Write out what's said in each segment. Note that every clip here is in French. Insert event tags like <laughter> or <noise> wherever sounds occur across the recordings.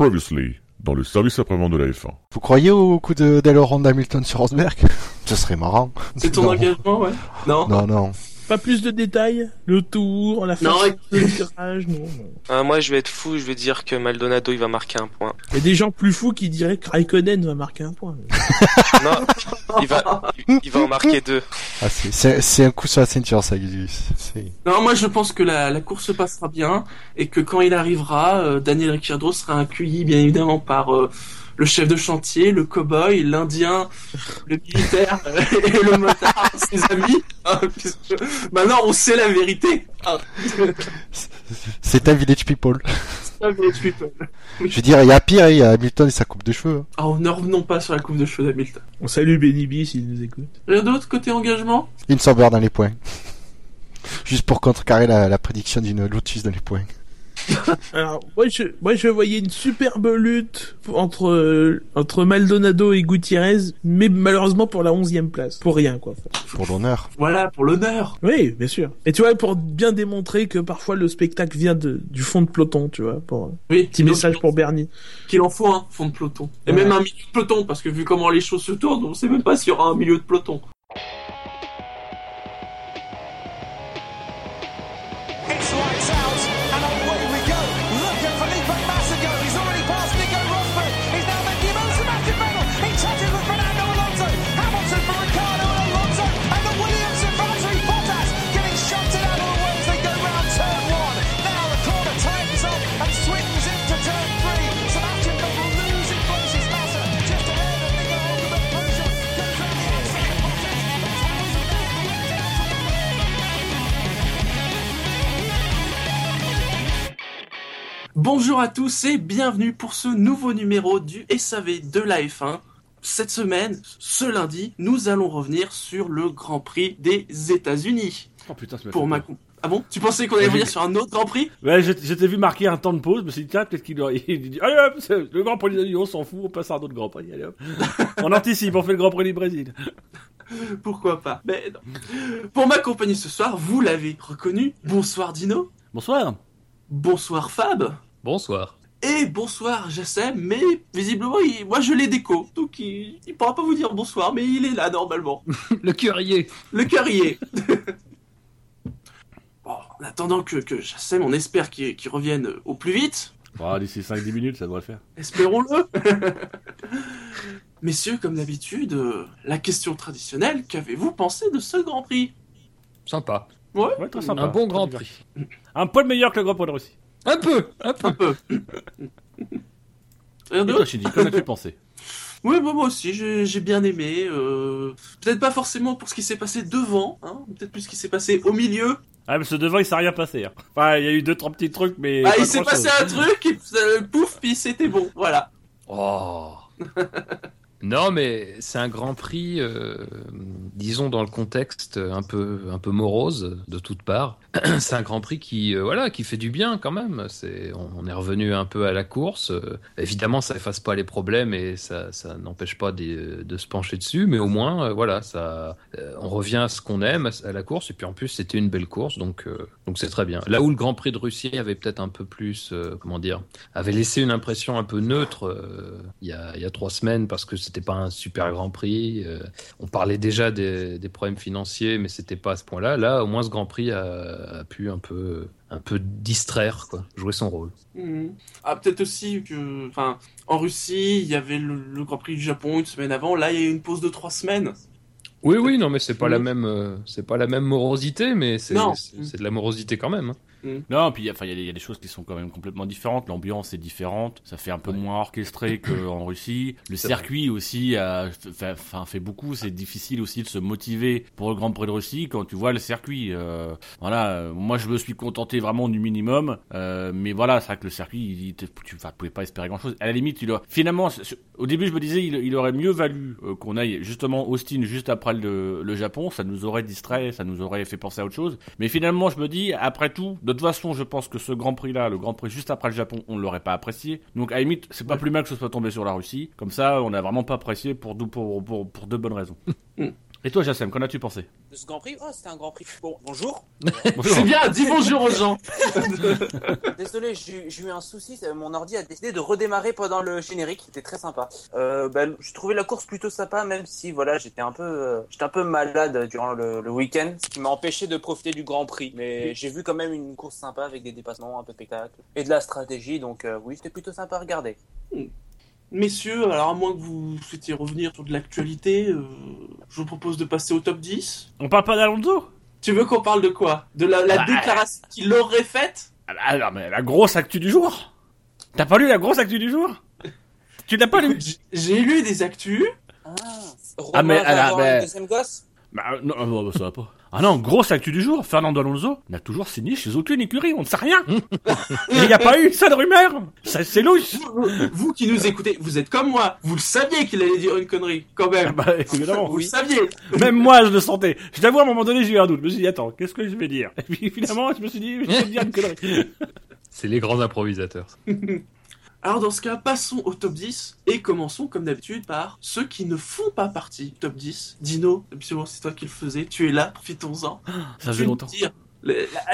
Previously, dans le service après-vente de la F1. Vous croyez au coup de d'Hamilton sur Rosberg? <laughs> Ce serait marrant. C'est ton Non. engagement, ouais Non? Non, non. Pas plus de détails Le tour, la Non, phase de tirage, non, non. Ah, moi, je vais être fou, je vais dire que Maldonado, il va marquer un point. Il y a des gens plus fous qui diraient que Raikkonen va marquer un point. <laughs> Non, il va, il, il va en marquer deux. Ah, c'est- un coup sur la ceinture, ça, Non, moi je pense que la, la course se passera bien et que quand il arrivera, euh, Daniel Ricciardo sera accueilli bien évidemment par euh, le chef de chantier, le cow-boy, l'indien, le militaire euh, et le motard, <laughs> ses amis. hein, puisque maintenant on sait la vérité. Ah, C'est un village people. c'est un village people. Je veux dire, il y a pire, hein, il y a Hamilton et sa coupe de cheveux. hein. Oh, ne revenons pas sur la coupe de cheveux d'Hamilton. On salue Benny B s'il nous écoute. Rien d'autre côté engagement? Une Sauber dans les points. Juste pour contrecarrer la, la prédiction d'une Lotus dans les points. <laughs> Alors, moi je, moi je voyais une superbe lutte entre, euh, entre Maldonado et Gutiérrez, mais malheureusement pour la onzième place. Pour rien, quoi. Pour l'honneur. Voilà, pour l'honneur. Oui, bien sûr. Et tu vois, pour bien démontrer que parfois le spectacle vient de, du fond de peloton, tu vois. Pour, euh, Oui, petit message pour Bernie. qu'il en faut un fond de peloton. Et même un milieu de peloton, parce que vu comment les choses se tournent, on sait même pas s'il y aura un milieu de peloton. Bonjour à tous et bienvenue pour ce nouveau numéro du SAV de la F1. Cette semaine, ce lundi, nous allons revenir sur le Grand Prix des États-Unis. Oh putain, ça m'a Pour ma Ah bon? Tu pensais qu'on allait revenir sur un autre Grand Prix? Ouais, je, je t'ai vu marquer un temps de pause, je me suis dit, tiens, peut-être qu'il aurait- <laughs> il dit, allez hop, le Grand Prix des États-Unis, on s'en fout, on passe à un autre Grand Prix, allez hop. <laughs> on anticipe, on fait le Grand Prix du Brésil. <laughs> Pourquoi pas? Mais non. Pour m'accompagner ce soir, vous l'avez reconnu. Bonsoir Dino. Bonsoir. Bonsoir Fab. Bonsoir. Et bonsoir Jassem, mais visiblement, il- moi je l'ai déco, donc il... il pourra pas vous dire bonsoir, mais il est là normalement. <laughs> Le curier. Le carrier. <laughs> bon, en attendant que, que Jassem, on espère qu'il revienne au plus vite. Bon, d'ici 5-10 minutes, ça devrait le faire. Espérons-le. <laughs> Messieurs, comme d'habitude, euh, la question traditionnelle, qu'avez-vous pensé de ce Grand Prix? Sympa. Ouais, Ouais, très sympa. Un bon Grand. Prix. Un poil meilleur que le Grand Prix de Russie. Un peu, un peu. un peu. Rien <laughs> Et toi, Shinji, qu'en as-tu pensé Oui, bah, moi aussi, j'ai j'ai bien aimé. euh, Peut-être pas forcément pour ce qui s'est passé devant, hein, peut-être plus ce qui s'est passé au milieu. Ah, mais ce devant, il s'est rien passé. Hein. Enfin, il y a eu deux, trois petits trucs, mais. Ah, pas il s'est passé un truc, et euh, pouf, puis c'était bon, voilà. Oh. Non, mais c'est un Grand Prix, euh, disons dans le contexte un peu un peu morose de toutes parts. <clears throat> c'est un Grand Prix qui euh, voilà qui fait du bien quand même. C'est on, est revenu un peu à la course. Euh, évidemment, ça efface pas les problèmes et ça ça n'empêche pas de, de se pencher dessus, mais au moins euh, voilà ça on revient à ce qu'on aime à, la course et puis en plus c'était une belle course donc donc c'est très bien. Là où le Grand Prix de Russie avait peut-être un peu plus comment dire avait laissé une impression un peu neutre il y, a, y a trois semaines parce que c'était pas un super Grand Prix. on parlait déjà des, des problèmes financiers, mais c'était pas à ce point-là. Là, au moins, ce Grand Prix a, a pu un peu, un peu distraire, quoi, jouer son rôle. Mhm. Ah, peut-être aussi que, enfin, en Russie, il y avait le, le Grand Prix du Japon une semaine avant. Là, il y a eu une pause de trois semaines. Oui, oui, non, mais c'est pas Oui. la même, euh, c'est pas la même morosité, mais c'est c'est de la morosité quand même. hein. Non, puis enfin, il y, a des- il y a des choses qui sont quand même complètement différentes. L'ambiance est différente. Ça fait un peu moins orchestré <coughs> qu'en Russie. Le circuit aussi a fait, beaucoup. C'est difficile aussi de se motiver pour le Grand Prix de Russie quand tu vois le circuit. Euh, voilà, moi je me suis contenté vraiment du minimum. Euh, mais voilà, c'est vrai que le circuit, il, tu enfin, pouvais pas espérer grand chose. À la limite, tu dois. Finalement, au début, je me disais, il, il aurait mieux valu euh, qu'on aille justement Austin juste après le, le Japon. Ça nous aurait distrait, ça nous aurait fait penser à autre chose. Mais finalement, je me dis, après tout, de toute façon, je pense que ce Grand Prix-là, le Grand Prix juste après le Japon, on ne l'aurait pas apprécié. Donc, à la limite, c'est pas plus mal que ce soit tombé sur la Russie. Comme ça, on n'a vraiment pas apprécié pour, dou- pour, pour, pour deux bonnes raisons. <laughs> Et toi, Jassem, qu'en as-tu pensé? De ce Grand Prix? Oh, c'était un Grand Prix. Bon, bonjour. Bonjour. <laughs> C'est bien, dis bonjour aux gens. <laughs> Désolé, j'ai j'ai eu un souci. Mon ordi a décidé de redémarrer pendant le générique. C'était très sympa. Euh, ben, j'ai trouvé la course plutôt sympa, même si voilà, j'étais un peu, euh, j'étais un peu malade durant le, le week-end, ce qui m'a empêché de profiter du Grand Prix. Mais j'ai vu quand même une course sympa avec des dépassements, un peu de spectacle et de la stratégie. Donc euh, oui, c'était plutôt sympa à regarder. Messieurs, alors à moins que vous souhaitiez revenir sur de l'actualité, euh, je vous propose de passer au top 10. On parle pas d'Alonso? Tu veux qu'on parle de quoi? De la, la Bah, déclaration qu'il aurait faite? Ah bah, Alors, mais la grosse actu du jour. T'as pas lu la grosse actu du jour? Tu l'as pas lu? J'ai lu des actus. Ah, Ah, mais Romain va elle a- avoir mais- un deuxième gosse? Bah euh, non, euh, bah, ça va pas. Ah non, grosse actu du jour, Fernando Alonso n'a toujours signé chez aucune écurie, on ne sait rien <laughs> Il n'y a pas eu une seule rumeur Ça, c'est louche Vous, vous qui nous écoutez, vous êtes comme moi. Vous le saviez qu'il allait dire une connerie, quand même. Bah évidemment vous le saviez. Même moi, je le sentais. Je t'avoue, à un moment donné, j'ai eu un doute. Je me suis dit, attends, qu'est-ce que je vais dire? Et puis finalement, je me suis dit, je vais dire une connerie. C'est les grands improvisateurs. <laughs> Alors dans ce cas, passons au top 10 et commençons comme d'habitude par ceux qui ne font pas partie du top 10. Dino, absolument c'est toi qui le faisais, tu es là, profitons-en. Ça fait longtemps. dire-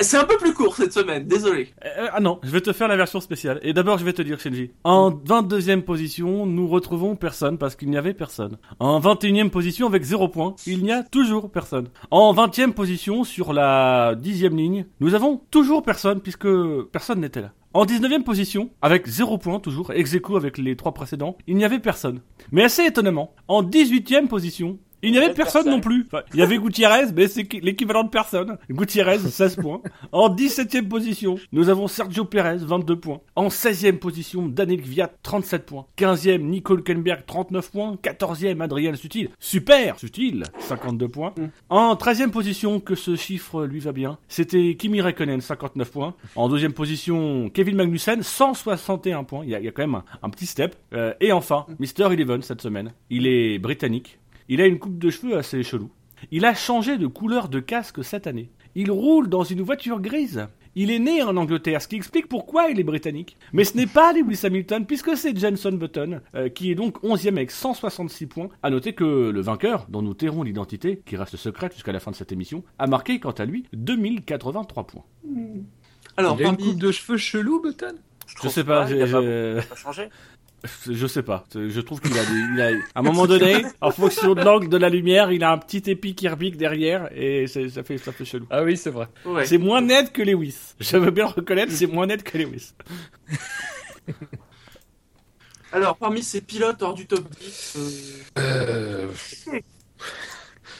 C'est un peu plus court cette semaine, désolé. Euh, ah non, je vais te faire la version spéciale. Et d'abord, je vais te dire, Shinji. En 22e position, nous retrouvons personne parce qu'il n'y avait personne. En 21e position, avec 0 points, il n'y a toujours personne. En 20e position, sur la 10e ligne, nous avons toujours personne puisque personne n'était là. En 19e position, avec 0 points toujours, ex avec les trois précédents, il n'y avait personne. Mais assez étonnamment, en 18e position, il n'y avait personne, personne. non plus. Enfin, il y avait Gutiérrez, mais c'est qui- l'équivalent de personne. Gutiérrez, 16 <laughs> points. En 17e position, nous avons Sergio Perez, 22 points. En 16e position, Daniel Kvyat, 37 points. 15e, Nico Hülkenberg, 39 points. 14e, Adrien Sutil. Super Sutil, 52 points. En 13e position, que ce chiffre lui va bien, c'était Kimi Räikkönen, 59 points. En deuxième position, Kevin Magnussen, 161 points. Il y a, il y a quand même un, un petit step. Euh, et enfin, Mr. Eleven cette semaine. Il est britannique. Il a une coupe de cheveux assez chelou. Il a changé de couleur de casque cette année. Il roule dans une voiture grise. Il est né en Angleterre, ce qui explique pourquoi il est britannique. Mais ce n'est pas Lewis Hamilton, puisque c'est Jenson Button, euh, qui est donc 11e avec 166 points. À noter que le vainqueur, dont nous tairons l'identité, qui reste secrète jusqu'à la fin de cette émission, a marqué quant à lui 2083 points. Alors Il a une parmi coupe de cheveux chelou, Button? Je trouve sais pas, pas, il j'ai- a pas a changé <laughs> je sais pas. Je trouve qu'il a, des, il a, à un moment donné, en fonction de l'angle de la lumière, il a un petit épi qui repique derrière et ça fait, ça fait chelou. Ah oui, c'est vrai. ouais. C'est moins net que Lewis. Je veux bien le reconnaître, c'est moins net que Lewis. <laughs> Alors parmi ces pilotes hors du top 10, euh,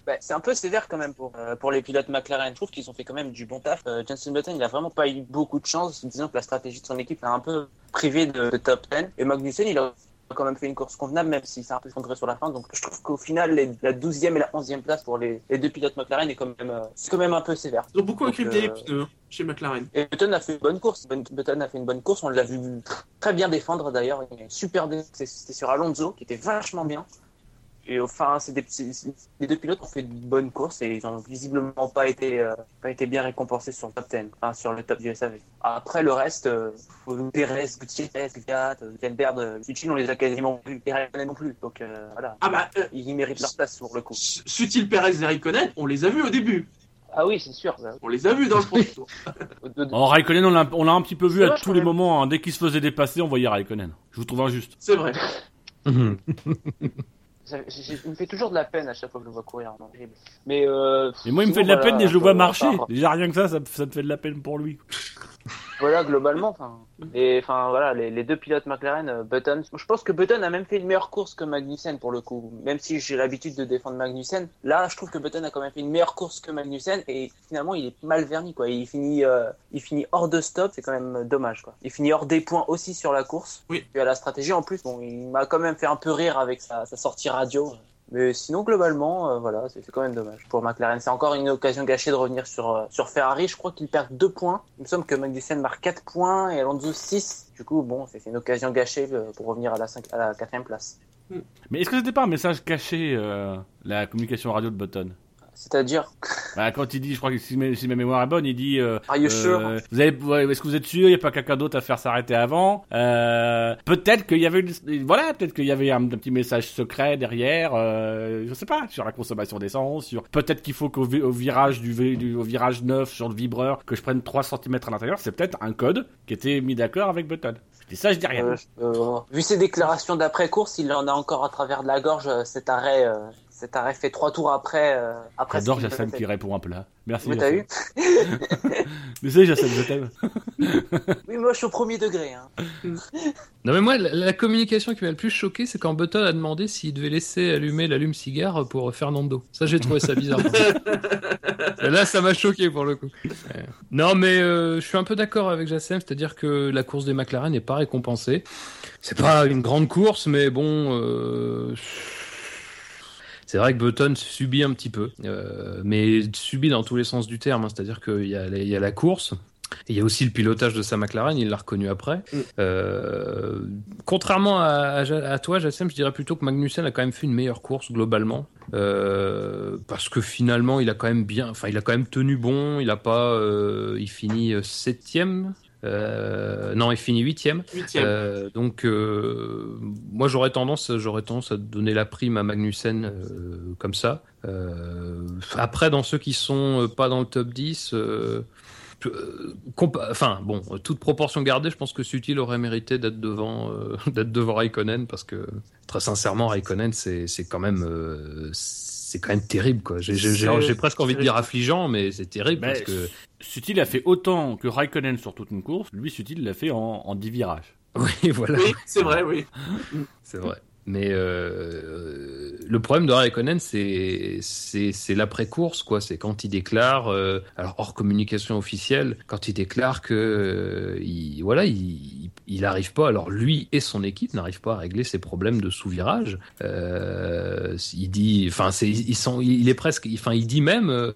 Bah, c'est un peu sévère quand même pour, euh, pour les pilotes McLaren. Je trouve qu'ils ont fait quand même du bon taf. Euh, Jenson Button, il a vraiment pas eu beaucoup de chance. Disons que la stratégie de son équipe l'a un peu privé de, de top 10. Et Magnussen, il a quand même fait une course convenable, même si c'est un peu effondré sur la fin. Donc je trouve qu'au final, les- la 12e et la 11e place pour les, les deux pilotes McLaren est quand même, euh, c'est quand même un peu sévère. ils ont beaucoup incriminé les pneus chez McLaren. Et Button a fait une bonne course. Button a fait une bonne course. On l'a vu très bien défendre d'ailleurs. Il a une super C'était sur Alonso qui était vachement bien. Et enfin, c'est des petits, c'est- les deux pilotes ont fait une bonne course et ils ont visiblement pas été, euh, pas été bien récompensés sur le top 10, enfin sur le top du SAV. Après le reste, euh, Perez, Gutiérrez, Gviat, Hülkenberg, euh, Sutil, on les a quasiment vus. Et Raikkonen non plus. Donc euh, voilà, Ah bah, euh, ils méritent leur place pour le coup. Sutil Perez et Raikkonen, on les a vus au début. Ah oui, c'est sûr. On les a vus dans le premier tour. <laughs> De- de- En Raikkonen, on l'a on l'a un petit peu vu à vrai, tous les même. moments. hein. Dès qu'il se faisait dépasser, on voyait Raikkonen. Je vous trouve injuste. C'est vrai. <laughs> Ça- Il me fait toujours de la peine à chaque fois que je le vois courir. non. Mais, euh, Et moi, il me fait de la voilà, peine et je le vois marcher. Déjà, rien que ça, ça, ça me fait de la peine pour lui. Voilà, globalement. Enfin, et enfin voilà, les, les deux pilotes McLaren, euh, Button. Je pense que Button a même fait une meilleure course que Magnussen pour le coup. Même si j'ai l'habitude de défendre Magnussen, là, je trouve que Button a quand même fait une meilleure course que Magnussen et finalement, il est mal verni quoi. Il finit, euh, il finit hors de stop. C'est quand même dommage quoi. Il finit hors des points aussi sur la course. Oui. Et à la stratégie en plus, bon, il m'a quand même fait un peu rire avec sa, sa sortie radio. Mais sinon, globalement, euh, voilà, c'est quand même dommage pour McLaren. C'est encore une occasion gâchée de revenir sur, euh, sur Ferrari. Je crois qu'il perd deux points. Il me semble que Magnussen marque 4 points et Alonso 6. Du coup, bon, c'est une occasion gâchée euh, pour revenir à la, cinq- à la quatrième place. Mais est-ce que c'était pas un message caché, la communication radio de Button? C'est-à-dire, Bah, quand il dit, je crois que si, ma- si ma mémoire est bonne, il dit. Euh, are you sure euh, vous avez, ouais, est-ce que vous êtes sûr? Il n'y a pas quelqu'un d'autre à faire s'arrêter avant euh, Peut-être qu'il y avait, une- voilà, peut-être qu'il y avait un, un petit message secret derrière. Euh, je sais pas sur la consommation d'essence, sur peut-être qu'il faut qu'au vi- au virage du, vi- du- au virage 9 sur le vibreur que je prenne 3 cm à l'intérieur. C'est peut-être un code qui était mis d'accord avec Button. Je dis ça, je dis rien. Vu ses déclarations d'après-course, il en a encore à travers de la gorge. Cet arrêt, cet arrêt fait trois tours après. euh, après J'adore Jassem qui répond un peu là. Merci. Mais t'as eu <laughs> <laughs> Mais c'est Jassem, je t'aime. Oui, moi je suis au premier degré. Hein. <laughs> Non mais moi, la, la communication qui m'a le plus choqué, c'est quand Button a demandé s'il devait laisser allumer l'allume-cigare pour Fernando. Ça, j'ai trouvé ça bizarre. Là, ça m'a choqué pour le coup. Non, mais euh, je suis un peu d'accord avec Jassem, c'est-à-dire que la course des McLaren n'est pas récompensée. C'est pas une grande course, mais bon. euh, C'est vrai que Button subit un petit peu, euh, mais subit dans tous les sens du terme. hein. C'est-à-dire qu'il y, a la- il y a la course, et il y a aussi le pilotage de sa McLaren, il l'a reconnu après. Mm. Euh, contrairement à, à, Ja- à toi, Jassem, je dirais plutôt que Magnussen a quand même fait une meilleure course globalement. Euh, parce que finalement, il a quand même bien, enfin, il a quand même tenu bon. Il a pas, euh, il finit septième. Euh, non, il finit huitième. Euh, donc, euh, moi, j'aurais tendance, j'aurais tendance à donner la prime à Magnussen comme ça. Après, dans ceux qui sont pas dans le top 10, euh, euh, compa- enfin, bon, toute proportion gardée, je pense que Sutil aurait mérité d'être devant, <laughs> d'être devant Raikkonen parce que, très sincèrement, Raikkonen, c'est, c'est quand même, c'est quand même terrible, quoi. J'ai, j'ai, j'ai- C'est- j'ai presque envie de dire affligeant, mais c'est terrible Mais parce que, Sutil a fait autant que Raikkonen sur toute une course. Lui, Sutil l'a fait en, en 10 virages. <laughs> oui, voilà. Oui, c'est vrai, oui. C'est vrai. Mais euh, le problème de Raikkonen, c'est c'est c'est l'après-course, quoi. C'est quand il déclare, euh, alors hors communication officielle, quand il déclare que euh, il, voilà, il il arrive pas. Alors lui et son équipe n'arrivent pas à régler ses problèmes de sous-virage. Euh, il dit, enfin, c'est ils sont, il est presque, enfin, il dit même,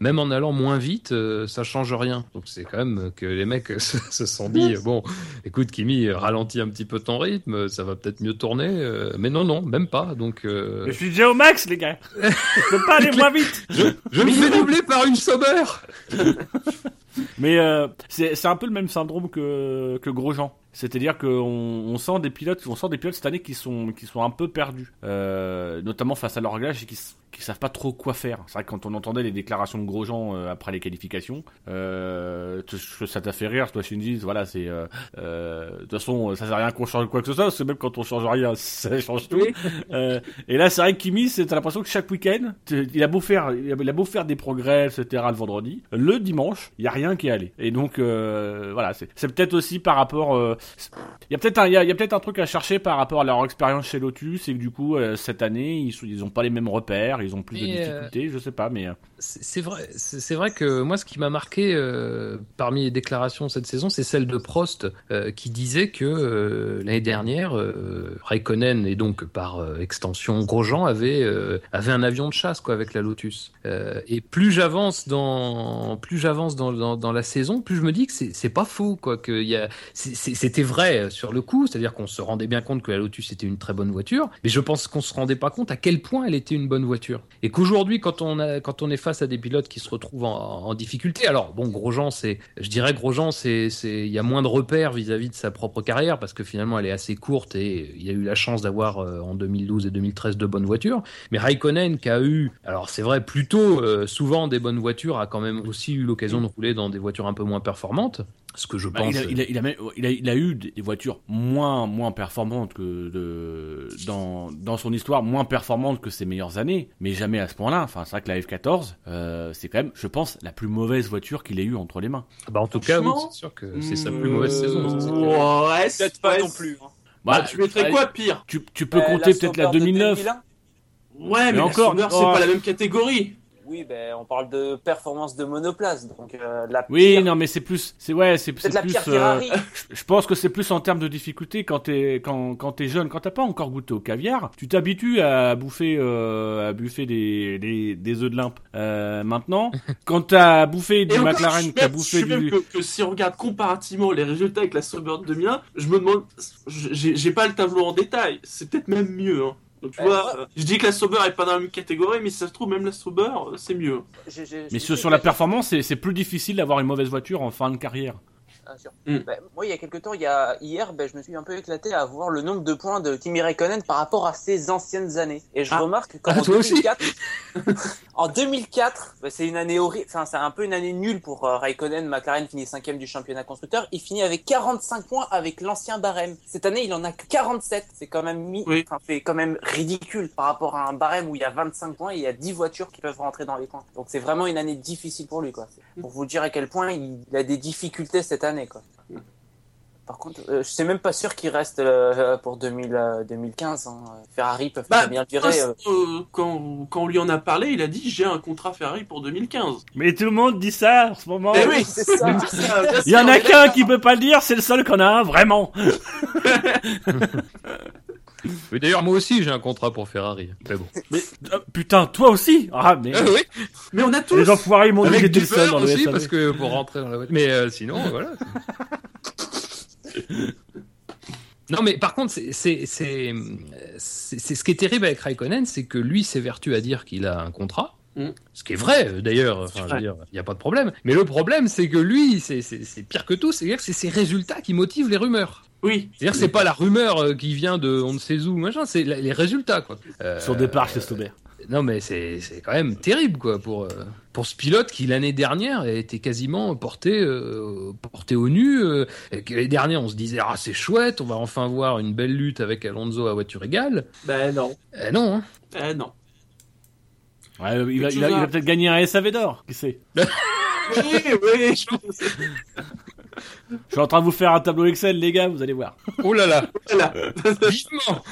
même en allant moins vite, ça change rien. Donc c'est quand même que les mecs <laughs> se, se sont dit, bon, écoute Kimi, ralentis un petit peu ton rythme, ça va peut-être mieux tourner. Euh, mais non, non, même pas. Donc, euh, Je suis déjà au max, les gars. <laughs> Je peux pas aller moins vite. je me fais doubler par une Sauber. <laughs> Mais euh, c'est un peu le même syndrome que, que Grosjean. C'est-à-dire qu'on on sent des pilotes, on sent des pilotes cette année qui sont qui sont un peu perdus, euh, notamment face à leur réglage et qui qui savent pas trop quoi faire. C'est vrai que quand on entendait les déclarations de Grosjean euh, après les qualifications, euh, ça t'a fait rire, toi Shinji. Voilà, c'est euh, euh, de toute façon ça sert à rien qu'on change quoi que ce soit, parce que même quand on change rien, <laughs> ça change tout. Oui. Et là, c'est vrai que Kimi, c'est- t'as l'impression que chaque week-end, il a beau faire, il a beau faire des progrès, etc. le vendredi, le dimanche, il y a rien qui est allé. Et donc, voilà, c'est c'est peut-être aussi par rapport, il y a peut-être un, il y a, il y a peut-être un truc à chercher par rapport à leur expérience chez Lotus, et que du coup, cette année, ils, ils ont pas les mêmes repères, ils ont plus de Et, euh, difficultés, je sais pas, mais euh, C'est vrai, c'est vrai que moi, ce qui m'a marqué euh, parmi les déclarations cette saison, c'est celle de Prost euh, qui disait que euh, l'année dernière, Raikkonen et donc par extension Grosjean avait avait un avion de chasse quoi avec la Lotus. Et plus j'avance dans plus j'avance dans, dans, la saison, plus je me dis que c'est pas faux quoi. Que y a c'était vrai sur le coup, c'est-à-dire qu'on se rendait bien compte que la Lotus était une très bonne voiture, mais je pense qu'on se rendait pas compte à quel point elle était une bonne voiture. Et qu'aujourd'hui, quand on a, quand on est face à des pilotes qui se retrouvent en, difficulté, alors bon, Grosjean, c'est, je dirais Grosjean, c'est, c'est, il y a moins de repères vis-à-vis de sa propre carrière parce que finalement elle est assez courte et il a eu la chance d'avoir euh, en 2012 et 2013 de bonnes voitures. Mais Raikkonen qui a eu, alors c'est vrai plutôt euh, souvent des bonnes voitures, a quand même aussi eu l'occasion de rouler dans des voitures un peu moins performantes. Ce que je bah, pense. il, a, il, a, il, a, même- il, a, il a eu des voitures moins, moins performantes que de, dans, dans son histoire, moins performantes que ses meilleures années, mais jamais à ce point-là. Enfin, c'est vrai que la F14, euh, c'est quand même, je pense, la plus mauvaise voiture qu'il ait eue entre les mains. Bah, en tout cas, oui, c'est sûr que c'est sa plus mauvaise Euh, saison. clair. Ouais, c'est Peut-être pas non plus. hein. Bah, Bah, tu mettrais allez, quoi pire? tu, tu peux Euh, compter peut-être la Sauber de 2009. 2001. Ouais, mais, Mais la encore- c'est oh. pas la même catégorie. Oui, ben on parle de performance de monoplace, donc euh, la Oui, pire- non, mais c'est plus, c'est ouais, c'est peut-être la plus. pire euh, Ferrari. je- je pense que c'est plus en termes de difficulté quand t'es quand quand t'es jeune, quand t'as pas encore goûté au caviar, tu t'habitues à bouffer euh, à bouffer des des, des œufs de limpe. Euh, maintenant, <laughs> quand t'as bouffé du McLaren, t'as je bouffé même du que, que si on regarde comparativement les résultats avec la Sauber de 2001, je me demande, j'ai j'ai pas le tableau en détail, c'est peut-être même mieux. Hein. Donc, tu vois, ouais. euh, je dis que la Sauber est pas dans la même catégorie, mais si ça se trouve, même la Sauber, euh, c'est mieux. Mais sur, sur la performance, c'est c'est plus difficile d'avoir une mauvaise voiture en fin de carrière. Bien sûr. Mm. Ben, moi, il y a quelques temps, il y a, hier, ben, je me suis un peu éclaté à voir le nombre de points de Kimi Raikkonen par rapport à ses anciennes années. Et je Ah. remarque qu'en Ah, toi aussi 2004, <laughs> en 2004, ben, c'est une année horrible, enfin, c'est un peu une année nulle pour euh, Raikkonen. McLaren finit cinquième du championnat constructeur. Il finit avec 45 points avec l'ancien barème. Cette année, il en a que 47. C'est quand même Oui. enfin, c'est quand même ridicule par rapport à un barème où il y a 25 points et il y a 10 voitures qui peuvent rentrer dans les points. Donc, c'est vraiment une année difficile pour lui, quoi. Pour vous dire à quel point il a des difficultés cette année, quoi. Par contre, euh, je suis même pas sûr qu'il reste euh, pour 2000, euh, 2015. hein. Ferrari peuvent Bah, très bien le virer. euh. Euh, quand, quand on lui en a parlé, il a dit j'ai un contrat Ferrari pour 2015. Mais tout le monde dit ça en ce moment. Eh oui, <laughs> c'est ça. Il y en a qu'un qui peut pas le dire, c'est le seul qu'on a un, vraiment. <laughs> <laughs> Mais D'ailleurs, moi aussi, j'ai un contrat pour Ferrari. Mais bon. Mais euh, putain, toi aussi Ah, mais Ah oui, Mais on a tous. les enfoirés ils m'ont dit j'étais seul dans le aussi, SAV. parce que pour rentrer dans la voiture. Mais euh, sinon, <laughs> voilà. Non, mais par contre, c'est c'est c'est c'est- c'est- ce qui est terrible avec Raikkonen, c'est que lui s'évertue à dire qu'il a un contrat. Mm. Ce qui est vrai, euh, d'ailleurs, enfin, il n'y a pas de problème. Mais le problème, c'est que lui, c'est c'est- c'est pire que tout, c'est-à-dire que c'est ses résultats qui motivent les rumeurs. Oui. C'est-à-dire que c'est pas la rumeur euh, qui vient de on ne sait où, machin, c'est les résultats, quoi. Euh, Son départ chez Sauber. non, mais c'est c'est quand même terrible, quoi, pour, euh, pour ce pilote qui, l'année dernière, a été quasiment porté, euh, porté au nu. euh, et que L'année dernière, on se disait, ah, c'est chouette, on va enfin voir une belle lutte avec Alonso à voiture égale. Ben non. Eh non, hein. Eh non. Ouais, il va, il peut-être gagner un SAV d'or, qui sait. <laughs> Oui, oui. je- Je suis en train de vous faire un tableau Excel, les gars, vous allez voir. Oh là là, <laughs> vivement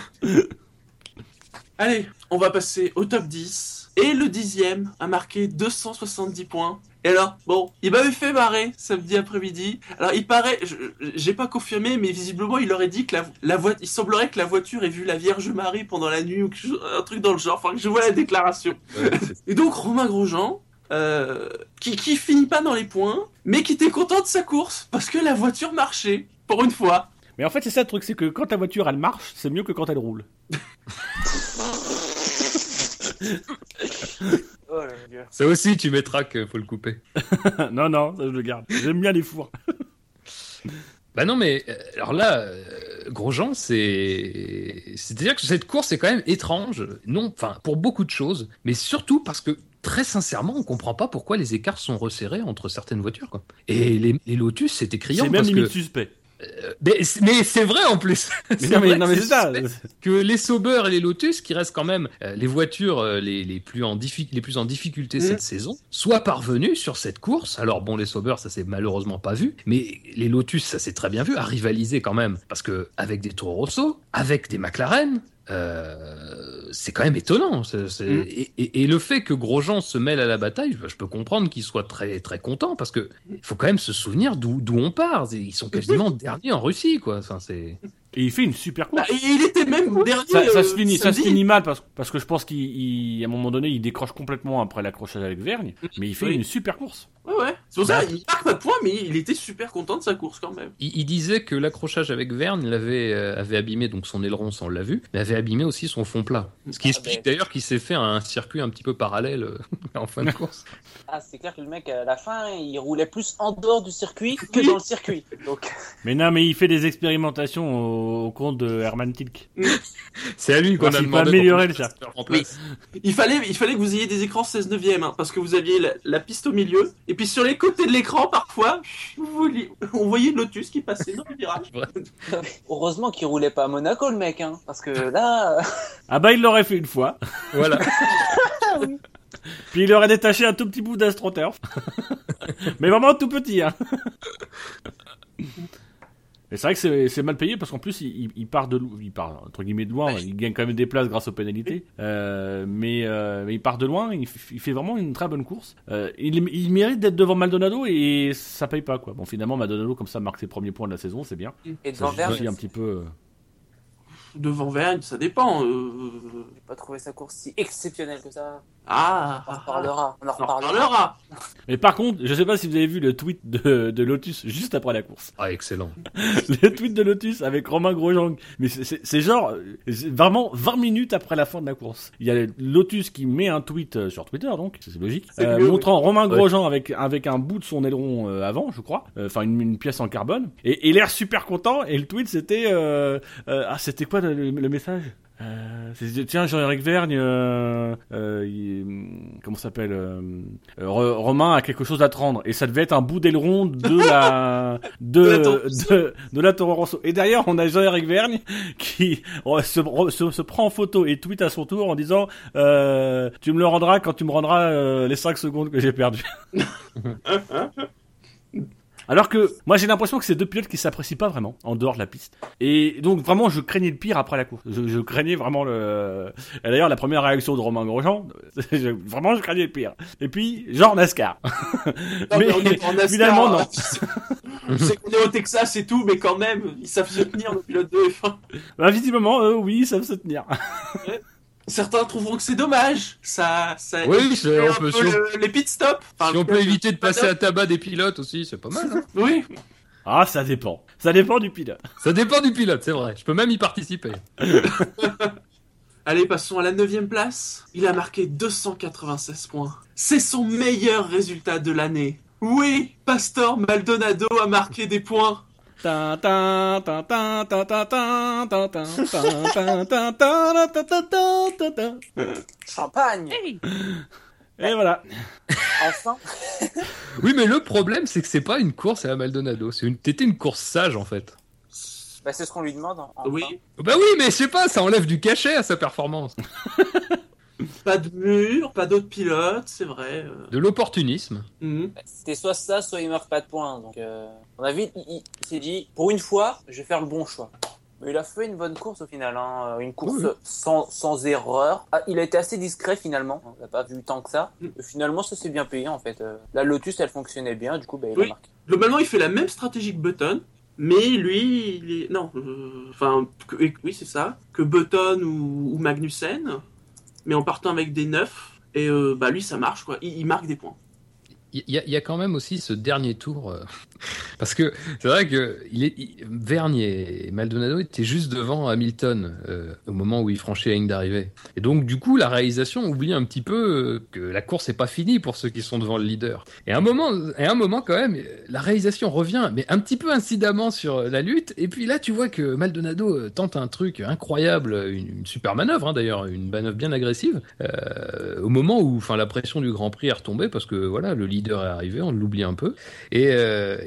Allez, on va passer au top 10. Et le dixième a marqué 270 points. Et alors, bon, il m'avait fait marrer samedi après-midi. Alors, il paraît, je- j'ai pas confirmé, mais visiblement, il aurait dit que la, la voiture, il semblerait que la voiture ait vu la Vierge Marie pendant la nuit ou un truc dans le genre. Enfin, que je vois la déclaration. Et donc, Romain Grosjean, euh, qui, qui finit pas dans les points, mais qui était content de sa course parce que la voiture marchait, pour une fois. Mais en fait, c'est ça le truc, c'est que quand ta voiture elle marche, c'est mieux que quand elle roule. <laughs> Oh là. Ça aussi, tu mettras qu'il faut le couper. <laughs> non, non, ça je le garde. J'aime bien les fours. <laughs> Bah non, mais euh, alors là, euh, Grosjean, c'est. C'est-à-dire que cette course est quand même étrange. Non, enfin, pour beaucoup de choses, mais surtout parce que. Très sincèrement, on comprend pas pourquoi les écarts sont resserrés entre certaines voitures. Quoi. Et les, les Lotus, c'était criant C'est même parce limite que. suspect. Mais, mais c'est vrai en plus. <laughs> Mais non, mais, non, c'est ça. que les Sauber et les Lotus, qui restent quand même euh, les voitures euh, les, les, plus en diffi- les plus en difficulté Mhm. cette saison, soient parvenus sur cette course. Alors bon, les Sauber, ça s'est malheureusement pas vu, mais les Lotus, ça s'est très bien vu, à rivaliser quand même. Parce que avec des Toro Rosso, avec des McLaren, euh, c'est quand même étonnant. Mhm. et, et- et le fait que Grosjean se mêle à la bataille, je peux comprendre qu'il soit très très content parce que faut quand même se souvenir d'où d'où on part. Ils sont quasiment <laughs> derniers en Russie, quoi. Enfin, c'est Et il fait une super course. Bah, il était même dernier. Ça, ça euh, se finit, ça se samedi. finit mal parce, parce que je pense qu'il, il- à un moment donné, il décroche complètement après l'accrochage avec Vergne, mais il fait Oui. une super course. Ouais, ouais. C'est pour ça, il marque pas de points, mais il était super content de sa course quand même. Il, il disait que l'accrochage avec Verne l'avait euh, avait abîmé donc son aileron, ça on l'a vu, mais avait abîmé aussi son fond plat. Ce qui Ah, explique ben. d'ailleurs qu'il s'est fait un circuit un petit peu parallèle euh, <laughs> en fin de <laughs> course. Ah, c'est clair que le mec, à la fin, il roulait plus en dehors du circuit que dans le circuit. Donc, Mais non, mais il fait des expérimentations au, au compte de Herman Tilk. <laughs> C'est à lui qu'on a demandé améliorer le place. Il fallait, il fallait que vous ayez des écrans 16 neuvième, hein, parce que vous aviez la, la piste au milieu, et puis sur les côtés de l'écran, parfois, <laughs> vous on voyait le Lotus qui passait dans le virage. <laughs> heureusement qu'il roulait pas à Monaco, le mec, hein. Parce que là, Ah bah il l'aurait fait une fois. Voilà. Puis il aurait détaché un tout petit bout d'astroturf. mais vraiment tout petit, hein. Et c'est vrai que c'est- c'est mal payé parce qu'en plus il, part de lo- il part entre guillemets de loin, il gagne quand même des places grâce aux pénalités, Euh, mais, euh, mais il part de loin, il, f- il fait vraiment une très bonne course. Euh, il, il mérite d'être devant Maldonado et ça paye pas quoi. Bon finalement Maldonado comme ça marque ses premiers points de la saison, c'est bien. et Ça devant Verne, justifie un petit peu. Devant Vergne, ça dépend. euh, j'ai pas trouvé sa course si exceptionnelle que ça. Ah, On en reparlera. On en On en reparlera. reparlera. <laughs> Mais par contre, je sais pas si vous avez vu le tweet de, de Lotus juste après la course. Ah, excellent. <laughs> le tweet de Lotus avec Romain Grosjean. Mais c'est- genre, vraiment 20 minutes après la fin de la course. Il y a Lotus qui met un tweet euh, sur Twitter, donc, c'est logique, euh, mieux, montrant Romain Ouais. Grosjean avec, avec un bout de son aileron euh, avant, je crois. Euh, Enfin, une, une pièce en carbone. Et, et l'air super content. Et le tweet, c'était, euh, euh, ah, c'était quoi le, le message? Euh, c'est- tiens Jean-Éric Vergne, euh, euh, il- comment ça s'appelle euh, euh, Ro- Romain a quelque chose à te rendre et ça devait être un bout d'aileron de la <laughs> de De la Toro Rosso. de, de la Toro Rosso. Et derrière on a Jean-Éric Vergne qui oh, se, se, se prend en photo et tweet à son tour en disant euh, tu me le rendras quand tu me rendras euh, les 5 secondes que j'ai perdues. <laughs> <laughs> Alors que moi j'ai l'impression que c'est deux pilotes qui s'apprécient pas vraiment en dehors de la piste. Et donc vraiment je craignais le pire après la course. Je, je craignais vraiment le. Et d'ailleurs la première réaction de Romain Grosjean, <laughs> je- vraiment je craignais le pire. Et puis genre NASCAR. Non, mais on est pas en NASCAR, finalement non. <laughs> Je sais qu'on est au Texas et tout, mais quand même, ils savent se tenir, nos pilotes de F1. Bah, visiblement eux, oui ça se tenir. Certains trouveront que c'est dommage. Ça, ça Oui, évite c'est- un on peut- peu si on- le- les pit stops. Enfin, si on peut éviter de passer à tabac des pilotes aussi, c'est pas mal. hein. Oui. Ah ça dépend. Ça dépend du pilote. Ça dépend du pilote, c'est vrai. Je peux même y participer. <laughs> Allez, passons à la neuvième place. Il a marqué 296 points. C'est son meilleur résultat de l'année. Oui, Pastor Maldonado a marqué des points. Champagne Et voilà Enfin Oui, mais le problème, c'est que c'est pas une course à Maldonado, c'est une... T'étais une course sage en fait. Bah, c'est ce qu'on lui demande. En... Oui. Bah oui, mais je sais pas, ça enlève du cachet à sa performance. <laughs> pas de mur, pas d'autres pilotes, c'est vrai. euh. De l'opportunisme. C'était soit ça, soit il marque pas de points. Donc, euh, on a vite, il, s'est dit, pour une fois, je vais faire le bon choix. Mais il a fait une bonne course au final, hein. une course Oui, oui. Sans, sans erreur. Ah, il a été assez discret finalement, on l'a pas vu tant que ça. Mm. Et finalement, ça s'est bien payé en fait. Euh, La Lotus, elle fonctionnait bien, du coup, bah, il Oui. a marqué. Globalement, il fait la même stratégie que Button, mais lui, il est... Non, euh, enfin, que- oui, c'est ça, que Button ou, ou Magnussen, mais en partant avec des neufs, et euh, bah lui, ça marche, quoi. Il, marque des points. Il y, a- il y a quand même aussi ce dernier tour. Parce que c'est vrai que il Vergne et Maldonado étaient juste devant Hamilton euh, au moment où il franchit la ligne d'arrivée. Et donc, du coup, la réalisation oublie un petit peu euh, que la course n'est pas finie pour ceux qui sont devant le leader. Et à un moment, et un moment quand même, la réalisation revient, mais un petit peu incidemment sur la lutte. Et puis là, tu vois que Maldonado euh, tente un truc incroyable, une, super manœuvre hein, d'ailleurs, une manœuvre bien agressive. au moment où, la pression du Grand Prix est retombée parce que voilà, le leader est arrivé, on l'oublie un peu. Et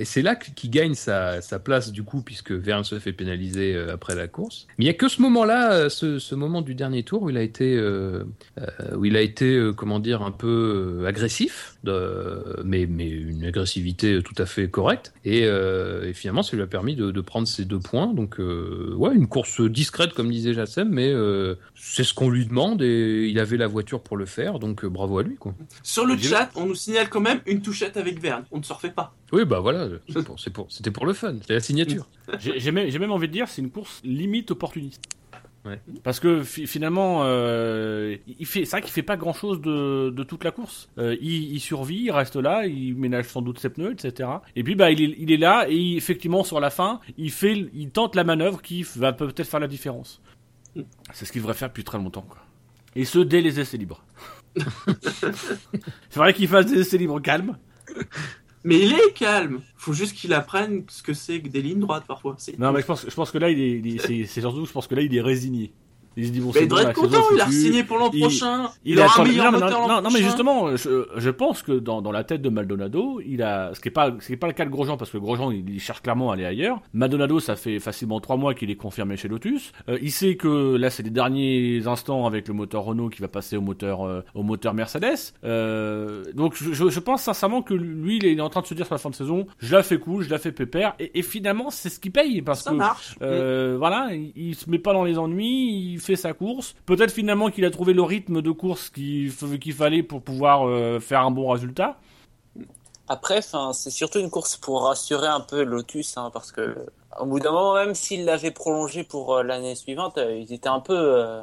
c'est là qu'il gagne sa, sa place du coup, puisque Verne se fait pénaliser euh, après la course. Mais il y a que ce moment-là, euh, ce, ce moment du dernier tour où il a été, euh, euh, où il a été, euh, comment dire, un peu agressif, de, mais, mais une agressivité tout à fait correcte. Et, euh, et finalement, ça lui a permis de, de prendre ses deux points. Donc, euh, ouais, une course discrète, comme disait Jassem, mais euh, c'est ce qu'on lui demande et il avait la voiture pour le faire. Donc, euh, bravo à lui, quoi. Sur le chat, on nous signale quand même une touchette avec Verne. On ne se refait pas. Oui, bah voilà, c'est pour- pour, c'était pour le fun, c'était la signature. J'ai même, même envie de dire, c'est une course limite opportuniste. Ouais. Parce que fi- finalement, euh, il fait, c'est vrai qu'il fait pas grand chose de, de toute la course. Euh, il, il survit, il reste là, il ménage sans doute ses pneus, etc. Et puis bah il est, il est là et il- effectivement sur la fin, il fait, il tente la manœuvre qui va peut-être faire la différence. C'est ce qu'il devrait faire depuis très longtemps, quoi. Et ce dès les essais libres. <laughs> c'est vrai qu'il fasse des essais libres calmes. Mais il est calme. Faut juste qu'il apprenne ce que c'est que des lignes droites parfois. Non mais je pense, je pense que là il est, il est- c'est, c'est surtout, je pense que là il est résigné. Il se dit bon, Mais c'est il bon, devrait la être saison content, il a signé pour l'an Il- prochain. Il, Il a aura un meilleur non, moteur non, l'an non, mais justement, je, je pense que dans, dans la tête de Maldonado, il a, ce qui est pas, ce qui est pas le cas de Grosjean parce que Grosjean il, il cherche clairement à aller ailleurs. Maldonado, ça fait facilement trois mois qu'il est confirmé chez Lotus. Euh, il sait que là c'est les derniers instants avec le moteur Renault qui va passer au moteur, euh, au moteur Mercedes. Euh, donc je, je- pense sincèrement que lui il est en train de se dire sur la fin de saison, je la fais cool, je la fais pépère et, et finalement c'est ce qui paye parce Ça que marche. euh, voilà, il, il se met pas dans les ennuis, il fait sa course. Peut-être finalement qu'il a trouvé le rythme de course qu'il fallait pour pouvoir euh, faire un bon résultat. Après, c'est surtout une course pour rassurer un peu Lotus, hein, parce que au bout d'un moment, même s'ils l'avaient prolongé pour euh, l'année suivante, euh, ils étaient un peu, euh,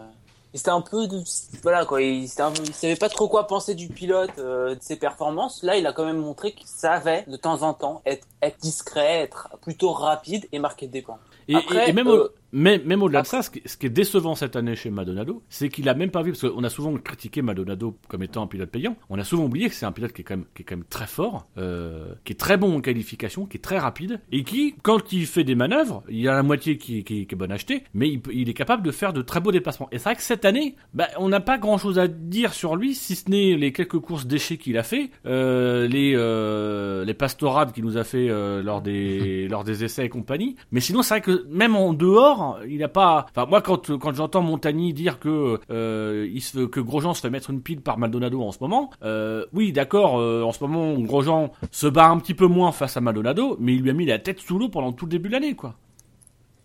il était un peu de, voilà quoi, il, était un peu- il savait pas trop quoi penser du pilote, euh, de ses performances. Là, il a quand même montré qu'il savait de temps en temps être, être discret, être plutôt rapide et marquer des points. Et, Après, et- et même, au- même, au-delà de ça, ce qui, ce qui est décevant cette année chez Maldonado, c'est qu'il a même pas vu, parce qu'on a souvent critiqué Maldonado comme étant un pilote payant, on a souvent oublié que c'est un pilote qui est quand même, qui est quand même très fort, euh, qui est très bon en qualification, qui est très rapide, et qui, quand il fait des manœuvres, il y a la moitié qui, qui, qui est bonne achetée, mais il est capable de faire de très beaux déplacements. Et c'est vrai que cette année, bah, on n'a pas grand-chose à dire sur lui, si ce n'est les quelques courses déchets qu'il a fait, euh, les, euh, les pastorades qu'il nous a fait euh, lors des <laughs> lors des essais et compagnie. Mais sinon, c'est vrai que même en dehors, il a pas. Enfin, moi, quand quand j'entends Montagny dire que euh, il se que Grosjean se fait mettre une pile par Maldonado en ce moment, euh, oui, d'accord. euh, en ce moment, Grosjean se bat un petit peu moins face à Maldonado, mais il lui a mis la tête sous l'eau pendant tout le début de l'année, quoi.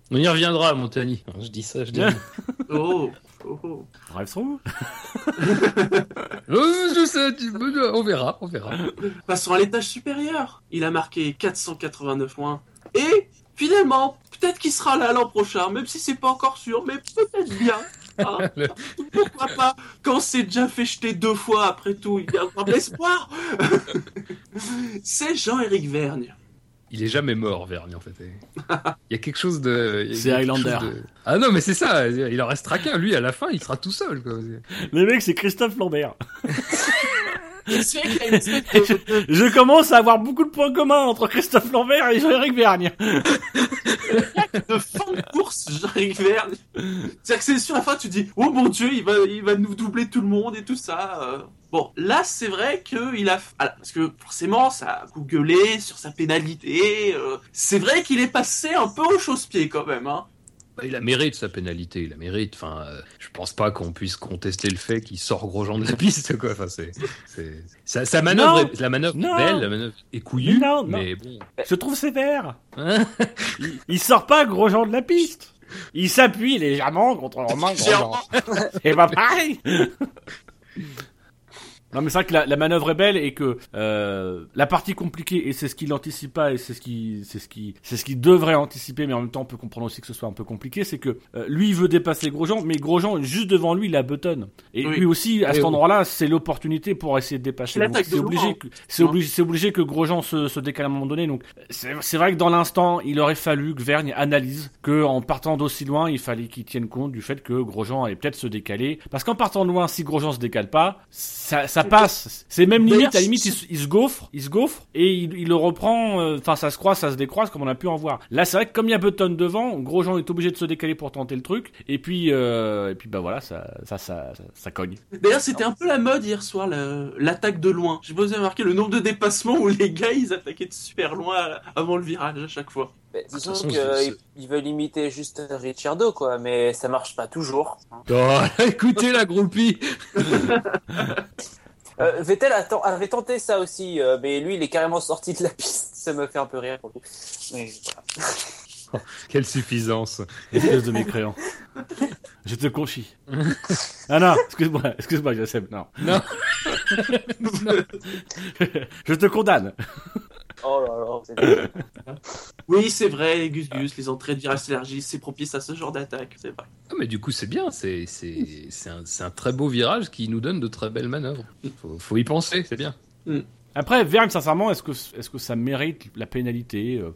On y reviendra, Montagny. Je dis ça, je dis. <laughs> Oh, oh, oh. Rêve son. Euh, je sais, tu- on verra, on verra. Passons à l'étage supérieur. Il a marqué 489 points. Et finalement, peut-être qu'il sera là l'an prochain, même si c'est pas encore sûr, mais peut-être bien. hein. <laughs> Le- Pourquoi pas Quand c'est déjà fait jeter deux fois, après tout, il y a encore de l'espoir. <laughs> c'est Jean-Éric Vergne. Il est jamais mort, Vergne, en fait. Il y a quelque chose de. C'est Highlander. de- Ah non, mais c'est ça. Il en restera qu'un. Lui, à la fin, il sera tout seul. Quoi. Le mec, c'est Christophe Lambert. <laughs> De- <laughs> Je commence à avoir beaucoup de points communs entre Christophe Lambert et Jean-Éric Vergne. de fin de course, Jean-Éric Vergne. C'est-à-dire que c'est sur la fin, tu dis, oh mon dieu, il va, il va nous doubler tout le monde et tout ça. euh. Bon, là, c'est vrai qu'il a, ah, parce que forcément, ça a googlé sur sa pénalité. euh, C'est vrai qu'il est passé un peu au chausse-pied quand même, hein. Bah, il a mérite sa pénalité. Il a mérite. Enfin, euh, je pense pas qu'on puisse contester le fait qu'il sort Grosjean de la <laughs> piste. Quoi. Enfin, c'est, c'est... Sa, sa manœuvre, Non. est, la manœuvre est belle, la manœuvre est couillue. Non, non. Mais bon. Je trouve sévère. Hein <laughs> Il, il sort pas Grosjean de la piste. Il s'appuie légèrement contre Romain Grosjean. C'est pas pareil. <laughs> Non mais c'est vrai que la, la manœuvre est belle et que euh, la partie compliquée et c'est ce qu'il anticipe pas et c'est ce qui c'est ce qui c'est ce qu'il devrait anticiper mais en même temps on peut comprendre aussi que ce soit un peu compliqué c'est que euh, lui il veut dépasser Grosjean mais Grosjean juste devant lui il a Button et Oui. lui aussi à Et cet oui. endroit-là c'est l'opportunité pour essayer de dépasser. C'est obligé que c'est obligé c'est obligé que Grosjean se, se décale à un moment donné. Donc c'est c'est vrai que dans l'instant il aurait fallu que Vergne analyse que en partant d'aussi loin il fallait qu'il tienne compte du fait que Grosjean allait peut-être se décaler. Parce qu'en partant de loin si Grosjean se décale pas ça, ça passe c'est même limite à la limite il, se- il se gaufre il se gaufre et il, il le reprend euh, enfin ça se croise ça se décroise comme on a pu en voir là c'est vrai que comme il y a Button devant Grosjean est obligé de se décaler pour tenter le truc et puis euh, et puis bah voilà ça ça ça, ça, ça cogne D'ailleurs, c'était un peu la mode hier soir, la- l'attaque de loin. J'ai pas osé remarquer le nombre de dépassements où les gars, ils attaquaient de super loin avant le virage à chaque fois. Disons façon, qu'ils c'est- veulent imiter juste Ricciardo, quoi, mais ça marche pas toujours. Oh, <laughs> écoutez la groupie. <laughs> Euh, Vettel a avait tenté ça aussi, euh, mais lui, il est carrément sorti de la <laughs> piste. Ça me fait un peu rire pour le coup. Mais voilà. <laughs> Quelle suffisance. Espèce de mécréant. Je te conchis. <laughs> ah non, excuse-moi, excuse-moi, Joseph, non. Non. Je te condamne. Oh là là, c'est- Oui, c'est vrai, les Gus Gus, les entrées de virage élargies, c'est propice à ce genre d'attaque, c'est vrai. Ah, mais du coup, c'est bien. C'est, c'est, c'est, un, c'est un très beau virage qui nous donne de très belles manœuvres. Faut, faut y penser, c'est bien. Après, Vergne, sincèrement, est-ce que, est-ce que ça mérite la pénalité euh.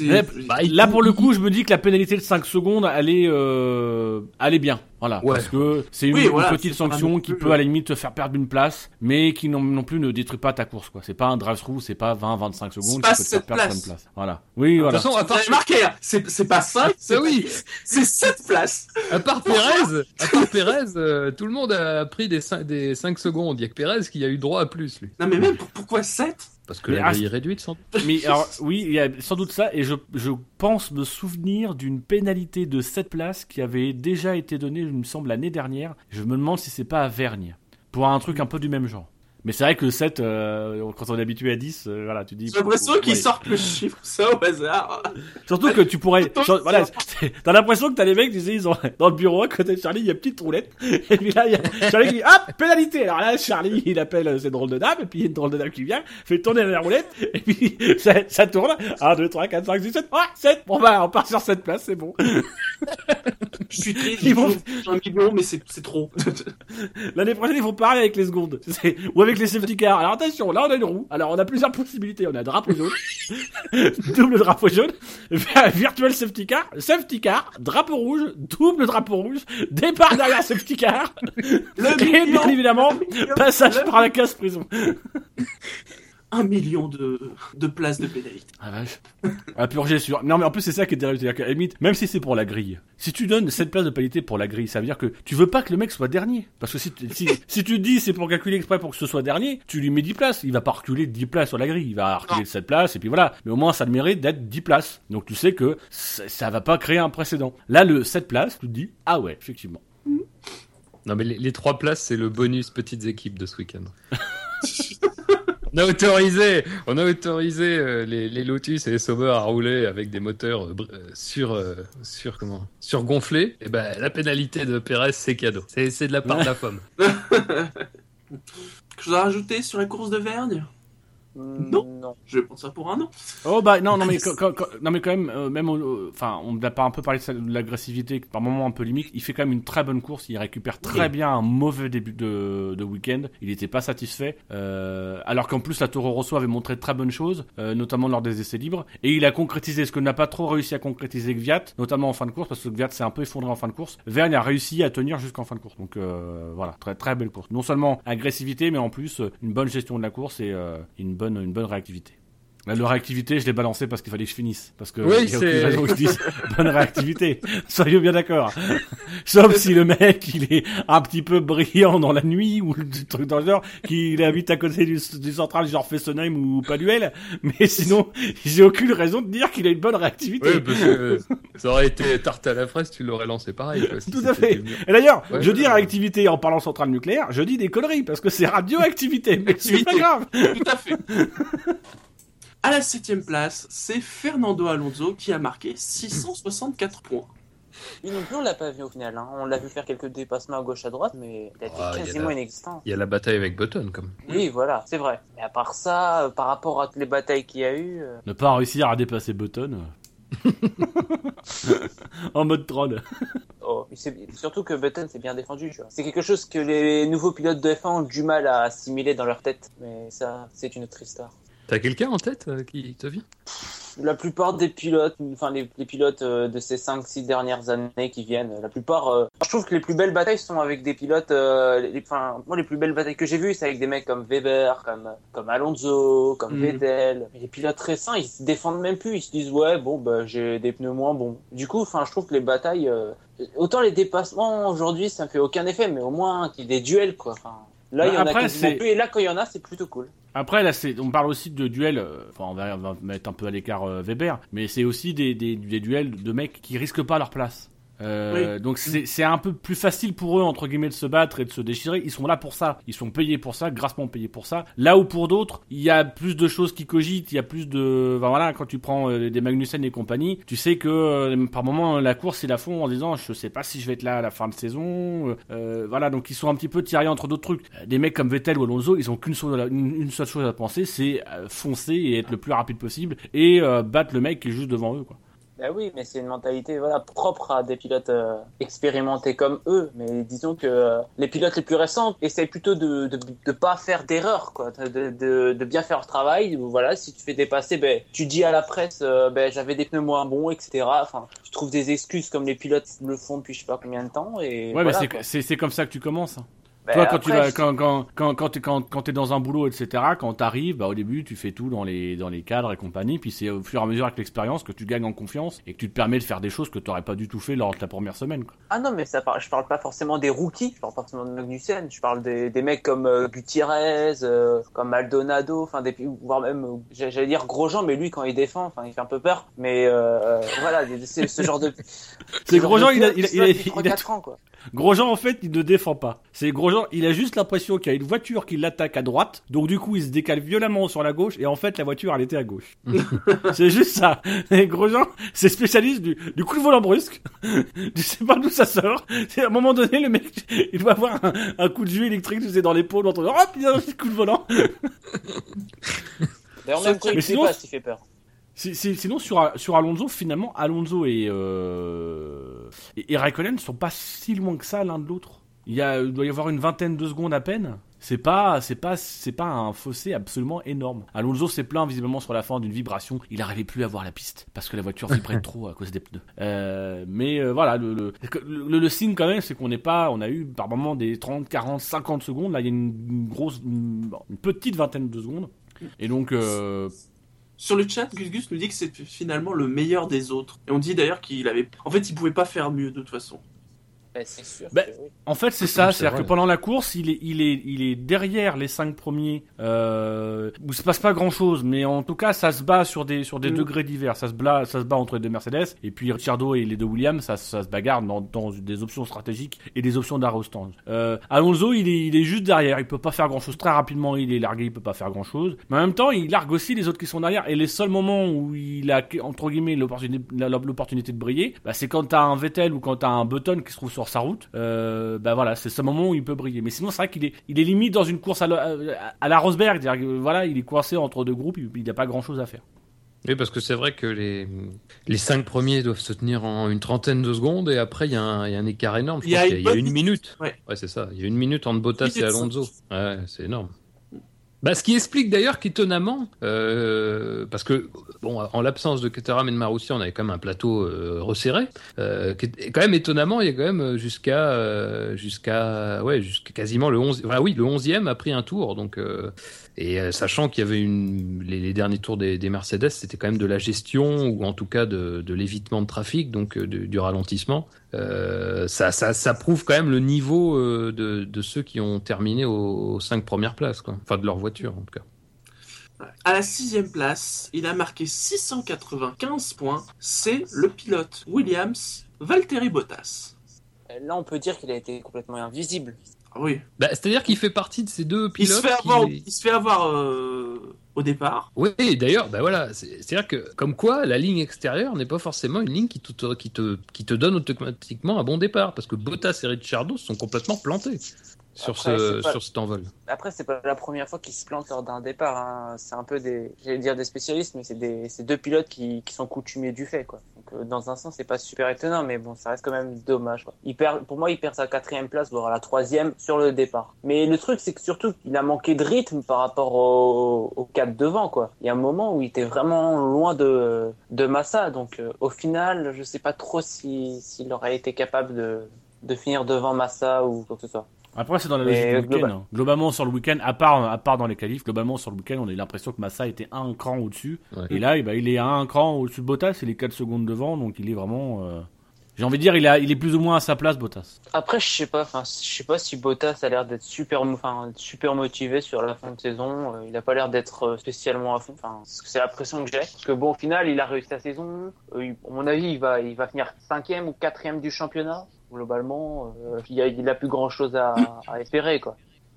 Là, bah, il- Là, pour le coup, je me dis que la pénalité de 5 secondes, elle est, euh, elle est bien. Voilà. Ouais. Parce que c'est une, Oui, une voilà, petite sanction qui plus, peut, à la limite, te faire perdre une place, mais qui non, non plus ne détruit pas ta course, quoi. C'est pas un drive-through, c'est pas 20, 25 secondes pas qui peut te faire cette perdre place. une place. Voilà. Oui, De voilà. toute façon, à part, marqué, hein, c'est c'est pas 5, <laughs> c'est oui. c'est 7 places. à part Pérez, à part <laughs> Pérez, euh, tout le monde a pris des 5, des 5 secondes. Il y a que Pérez qui a eu droit à plus, lui. Non, mais même, pour- pourquoi 7 Parce que Mais la grille est réduite, sans <laughs> doute. Mais alors, oui, il y a sans doute ça, et je, je pense me souvenir d'une pénalité de 7 places qui avait déjà été donnée, il me semble, l'année dernière. Je me demande si c'est pas à Vergne, pour un truc un peu du même genre. Mais c'est vrai que 7, euh, quand on est habitué à 10, euh, voilà, tu dis. J'ai l'impression qu'ils Ouais. sortent le chiffre, ça, au hasard. Surtout que tu pourrais. Sur- voilà, <laughs> t'as l'impression que t'as les mecs, tu sais, ils ont dans le bureau à côté de Charlie, il y a une petite roulette. Et puis là, il y a <laughs> Charlie qui dit hop, pénalité. Alors là, Charlie, il appelle euh, cette drôle de dame, et puis il y a une drôle de dame qui vient, fait tourner la roulette, et puis <laughs> ça, ça tourne. 1, 2, 3, 4, 5, 6, 7. Ah, 7. Bon bah, on part sur cette place, c'est bon. Je suis triste, Ils vont- un million, mais c'est trop. L'année prochaine, ils vont pareil avec les secondes. Ou avec les safety cars. Alors attention, là on a une roue. Alors on a plusieurs possibilités. On a drapeau jaune, <laughs> double drapeau jaune, virtual safety car, safety car, drapeau rouge, double drapeau rouge, départ derrière safety car, Le et bien évidemment, passage par la case prison. Un million de, de places de pénalité. Ah vache. À purger sur. Non mais en plus c'est ça qui est terrible. C'est-à-dire qu'à la limite, même si c'est pour la grille, si tu donnes cette place de pénalité pour la grille, ça veut dire que tu veux pas que le mec soit dernier. Parce que si, tu- si, <laughs> si tu te dis c'est pour calculer exprès pour que ce soit dernier, tu lui mets 10 places. Il va pas reculer 10 places sur la grille. Il va reculer Non. de 7 places et puis voilà. Mais au moins ça le mérite d'être 10 places. Donc tu sais que ça, ça va pas créer un précédent. Là le 7 places, tu te dis ah ouais, effectivement. Non, mais les, les trois places, c'est le bonus petites équipes de ce week-end. <laughs> on a autorisé, on a autorisé euh, les, les Lotus et les Sauber à rouler avec des moteurs euh, euh, sur, sur comment, surgonflés. Et ben, la pénalité de Pérez, c'est cadeau. C'est, c'est de la part de la <laughs> pomme. Quelque chose à rajouter sur la course de Vergne Non. non. Je pense ça pour un an. Oh bah non non mais quand- quand- quand- non mais quand même euh, même au- enfin on n'a pas un peu parlé de, l'agressivité par moment un peu limite. Il fait quand même une très bonne course. Il récupère très Oui. bien un mauvais début de, de week-end. Il n'était pas satisfait. Euh, alors qu'en plus la Toro Rosso avait montré de très bonnes choses euh, notamment lors des essais libres. Et il a concrétisé ce que n'a pas trop réussi à concrétiser Gviat notamment en fin de course parce que Gviat s'est un peu effondré en fin de course. Vergne a réussi à tenir jusqu'en fin de course. Donc euh, voilà. Très très belle course. Non seulement agressivité mais en plus euh, une bonne gestion de la course et euh, une bonne une bonne réactivité Là, le réactivité, je l'ai balancé parce qu'il fallait que je finisse. Parce que Oui, il y a aucune c'est- raison que je dise bonne réactivité. Soyons bien d'accord. Sauf si le mec, il est un petit peu brillant dans la nuit ou des trucs dans le genre, qu'il habite à côté du, du central genre Fessenheim ou Paduel. Mais sinon, j'ai aucune raison de dire qu'il a une bonne réactivité. Oui, parce que euh, ça aurait été tarte à la fraise, tu l'aurais lancé pareil. quoi, si Tout à fait. du. Et d'ailleurs, Ouais, je dis ouais. réactivité en parlant centrale nucléaire, je dis des conneries parce que c'est radioactivité. Mais <laughs> c'est pas grave. Tout à fait. <laughs> À la septième place, c'est Fernando Alonso qui a marqué 664 points. Lui non plus, on l'a pas vu au final. hein. On l'a vu faire quelques dépassements à gauche à droite, mais il a été quasiment la- inexistant. Il y a la bataille avec Button, comme. Oui, voilà, c'est vrai. Mais à part ça, euh, par rapport à toutes les batailles qu'il y a eu, euh, Ne pas réussir à dépasser Button. euh. <laughs> en mode troll. oh, surtout que Button s'est bien défendu. tu vois. C'est quelque chose que les nouveaux pilotes de F1 ont du mal à assimiler dans leur tête. Mais ça, c'est une autre histoire. T'as quelqu'un en tête euh, qui te vit La plupart des pilotes, enfin les, les pilotes euh, de ces 5-6 dernières années qui viennent, la plupart, euh, je trouve que les plus belles batailles sont avec des pilotes, les, enfin moi les plus belles batailles que j'ai vues c'est avec des mecs comme Weber, comme comme Alonso, comme Mhm. Vettel. Les pilotes récents ils se défendent même plus, ils se disent ouais bon bah j'ai des pneus moins bons. Du coup enfin je trouve que les batailles, autant les dépassements aujourd'hui ça fait aucun effet, mais au moins qu'il y ait des duels quoi. Enfin, là il y en Après, a quasiment plus et là quand il y en a c'est plutôt cool. Après, là, on parle aussi de duels. euh, Enfin, on va, on va mettre un peu à l'écart euh, Weber, mais c'est aussi des, des, des duels de mecs qui risquent pas leur place. Euh, Donc c'est un peu plus facile pour eux entre guillemets de se battre et de se déchirer. Ils sont là pour ça. Ils sont payés pour ça, grassement payés pour ça. Là où pour d'autres, il y a plus de choses qui cogitent. Il y a plus de, enfin, voilà, quand tu prends euh, des Magnussen et compagnie, tu sais que euh, par moment la course ils la font en disant je sais pas si je vais être là à la fin de saison. Voilà, donc ils sont un petit peu tiraillés entre d'autres trucs. Des mecs comme Vettel ou Alonso, ils ont qu'une chose, une, une seule chose à penser, c'est foncer et être le plus rapide possible et battre le mec qui est juste devant eux, quoi. Bah oui, mais c'est une mentalité voilà propre à des pilotes euh, expérimentés comme eux. Mais disons que euh, les pilotes les plus récents essayent plutôt de de, de pas faire d'erreur, quoi, de, de, de bien faire leur travail. Voilà, si tu fais dépasser, ben tu dis à la presse, euh, ben j'avais des pneus moins bons, etc. Enfin, tu trouves des excuses comme les pilotes le font depuis je sais pas combien de temps. Et Ouais, voilà, mais c'est- comme ça que tu commences. Ben, Toi, quand tu vas, quand, quand, quand, quand t'es, quand, quand t'es dans un boulot, etc., quand t'arrives, bah, au début, tu fais tout dans les, dans les cadres et compagnie, puis c'est au fur et à mesure avec l'expérience que tu gagnes en confiance et que tu te permets de faire des choses que t'aurais pas du tout fait lors de ta première semaine, quoi. Ah non, mais ça par... je parle pas forcément des rookies, je parle pas forcément de Magnussen, je parle des, des mecs comme euh, Gutiérrez, euh, comme Maldonado, enfin des voire même j'allais dire Grosjean, mais lui quand il défend, enfin il fait un peu peur, mais euh, voilà, c'est ce genre de <laughs> C'est Grosjean, il a, il a, il a, il a- 4 ans quoi. Grosjean, en fait, il ne défend pas. C'est Grosjean, Il a juste l'impression qu'il y a une voiture qui l'attaque à droite, donc du coup il se décale violemment sur la gauche, et en fait la voiture elle était à gauche. <laughs> c'est juste ça. Et Grosjean, c'est spécialiste du, du coup de volant brusque. <laughs> tu sais pas d'où ça sort. C'est à un moment donné le mec, <laughs> il doit avoir un, un coup de jus électrique, tu sais, dans l'épaule, en entendant, hop, il y a un petit coup de volant. D'ailleurs, même quand Mais il fait sinon- pas, fait peur. Sinon sur sur Alonso finalement Alonso et euh, et, et Raikkonen sont pas si loin que ça l'un de l'autre. Il y a il doit y avoir une vingtaine de secondes à peine. C'est pas c'est pas c'est pas un fossé absolument énorme. Alonso s'est plaint visiblement sur la fin d'une vibration. Il n'arrivait plus à voir la piste parce que la voiture vibrait <laughs> trop à cause des pneus. Euh, mais euh, voilà le le, le, le signe quand même c'est qu'on n'est pas on a eu par moment des 30 40 50 secondes là il y a une, une grosse une, une petite vingtaine de secondes. Et donc euh, Sur le chat, Gus Gus nous dit que c'est finalement le meilleur des autres. Et on dit d'ailleurs qu'il avait. En fait, il pouvait pas faire mieux de toute façon. Ouais, c'est sûr. Que oui. En fait, c'est ça. C'est-à-dire que pendant la course, il est, il est, il est derrière les cinq premiers. Euh, où il se passe pas grand-chose, mais en tout cas, ça se bat sur des, sur des Mm. degrés divers. Ça se bat, ça se bat entre les deux Mercedes. Et puis Ricciardo et les deux Williams, ça, ça se bagarre dans, dans des options stratégiques et des options d'arrostage. Euh, Alonso, il est, il est juste derrière. Il peut pas faire grand-chose. Très rapidement, il est largué. Il peut pas faire grand-chose. Mais en même temps, il largue aussi les autres qui sont derrière. Et les seuls moments où il a entre guillemets l'opportunité de briller, bah, c'est quand t'as un Vettel ou quand t'as un Button qui se trouve sur sa route. Euh, bah voilà, c'est ce moment où il peut briller. Mais sinon, c'est vrai qu'il est, il est limite dans une course à, la- à, à la Rosberg. Que, voilà, il est coincé entre deux groupes. Il n'a pas grand-chose à faire. Oui, parce que c'est vrai que les, les cinq premiers doivent se tenir en une trentaine de secondes et après il y, a un- il y a un écart énorme. Je Il y a pense qu'il y a- il y a une minute. Ouais. c'est ça. Il y a une minute entre Bottas et Alonso. Ouais, c'est énorme. Bah, ce qui explique d'ailleurs qu'étonnamment, euh, parce que bon, en l'absence de Caterham et de Marussia, on avait quand même un plateau euh, resserré. Euh, quand même étonnamment, il y a quand même jusqu'à euh, jusqu'à ouais jusqu'à quasiment le 11 enfin, oui le 11e a pris un tour donc et sachant qu'il y avait une les, derniers tours des, des Mercedes, c'était quand même de la gestion ou en tout cas de, de l'évitement de trafic donc du ralentissement. Euh, ça, ça, ça prouve quand même le niveau euh, de, de ceux qui ont terminé aux, aux cinq premières places, quoi. Enfin, de leur voiture, en tout cas. À la sixième place, il a marqué 695 points. C'est le pilote Williams, Valtteri Bottas. Là, on peut dire qu'il a été complètement invisible. Ah oui. Bah, C'est-à-dire qu'il fait partie de ces deux Il pilotes. se fait qui- avoir, il se fait avoir euh, départ. Oui, d'ailleurs, bah voilà, c'est- c'est-à-dire que comme quoi la ligne extérieure n'est pas forcément une ligne qui te, qui te, qui te donne automatiquement un bon départ, parce que Bottas et Ricciardo sont complètement plantés sur, Après, ce, c'est pas- sur cet envol. Après, c'est pas la première fois qu'ils se plantent lors d'un départ. hein. C'est un peu des, j'allais dire des spécialistes, mais c'est des, deux pilotes qui, qui sont coutumiers du fait, quoi. Donc, euh, dans un sens, c'est pas super étonnant, mais bon, ça reste quand même dommage. Quoi. Il perd, pour moi, il perd sa quatrième place, voire la troisième sur le départ. Mais le truc, c'est que surtout, il a manqué de rythme par rapport au, au quatre devant, quoi. Il y a un moment où il était vraiment loin de, de Massa, donc euh, au final, je sais pas trop si, s'il aurait été capable de, de finir devant Massa ou quoi que ce soit. Après, c'est dans la Mais logique du week-end. hein. Globalement, sur le week-end, à part, à part dans les qualifs, globalement, sur le week-end, on a eu l'impression que Massa était un cran au-dessus. Ouais. Et là, eh ben, il est un cran au-dessus de Bottas, il est 4 secondes devant, donc il est vraiment. euh, J'ai envie de dire, il, a, il est plus ou moins à sa place, Bottas. Après, je sais pas, enfin, je sais pas si Bottas a l'air d'être super, enfin, super motivé sur la fin de saison. Euh, il a pas l'air d'être euh, spécialement à fond. Enfin, c'est l'impression que j'ai. Parce que bon, au final, il a réussi sa saison. Euh, il- à mon avis, il va, il va finir cinquième ou quatrième du championnat. Globalement, euh, il, a, il a plus grand chose à, à espérer, quoi.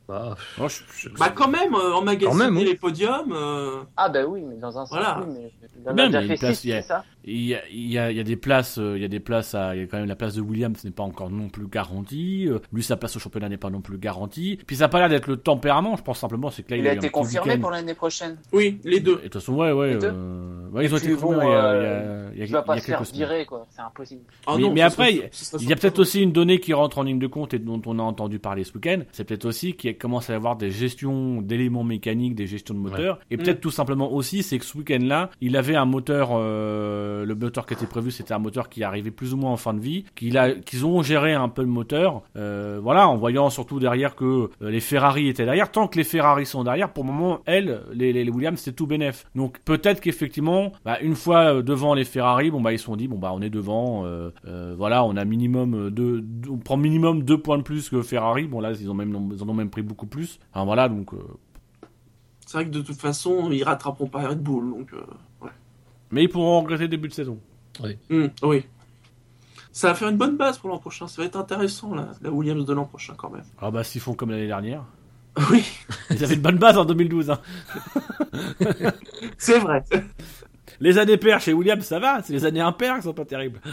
Bah, Moi, je- je- Bah quand même, euh, Quand même, oui. les podiums. euh, Ah bah oui, mais dans un sens, Voilà. oui, mais il en a déjà fait c'est ça Il y a, il y a, il y a des places, euh, il y a des places à, il y a quand même la place de Williams n'est pas encore non plus garantie. euh, lui, sa place au championnat n'est pas non plus garantie. Puis ça a pas l'air d'être le tempérament. Je pense simplement, c'est que là, Il il, a un été confirmé week-end. pour l'année prochaine. Oui, les deux. Et de toute façon, ouais, ouais. Les deux euh, ouais, ils ont été confirmés il y a, euh, il y a- il y a- Il va pas il y a se faire virer, quoi. C'est impossible. Ah Mais- non, mais après, Il y a peut-être aussi une donnée qui rentre en ligne de compte et dont on a entendu parler ce week-end. C'est peut-être aussi qu'il commence à y avoir des gestions d'éléments mécaniques, des gestions de moteurs. Et peut-être Mm. tout simplement aussi, c'est que ce week-end-là, il avait un moteur, euh, le moteur qui était prévu, c'était un moteur qui arrivait plus ou moins en fin de vie, qu'ils ont géré un peu le moteur. Euh, voilà, en voyant surtout derrière que euh, les Ferrari étaient derrière. Tant que les Ferrari sont derrière, pour le moment, elles, les, Williams, c'est tout bénef. Donc peut-être qu'effectivement, bah, une fois euh, devant les Ferrari, bon bah ils se sont dit, bon bah on est devant, euh, euh, voilà, on a minimum euh, deux, on prend minimum deux points de plus que Ferrari. Bon là, ils ont même, ils en ont même pris beaucoup plus. Enfin voilà, donc. euh, C'est vrai que de toute façon, ils rattraperont pas Red Bull. Euh. Mais ils pourront regretter le début de saison. Hmm, oui. Ça va faire une bonne base pour l'an prochain. Ça va être intéressant, la, la Williams de l'an prochain, quand même. Ah bah s'ils font comme l'année dernière. <laughs> Oui, Ils avaient une bonne base en 2012. Hein. <laughs> c'est vrai. Les années paires chez Williams, ça va. C'est les années impaires qui sont pas terribles. <laughs>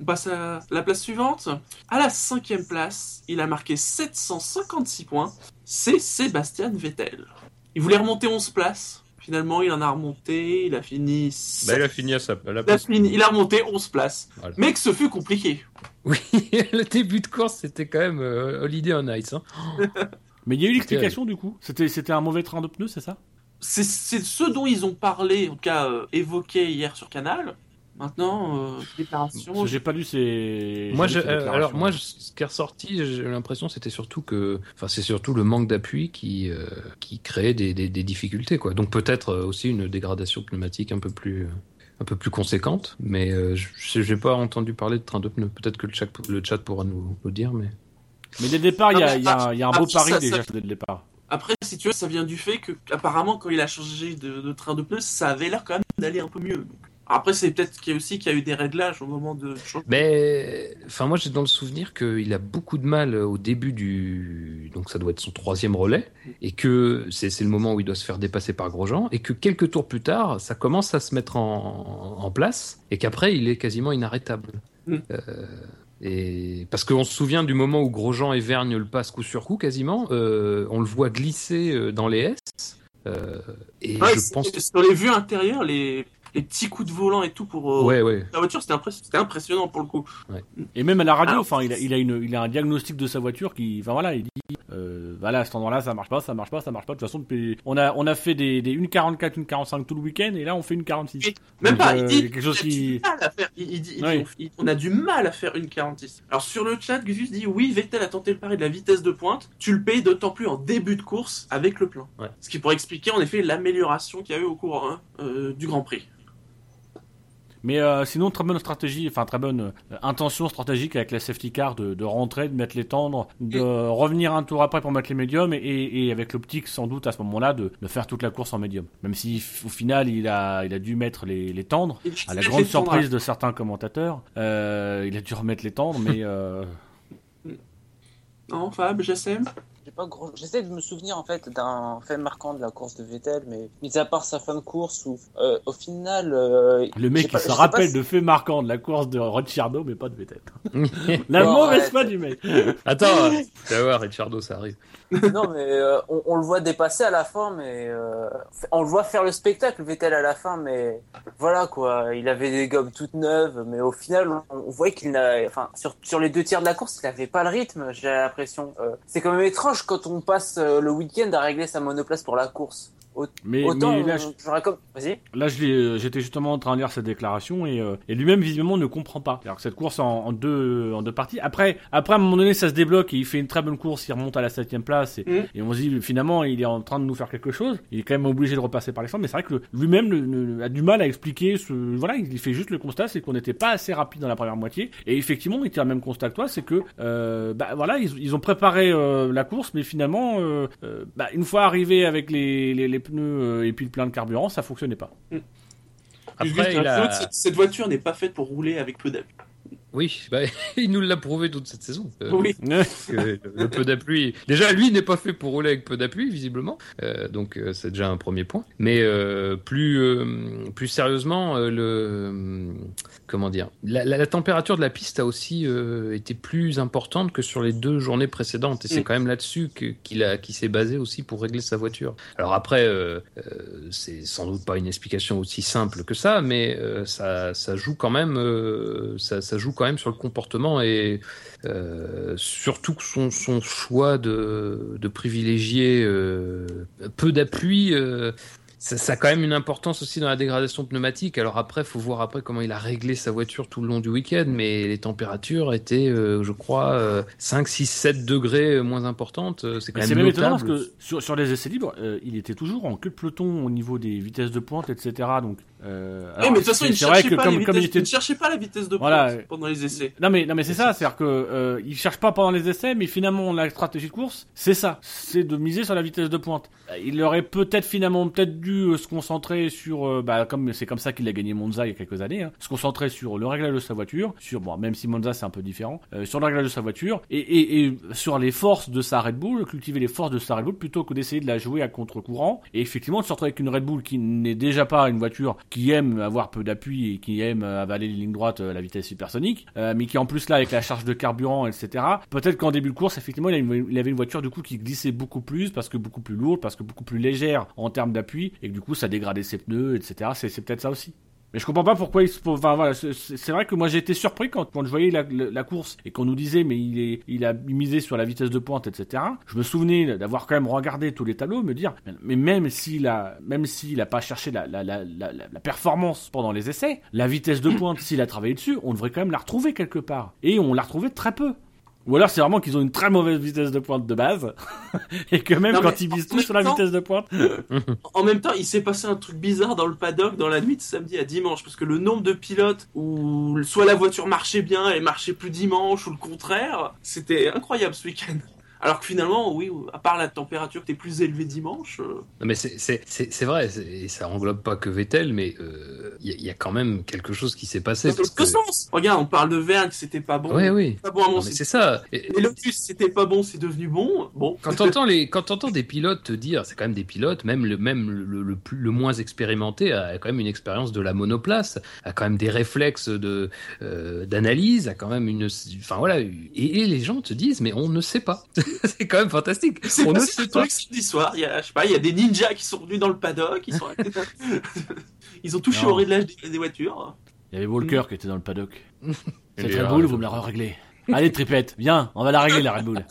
On passe à la place suivante. À la cinquième place, il a marqué 756 points. C'est Sébastien Vettel. Il voulait remonter 11 places. Finalement, il en a remonté. Il a fini. Bah, il a fini à, sa, la il, a place. fini- il a remonté 11 places. Voilà. Mais que ce fut compliqué. Oui, <laughs> le début de course, c'était quand même euh, Holiday on Ice. Hein. <laughs> Mais il y a eu l'explication du coup. C'était c'était un mauvais train de pneus, c'est ça? C'est c'est ce dont ils ont parlé, en tout cas euh, évoqué hier sur Canal. Maintenant, euh, déclaration. J'ai pas lu ces. Moi, je, ces euh, alors moi, je- ce qui est ressorti, j'ai l'impression, c'était surtout que, enfin, c'est surtout le manque d'appui qui euh, qui créait des, des, des difficultés, quoi. Donc peut-être euh, aussi une dégradation pneumatique un peu plus un peu plus conséquente, mais euh, je j'ai pas entendu parler de train de pneus. Peut-être que le chat, le chat pourra nous, nous dire, mais Mais dès le départ, il y a, y a un- il y a un beau ça- pari ça- déjà dès le départ. Après, si tu veux, ça vient du fait que, apparemment, quand il a changé de, de train de pneus, ça avait l'air quand même d'aller un peu mieux. Donc, Après, c'est peut-être qu'il y a aussi qu'il y a eu des réglages au moment de. Mais, enfin, moi, j'ai dans le souvenir qu'il a beaucoup de mal au début du, donc ça doit être son troisième relais, et que c'est le moment où il doit se faire dépasser par Grosjean, et que quelques tours plus tard, ça commence à se mettre en, en place, et qu'après, il est quasiment inarrêtable. Mm. Euh, et parce qu'on se souvient du moment où Grosjean et Vergne le passent coup sur coup quasiment, euh, on le voit glisser euh, dans les S. euh, et Ouais, je pense, Sur les vues intérieures, les, les petits coups de volant et tout pour euh, ouais, ouais. la voiture, c'était impressionnant, pour le coup. Et même à la radio, enfin, il a, il a une, il a un diagnostic de sa voiture qui, enfin voilà, il dit, euh, voilà, à cet endroit-là, ça marche pas, ça marche pas, ça marche pas. De toute façon, depuis- on a, on a fait des, des 1,44, 1,45 tout le week-end, et là, on fait une 46. Et Même Donc, pas, euh, il dit, quelque chose qui- il, dit, dit, on, a du mal à faire une 46. Alors sur le chat, Gus dit oui, Vettel a tenté le pari de la vitesse de pointe. Tu le payes d'autant plus en début de course avec le plein. Ouais. Ce qui pourrait expliquer en effet l'amélioration qu'il y a eu au cours hein, euh, du Grand Prix. Mais euh, sinon, très bonne stratégie, enfin très bonne euh, intention stratégique avec la safety car de, de rentrer, de mettre les tendres, de revenir un tour après pour mettre les médiums et, et avec l'optique sans doute à ce moment-là de, de faire toute la course en médium. Même si au final il a, il a dû mettre les, les tendres, à la grande surprise de certains commentateurs, euh, il a dû remettre les tendres, mais euh, <laughs> Non, Fab, j'aime. J'ai pas gros... J'essaie de me souvenir en fait d'un fait marquant de la course de Vettel, mais mis à part sa fin de course où euh, au final. euh, le mec pas- se pas rappelle si- de faits marquants de la course de Ricciardo, mais pas de Vettel. <laughs> La Bon, mauvaise arrête. foi du mec. Attends, tu vas voir, Ricciardo, ça arrive. <laughs> non, mais euh, on, on le voit dépasser à la fin, mais euh, on le voit faire le spectacle, Vettel à la fin, mais voilà quoi. Il avait des gommes toutes neuves, mais au final, on, on voyait qu'il n'a, enfin, sur, sur les deux tiers de la course, il avait pas le rythme. J'ai l'impression. Euh, c'est quand même étrange quand on passe euh, le week-end à régler sa monoplace pour la course. Mais, Autant, mais là. Là, je l'ai- euh, j'étais justement en train de lire cette déclaration et, euh, et lui-même visiblement ne comprend pas. Alors que cette course en, en deux en deux parties. Après, après à un moment donné, ça se débloque et il fait une très bonne course. Il remonte à la septième place et, Mm. et on se dit finalement il est en train de nous faire quelque chose. Il est quand même obligé de repasser par les centres, mais c'est vrai que lui-même a du mal à expliquer ce. Voilà, il fait juste le constat, c'est qu'on n'était pas assez rapide dans la première moitié. Et effectivement, il tient le même constat que toi, c'est que euh, bah voilà, ils, ils ont préparé euh, la course, mais finalement, euh, euh, bah, une fois arrivé avec les, les, les pneus euh, et puis le plein de carburant, ça fonctionnait pas. Après, Gus, il a- cette, cette voiture n'est pas faite pour rouler avec peu d'appui. Oui, <laughs> bah, il nous l'a prouvé toute cette saison. Euh, Oui. que le peu d'appui. Déjà, lui n'est pas fait pour rouler avec peu d'appui, visiblement. Euh, donc, euh, c'est déjà un premier point. Mais euh, plus plus sérieusement, le comment dire, la, la- la température de la piste a aussi été plus importante que sur les deux journées précédentes. Et c'est Mm. quand même là-dessus qu'il a qui s'est basé aussi pour régler sa voiture. Alors après, c'est sans doute pas une explication aussi simple que ça, mais ça ça joue quand même ça ça joue quand même sur le comportement et euh, surtout que son, son choix de, de privilégier euh, peu d'appui, euh, ça, ça a quand même une importance aussi dans la dégradation pneumatique. Alors après, faut voir après comment il a réglé sa voiture tout le long du week-end, mais les températures étaient, euh, je crois, euh, 5, 6, 7 degrés moins importantes. C'est quand Mais même même étonnant parce que sur, sur les essais libres, euh, il était toujours en queue de peloton au niveau des vitesses de pointe, etc. Donc Euh, Eh, alors, mais de toute façon, c'est- il ne cherchait, que pas comme, il était il cherchait pas la vitesse de Voilà. pointe pendant les essais. Non mais non mais c'est ça, c'est-à-dire que euh, il cherche pas pendant les essais, mais finalement la stratégie de course, c'est ça, c'est de miser sur la vitesse de pointe. Euh, Il aurait peut-être finalement peut-être dû euh, se concentrer sur, euh, bah comme c'est comme ça qu'il a gagné Monza il y a quelques années, hein, se concentrer sur le réglage de sa voiture, sur bon même si Monza c'est un peu différent, euh, sur le réglage de sa voiture et, et, et sur les forces de sa Red Bull, cultiver les forces de sa Red Bull plutôt que d'essayer de la jouer à contre-courant et effectivement de se retrouver avec une Red Bull qui n'est déjà pas une voiture qui aime avoir peu d'appui et qui aime avaler les lignes droites à la vitesse supersonique, euh, mais qui en plus là avec la charge de carburant, etc. Peut-être qu'en début de course, effectivement, il, a une- il avait une voiture du coup qui glissait beaucoup plus parce que beaucoup plus lourde, parce que beaucoup plus légère en termes d'appui et que du coup ça dégradait ses pneus, etc. C'est peut-être ça aussi. Mais je comprends pas pourquoi il se. Enfin c'est- vrai que moi j'ai été surpris quand, quand je voyais la, course et qu'on nous disait mais il il a misé sur la vitesse de pointe, etc. Je me souvenais d'avoir quand même regardé tous les tableaux, me dire mais même s'il a, même a pas cherché la- la performance pendant les essais, la vitesse de pointe s'il a travaillé dessus, on devrait quand même la retrouver quelque part. Et on l'a retrouvée très peu. Ou alors c'est vraiment qu'ils ont une très mauvaise vitesse de pointe de base <laughs> et que même Non, quand ils visent en tout sur la temps- vitesse de pointe, <laughs> En même temps, il s'est passé un truc bizarre dans le paddock dans la nuit de samedi à dimanche, parce que le nombre de pilotes où soit la voiture marchait bien et marchait plus dimanche, ou le contraire, c'était incroyable ce week-end. Alors que finalement, oui, à part la température qui était plus élevée dimanche, euh, Non, mais c'est- vrai, et ça englobe pas que Vettel, mais euh, il y, a- il y a quand même quelque chose qui s'est passé. dans l'autre sens. Regarde, on parle de Verne, c'était pas bon. Oui, oui. Pas bon sens. c'est ça. Et- Et Lotus, c'était pas bon, c'est devenu bon. Bon. Quand t'entends les, quand t'entends des pilotes te dire, c'est quand même des pilotes, même le, même le, le plus, le moins expérimenté a quand même une expérience de la monoplace, a quand même des réflexes de, euh, d'analyse, a quand même une, enfin voilà, et, et les gens te disent, mais on ne sait pas. <laughs> <laughs> c'est quand même fantastique. C'est On ne passé sait pas. truc samedi soir. Il y a, je sais pas, il y a des ninjas qui sont venus dans le paddock. Ils, sont... ils ont touché Non. au réglage des, des voitures. il y avait Walker qui était dans le paddock. <laughs> Cette Red Bull, vous me la régler. Allez, tripette, viens, on va la régler la Red Bull.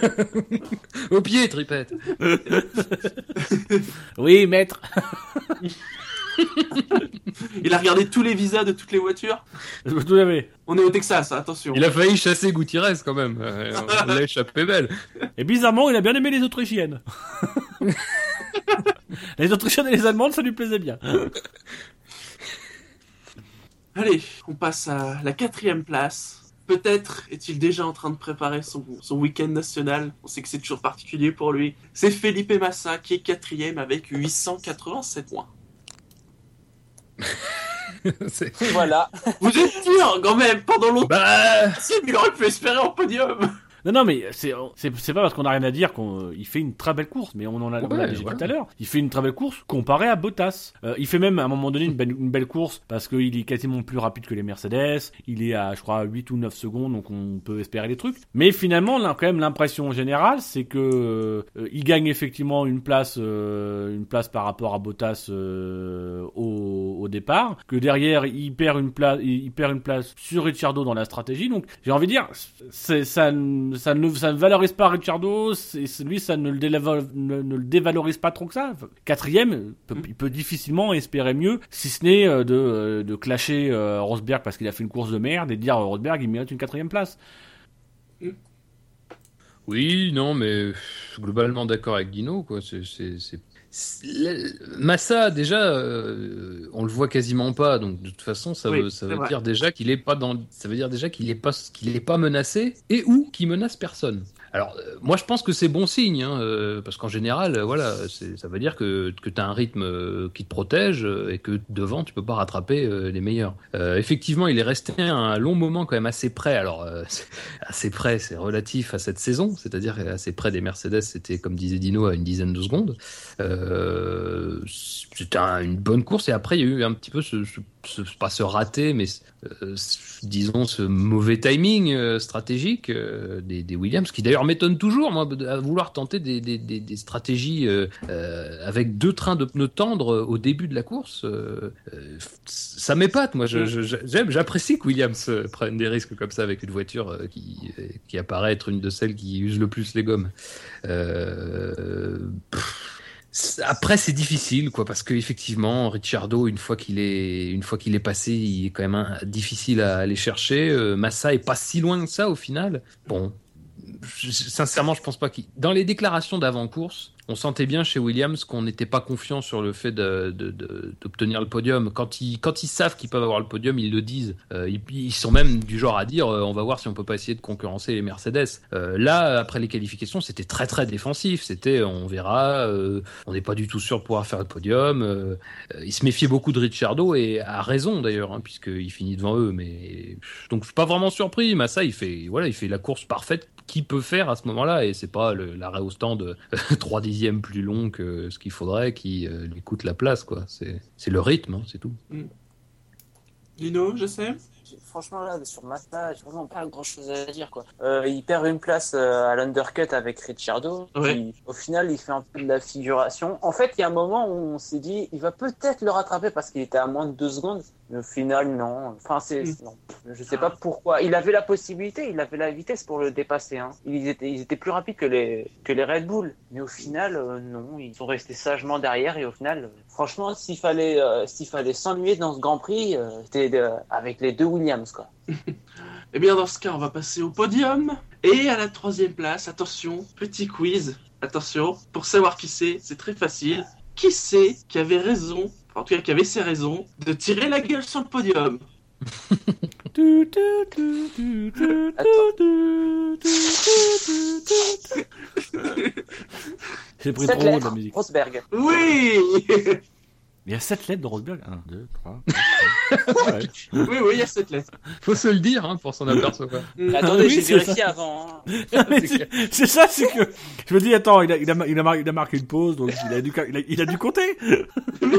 <laughs> Au pied, tripette. Oui, maître. <laughs> Il a regardé tous les visas de toutes les voitures. Tout. On est au Texas, attention. Il a failli chasser Gutiérrez quand même. Euh, <laughs> on l'a échappé belle. Et bizarrement, il a bien aimé les Autrichiennes. <laughs> les Autrichiennes et les Allemandes, ça lui plaisait bien. Allez, on passe à la quatrième place. Peut-être est-il déjà en train de préparer son, son week-end national. On sait que c'est toujours particulier pour lui. C'est Felipe Massa qui est quatrième avec 887 points. <laughs> C'est- Voilà. Vous êtes dur quand même pendant longtemps. Bah, Il aurait pu espérer en podium. Non, non, mais c'est pas parce qu'on a rien à dire qu'on il fait une très belle course, mais on en a, on l'a Ouais, déjà dit voilà. tout à l'heure. Il fait une très belle course comparé à Bottas. Euh, il fait même à un moment donné une belle, une belle course parce qu'il est quasiment plus rapide que les Mercedes. Il est à, je crois, 8 ou 9 secondes, donc on peut espérer des trucs. Mais finalement, là, quand même, l'impression générale, c'est que euh, il gagne effectivement une place, euh, une place par rapport à Bottas au, au départ. Que derrière, il perd une place, il perd une place sur Ricciardo dans la stratégie. Donc, j'ai envie de dire, ça, ça ne, ça ne valorise pas c'est- lui, ça ne le, ne, ne le dévalorise pas trop que ça. Quatrième, peut- il peut difficilement espérer mieux, si ce n'est euh, de, euh, de clasher euh, Rosberg parce qu'il a fait une course de merde et de dire euh, Rosberg, il mérite une quatrième place. Oui, non, mais globalement d'accord avec Guino, quoi. C'est, Massa, déjà, euh, on le voit quasiment pas, donc de toute façon, ça Oui, veut, ça dire déjà qu'il est pas dans, ça veut dire déjà qu'il est pas, qu'il est pas menacé et ou qu'il menace personne. Alors, euh, moi, je pense que c'est bon signe, hein, euh, parce qu'en général, euh, voilà, ça veut dire que, que tu as un rythme qui te protège et que devant, tu peux pas rattraper les meilleurs. Euh, effectivement, il est resté un long moment quand même assez près. Alors, euh, <laughs> assez près, c'est relatif à cette saison, c'est-à-dire assez près des Mercedes, c'était comme disait Dino à une dizaine de secondes. Euh, c'était un- une bonne course et après il y a eu un petit peu ce, ce- ce raté, mais euh, disons ce mauvais timing euh, stratégique euh, des, des Williams, qui d'ailleurs m'étonne toujours, moi, à vouloir tenter des, des, des, des stratégies avec deux trains de pneus tendres au début de la course. ça m'épate, moi, j'aime, j'apprécie que Williams prenne des risques comme ça avec une voiture qui, qui apparaît être une de celles qui use le plus les gommes. Pff, après, c'est difficile, quoi, parce que effectivement, Ricciardo, une fois qu'il est, une fois qu'il est passé, il est quand même difficile à aller chercher. Euh, Massa est pas si loin que ça au final. Bon, sincèrement, je pense pas qu'il. Dans les déclarations d'avant course, on sentait bien chez Williams qu'on n'était pas confiant sur le fait d'obtenir le podium. Quand ils, ils savent qu'ils peuvent avoir le podium, ils le disent. Euh, ils, ils sont même du genre à dire euh, on va voir si on peut pas essayer de concurrencer les Mercedes. Euh, là, après les qualifications, c'était très très défensif. C'était on verra, on n'est pas du tout sûr de pouvoir faire le podium. Euh, euh, il se méfiait beaucoup de Ricciardo et a raison d'ailleurs, hein, puisqu'il finit devant eux. Mais donc suis pas vraiment surpris. Massa, il fait voilà, il fait la course parfaite qu'il peut faire à ce moment-là et c'est pas l'arrêt au stand <laughs> 3 dixièmes plus long que ce qu'il faudrait qui euh, lui coûte la place quoi. C'est c'est le rythme, hein, c'est tout. Lino, je sais. Franchement, là, sur Mazda, j'ai vraiment pas grand chose à dire, quoi. Euh, il perd une place euh, à l'undercut avec Ricciardo. Ouais. qui, au final, il fait un peu de la figuration. En fait, il y a un moment où on s'est dit, il va peut-être le rattraper parce qu'il était à moins de deux secondes. Mais au final, non. Enfin, c'est, Mm. non. Je sais pas pourquoi. Il avait la possibilité, il avait la vitesse pour le dépasser, hein. Ils étaient, ils étaient plus rapides que les, que les Red Bull. Mais au final, euh, non. Ils sont restés sagement derrière et au final, euh, franchement, s'il fallait, euh, s'il fallait s'ennuyer dans ce Grand Prix, c'était avec les deux Williams, quoi. <laughs> Eh bien, dans ce cas, on va passer au podium. Et à la troisième place, attention, petit quiz. Attention, pour savoir qui c'est, c'est très facile. Qui c'est qui avait raison, en tout cas qui avait ses raisons, de tirer la gueule sur le podium. J'ai pris trop de la musique. Rosberg. Oui Il y a 7 lettres de Rosberg 1, 2, 3. Oui, oui, il y a 7 lettres. Faut se le dire hein, pour s'en apercevoir. <laughs> Mm. Attendez, ah oui, j'ai vérifié ça. avant. Hein. <laughs> Ah, c'est ça, c'est que. Je me dis, attends, il a, il a, il a, marqué, il a marqué une pause, donc il a dû, il a, il a dû compter. Oui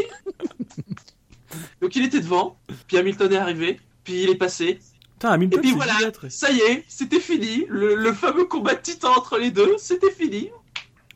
<laughs> Donc il était devant, puis Hamilton est arrivé, puis il est passé. Putain, Hamilton, Et puis voilà, ça y est, c'était fini. Le, le fameux combat de titan entre les deux, c'était fini.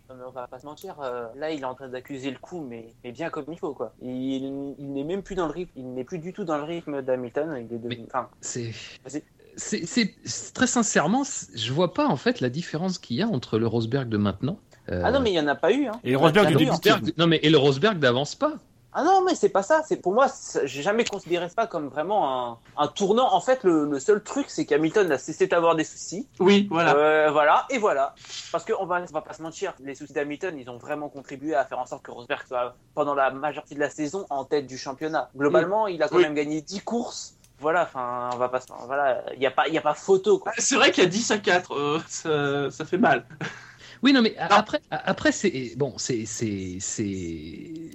Non, mais on va pas se mentir, euh, là il est en train d'accuser le coup, mais, mais bien comme il faut quoi. Il, il n'est même plus dans le rythme, il n'est plus du tout dans le rythme d'Hamilton. Il est devenu- Mais- enfin, C'est Vas-y. c'est très sincèrement, je vois pas en fait la différence qu'il y a entre le Rosberg de maintenant. euh, Ah non, mais il y en a pas eu. Hein. Et le Rosberg du début. non mais et le Rosberg d'avance pas. Ah non, mais c'est pas ça. C'est pour moi, j'ai jamais considéré ça comme vraiment un, un tournant. En fait, le, le seul truc, c'est qu'Hamilton a cessé d'avoir des soucis. Oui, voilà. Euh, voilà, et voilà. Parce qu'on va, on va pas se mentir, les soucis d'Hamilton, ils ont vraiment contribué à faire en sorte que Rosberg soit pendant la majorité de la saison en tête du championnat. Globalement, il a quand Oui. même gagné 10 courses. Voilà, enfin, on va pas, voilà, il y a pas, il y a pas photo C'est vrai qu'il y a 10 à 4, euh, ça, ça fait mal. Oui, non, mais après, après c'est bon, c'est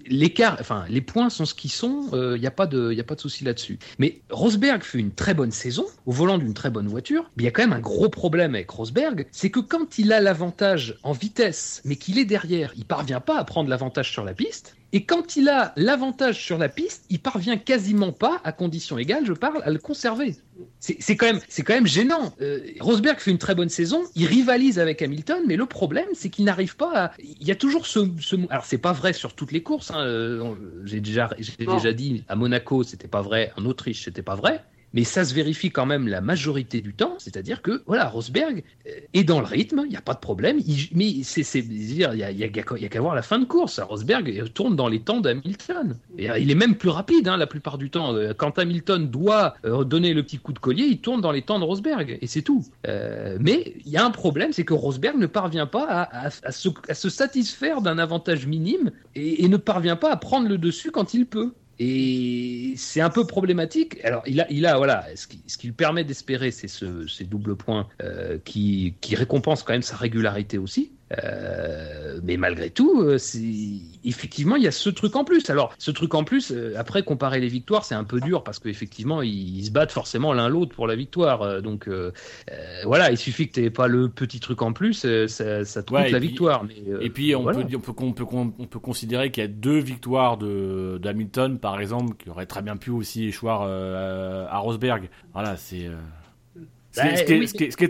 l'écart. Enfin, les points sont ce qu'ils sont. Il n'y a pas de, y a pas de souci là-dessus. Mais Rosberg fait une très bonne saison au volant d'une très bonne voiture. Mais il y a quand même un gros problème avec Rosberg, c'est que quand il a l'avantage en vitesse, mais qu'il est derrière, il parvient pas à prendre l'avantage sur la piste. Et quand il a l'avantage sur la piste, il parvient quasiment pas, à condition égale, je parle, à le conserver. C'est quand même, quand même gênant. Euh, Rosberg fait une très bonne saison, il rivalise avec Hamilton, mais le problème, c'est qu'il n'arrive pas à. Il y a toujours ce. ce... Alors c'est pas vrai sur toutes les courses. Hein. euh, J'ai déjà, déjà dit à Monaco, c'était pas vrai. En Autriche, c'était pas vrai. Mais ça se vérifie quand même la majorité du temps, c'est-à-dire que voilà, Rosberg euh, est dans le rythme, il n'y a pas de problème. Mais c'est, dire, il y a, y a y a qu'à voir la fin de course. Rosberg il tourne dans les temps d'Hamilton. Euh, il est même plus rapide hein, la plupart du temps. Euh, Quand Hamilton doit euh, donner le petit coup de collier, il tourne dans les temps de Rosberg et c'est tout. Euh, mais il y a un problème, c'est que Rosberg ne parvient pas à, se, satisfaire d'un avantage minime et ne parvient pas à prendre le dessus quand il peut. Et c'est un peu problématique. Alors, il a, il a voilà, ce qui, lui permet d'espérer, c'est ce, ces doubles points euh, qui, qui quand même sa régularité aussi. Euh, mais malgré tout, euh, effectivement, il y a ce truc en plus. Alors, ce truc en plus, euh, après, comparer les victoires, c'est un peu dur parce qu'effectivement, ils, ils se battent forcément l'un l'autre pour la victoire. Euh, donc, voilà, il suffit que tu n'aies pas le petit truc en plus, euh, ça, ça te Ouais, coûte la puis- victoire. Mais, Et puis on voilà. peut on peut on peut on peut considérer qu'il y a deux victoires de d'Hamilton par exemple qui auraient très bien pu aussi échouer euh, à Rosberg. Voilà, c'est euh, ce qui est-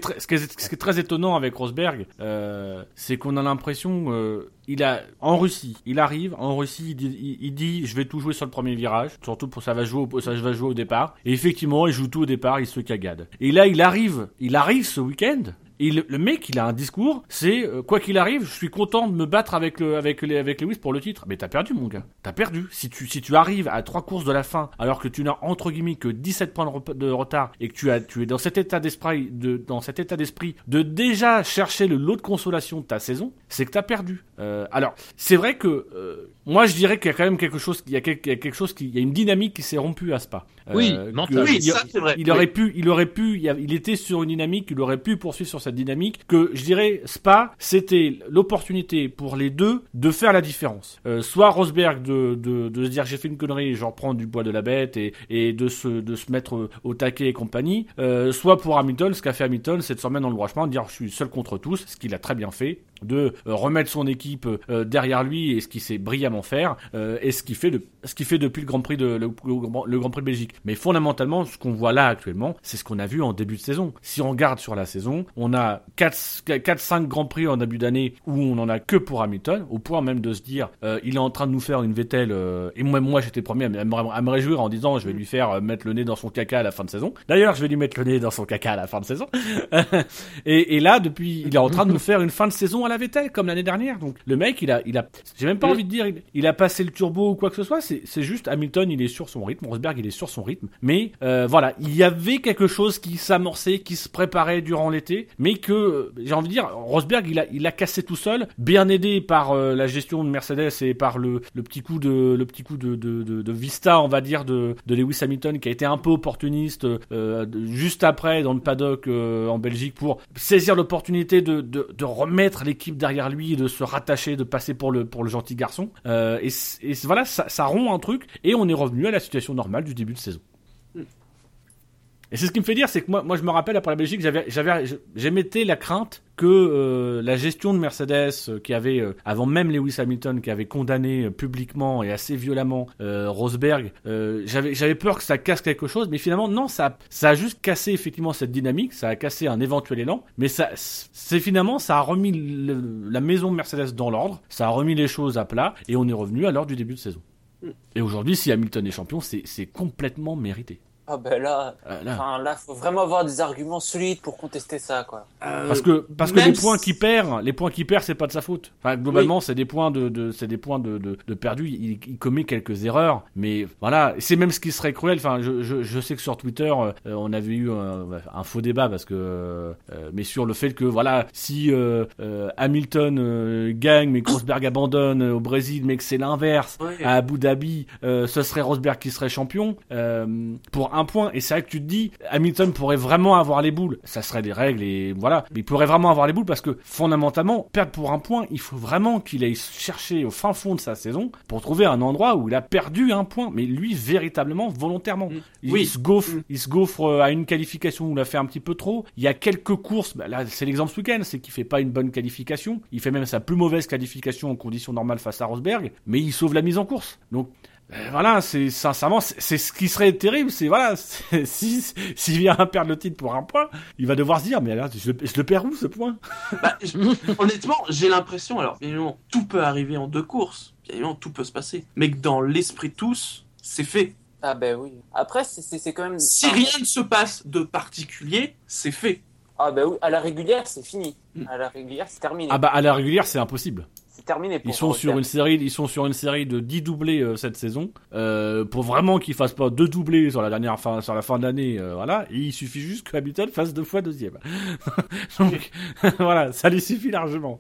très- étonnant avec Rosberg, euh, c'est qu'on a l'impression, euh, il a en Russie, il arrive en Russie, il dit, il- il dit, je vais tout jouer sur le premier virage, surtout pour ça va jouer, au, ça va jouer au départ. Et effectivement, il joue tout au départ, il se cagade. Et là, il arrive, il arrive ce week-end. Et le, mec, il a un discours, c'est euh, quoi qu'il arrive, je suis content de me battre avec le, avec les, avec Lewis pour le titre. Mais t'as perdu, mon gars. T'as perdu. Si tu, arrives à trois courses de la fin, alors que tu n'as entre guillemets que 17 points de retard et que tu as, tu es dans cet état d'esprit, de, dans cet état d'esprit de déjà chercher le lot de consolation de ta saison, c'est que t'as perdu. Euh, alors, c'est vrai que euh, moi, je dirais qu'il y a quand même quelque chose, il y a quelque, il y a quelque chose qui, il y a une dynamique qui s'est rompue à Spa. Euh, Oui, que-. Oui, ça, c'est vrai. il aurait pu, il aurait pu, il, y a- il était sur une dynamique, il aurait pu poursuivre sur cette dynamique. Que je dirais, Spa, c'était l'opportunité pour les deux de faire la différence. Euh, soit Rosberg de, de, de se dire j'ai fait une connerie, genre prendre du poids de la bête et, et de se de se mettre au taquet et compagnie. Euh, soit pour Hamilton, ce qu'a fait Hamilton, c'est de se remettre dans le droit chemin, de dire je suis seul contre tous, ce qu'il a très bien fait de remettre son équipe derrière lui et ce qu'il sait brillamment faire euh, et ce qu'il fait de ce qu'il fait depuis le Grand Prix de le, le- le Grand Prix de Belgique. Mais fondamentalement, ce qu'on voit là actuellement, c'est ce qu'on a vu en début de saison. Si on regarde sur la saison, on a 4 4 5 Grands Prix en début d'année où on en a que pour Hamilton, au point même de se dire euh, il est en train de nous faire une Vettel euh, et moi moi j'étais premier à me, à me- à me réjouir en disant je vais lui faire euh, mettre le nez dans son caca à la fin de saison. D'ailleurs, je vais lui mettre le nez dans son caca à la fin de saison. <laughs> et, et là depuis il est en train de nous faire une fin de saison à la Vettel comme l'année dernière. Donc le mec, il a il a j'ai même pas envie de dire il, il a passé le turbo ou quoi que ce soit, c'est juste Hamilton, il est sur son rythme, Rosberg, il est sur son rythme. Mais euh, voilà, il y avait quelque chose qui s'amorçait, qui se préparait durant l'été, mais que euh, j'ai envie de dire Rosberg, il a cassé tout seul, bien aidé par euh, la gestion de Mercedes et par le petit coup de le petit coup de vista, on va dire de Lewis Hamilton qui a été un peu opportuniste juste après dans le paddock en Belgique pour saisir l'opportunité de, remettre l'équipe derrière lui, de se rattacher, de passer pour le gentil garçon. Euh, et, voilà, ça, ça rompt un truc et on est revenu à la situation normale du début de saison. Et c'est ce qui me fait dire, c'est que moi, moi je me rappelle après la Belgique, j'avais, j'avais, j'émettais la crainte que euh, la gestion de Mercedes, euh, qui avait, euh, avant même Lewis Hamilton, qui avait condamné publiquement et assez violemment Rosberg, j'avais, j'avais peur que ça casse quelque chose, mais finalement non, ça, ça a juste cassé effectivement cette dynamique, ça a cassé un éventuel élan, mais ça, c'est finalement, ça a remis la maison de Mercedes dans l'ordre, ça a remis les choses à plat, et on est revenu à l'heure du début de saison. Et aujourd'hui, si Hamilton est champion, c'est complètement mérité. Ah ben là, Euh, là. enfin là, faut vraiment avoir des arguments solides pour contester ça, quoi. Euh, Parce que parce que les points si- qu'il perd, les points qu'il perd, c'est pas de sa faute. Enfin globalement, c'est des points de, de c'est des points de de, de perdu. Il, il commet quelques erreurs, mais voilà, c'est même ce qui serait cruel. Enfin, je, je, je sais que sur Twitter, euh, on avait eu un, un faux débat parce que euh, mais sur le fait que voilà, si euh, euh, Hamilton euh, gagne mais que Rosberg abandonne euh, au Brésil, mais que c'est l'inverse à Abu Dhabi, euh, ce serait Rosberg qui serait champion euh, pour un point. Et c'est vrai que tu te dis, Hamilton pourrait vraiment avoir les boules. Ça serait des règles et voilà. Mais il pourrait vraiment avoir les boules parce que fondamentalement, perdre pour un point, il faut vraiment qu'il aille chercher au fin fond de sa saison pour trouver un endroit où il a perdu un point. Mais lui, véritablement, volontairement. Il, Oui. il se gaufre, Mm. il se gaufre à une qualification où il a fait un petit peu trop. Il y a quelques courses. bah là, c'est l'exemple ce week-end, c'est qu'il fait pas une bonne qualification. Il fait même sa plus mauvaise qualification en conditions normales face à Rosberg, mais il sauve la mise en course. Donc voilà, c'est sincèrement, c'est ce qui serait terrible, c'est voilà, <laughs> si s'il vient à perdre le titre pour un point, il va devoir se dire, mais alors, je, le- je le perds où ce point? Bah, je- <laughs> honnêtement, j'ai l'impression, alors bien évidemment, tout peut arriver en deux courses, bien évidemment, tout peut se passer, mais que dans l'esprit de tous, c'est fait. Ah ben oui. Après, c'est- quand même. Si ah, rien ne se passe de particulier, c'est fait. Ah ben oui, à la régulière, c'est fini. À la régulière, c'est terminé. Ah bah à la régulière, c'est impossible. C'est terminé pour Ils sont sur une série, ils sont sur une série de 10 doublés euh, cette saison. Euh, pour vraiment qu'ils fassent pas deux doublés sur la dernière fin, sur la fin de l'année, euh, voilà. Et il suffit juste que Hamilton fasse deux fois deuxième. <laughs> Donc <laughs> voilà, ça lui suffit largement.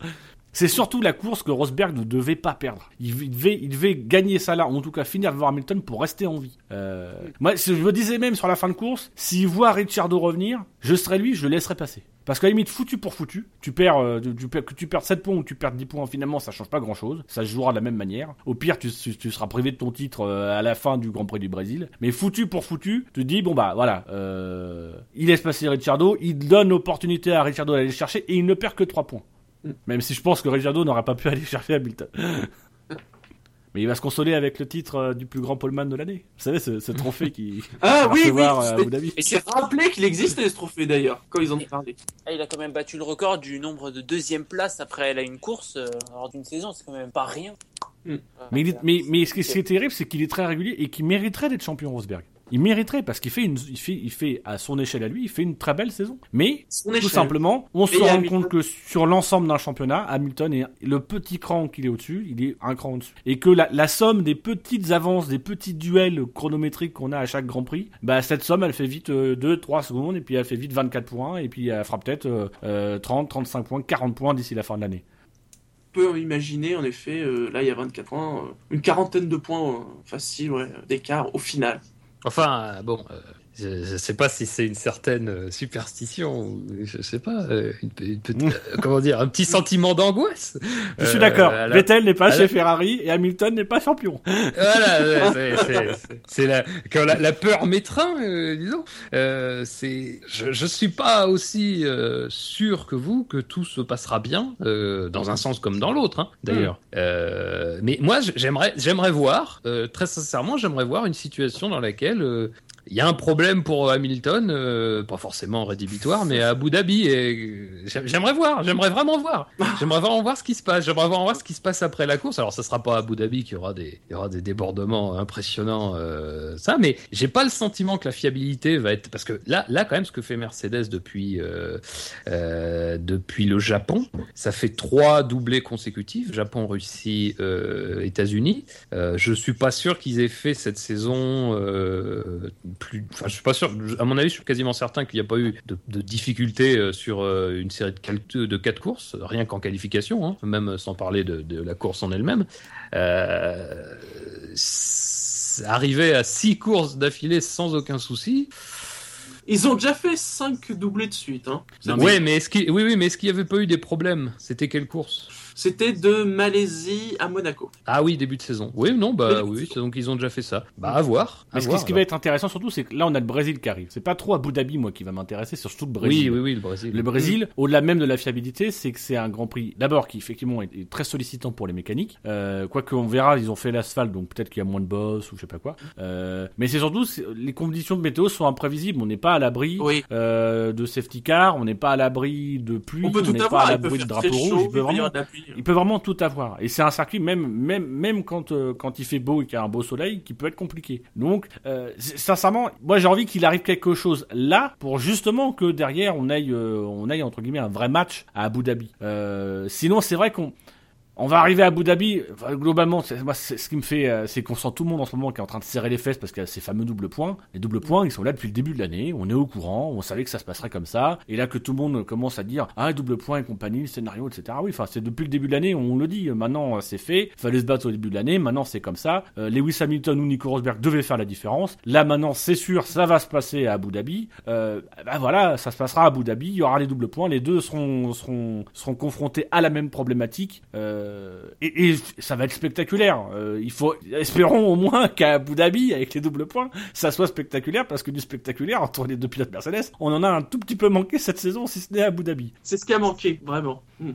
C'est surtout la course que Rosberg ne devait pas perdre. Il il devait, il devait gagner ça là, ou en tout cas finir devant Hamilton pour rester en vie. Euh, moi, je me disais même sur la fin de course, s'il voit Ricciardo revenir, je serais lui, je le laisserais passer. Parce qu'à la limite, foutu pour foutu, tu perds, euh, tu, tu perds- que tu perds 7 points ou tu perds 10 points, finalement, ça change pas grand chose. Ça se jouera de la même manière. Au pire, tu, tu- tu seras privé de ton titre euh, à la fin du Grand Prix du Brésil. Mais foutu pour foutu, tu te dis, bon bah voilà, euh, il laisse passer Ricciardo, il donne l'opportunité à Ricciardo d'aller le chercher et il ne perd que 3 points. Même si je pense que Ricciardo n'aurait pas pu <laughs> aller chercher Hamilton. <laughs> Mais il va se consoler avec le titre euh, du plus grand poleman de l'année. Vous savez, ce, ce trophée qui <laughs> Ah oui, oui, euh, à c'est- Abu Dhabi. et c'est rappelé qu'il existait ce trophée d'ailleurs, quand ils en ont parlé. Ah, il a quand même battu le record du nombre de deuxième place après elle a une course euh, lors d'une saison. C'est quand même pas rien. Mm. Euh, Mais, il est- mais, mais ce qui ce qui est terrible, c'est qu'il est très régulier et qu'il mériterait d'être champion Rosberg. Il mériterait parce qu'il fait une, il fait, il fait à son échelle à lui, il fait une très belle saison. Mais Son tout échelle. simplement, on se rend compte que sur l'ensemble d'un championnat, Hamilton est le petit cran qu'il est au-dessus, il est un cran au-dessus. Et que la, la somme des petites avances, des petits duels chronométriques qu'on a à chaque Grand Prix, bah cette somme elle fait vite 2-3 secondes et puis elle fait vite 24 points et puis elle fera peut-être euh, euh, 30, 35 points, 40 points d'ici la fin de l'année. On peut imaginer, en effet, euh, là il y a 24 points, euh, une quarantaine de points euh, faciles ouais, d'écart au final. Enfin, euh, bon, euh, je, je sais pas si c'est une certaine euh, superstition je sais pas, euh, une, pe- une petite, <laughs> euh, comment dire, un petit sentiment d'angoisse. Je suis Euh, d'accord. la- Vettel n'est pas à chez la- Ferrari et Hamilton n'est pas champion. Voilà, <laughs> c'est- la, quand la, la peur m'étreint, euh, disons. Euh, c'est, je, je suis pas aussi sûr que vous que tout se passera bien, dans un sens comme dans l'autre, hein, d'ailleurs. Euh, mais moi, j'aimerais, j'aimerais voir, très sincèrement, j'aimerais voir une situation dans laquelle il y a un problème pour Hamilton, euh, pas forcément rédhibitoire, mais à Abu Dhabi. Euh, j'aimerais voir, j'aimerais vraiment voir. J'aimerais vraiment voir ce qui se passe. J'aimerais vraiment voir ce qui se passe après la course. Alors, ça sera pas Abu Dhabi qu'il y aura des, débordements impressionnants, euh, ça. Mais j'ai pas le sentiment que la fiabilité va être parce que là, là, quand même, ce que fait Mercedes depuis, euh, euh, depuis le Japon, ça fait trois doublés consécutifs. Japon, Russie, euh, États-Unis. Euh, je suis pas sûr qu'ils aient fait cette saison euh, plus. Enfin, je suis pas sûr. À mon avis, je suis quasiment certain qu'il n'y a pas eu de, de difficultés euh, sur euh, une série de, de quatre courses, rien qu'en qualification, hein, même sans parler de, de la course en elle-même. Euh, arriver à six courses d'affilée sans aucun souci. Ils ont déjà fait 5 doublés de suite. Hein. Non, mais- Ouais, mais est-ce qu'il, oui, oui, mais est-ce qu'il n'y avait pas eu des problèmes? C'était quelle course? C'était de Malaisie à Monaco. Ah oui, début de saison. Oui, non, bah Début de oui, donc ils ont déjà fait ça. Bah à voir. à Mais ce qui, voir, ce qui va être intéressant surtout, c'est que là on a le Brésil qui arrive. C'est pas trop Abu Dhabi moi qui va m'intéresser, c'est surtout le Brésil. Oui, oui, oui, le Brésil. Le Brésil, au-delà même de la fiabilité, c'est que c'est un Grand Prix, d'abord qui effectivement est, très sollicitant pour les mécaniques. Euh, Quoique on verra, ils ont fait l'asphalte, donc peut-être qu'il y a moins de boss ou je sais pas quoi. Euh, mais c'est surtout les conditions de météo sont imprévisibles. On n'est pas à l'abri Oui. euh, de safety car, on n'est pas à l'abri de pluie, On peut tout n'est avoir. pas à l'abri de drapeau rouge. il peut vraiment. Il peut vraiment tout avoir. Et c'est un circuit même même même quand euh, quand il fait beau et qu'il y a un beau soleil, qui peut être compliqué. Donc euh, sincèrement, moi j'ai envie qu'il arrive quelque chose là pour justement que derrière on aille euh, on aille entre guillemets un vrai match à Abu Dhabi. Sinon c'est vrai qu'on on va arriver à Abu Dhabi. globalement, moi, ce qui me fait, euh, c'est qu'on sent tout le monde en ce moment qui est en train de serrer les fesses parce qu'il y a ces fameux doubles points. Les doubles points, ils sont là depuis le début de l'année. On est au courant. On savait que ça se passerait comme ça. Et là, que tout le monde commence à dire ah double point et compagnie, scénario, etc. Oui, enfin, c'est depuis le début de l'année. On le dit. Maintenant, euh, c'est fait. Fallait se battre au début de l'année. Maintenant, c'est comme ça. Euh, Lewis Hamilton ou Nico Rosberg devaient faire la différence. Là, maintenant, c'est sûr, ça va se passer à Abu Dhabi. Euh, bah voilà, ça se passera à Abu Dhabi. Il y aura les doubles points. Les deux seront seront seront confrontés à la même problématique. Et, et ça va être spectaculaire. Euh, il faut espérons au moins qu'à Abu Dhabi avec les doubles points, ça soit spectaculaire parce que du spectaculaire entre les deux pilotes Mercedes, on en a un tout petit peu manqué cette saison si ce n'est à Abu Dhabi. C'est ce qui a manqué, vraiment. Hmm.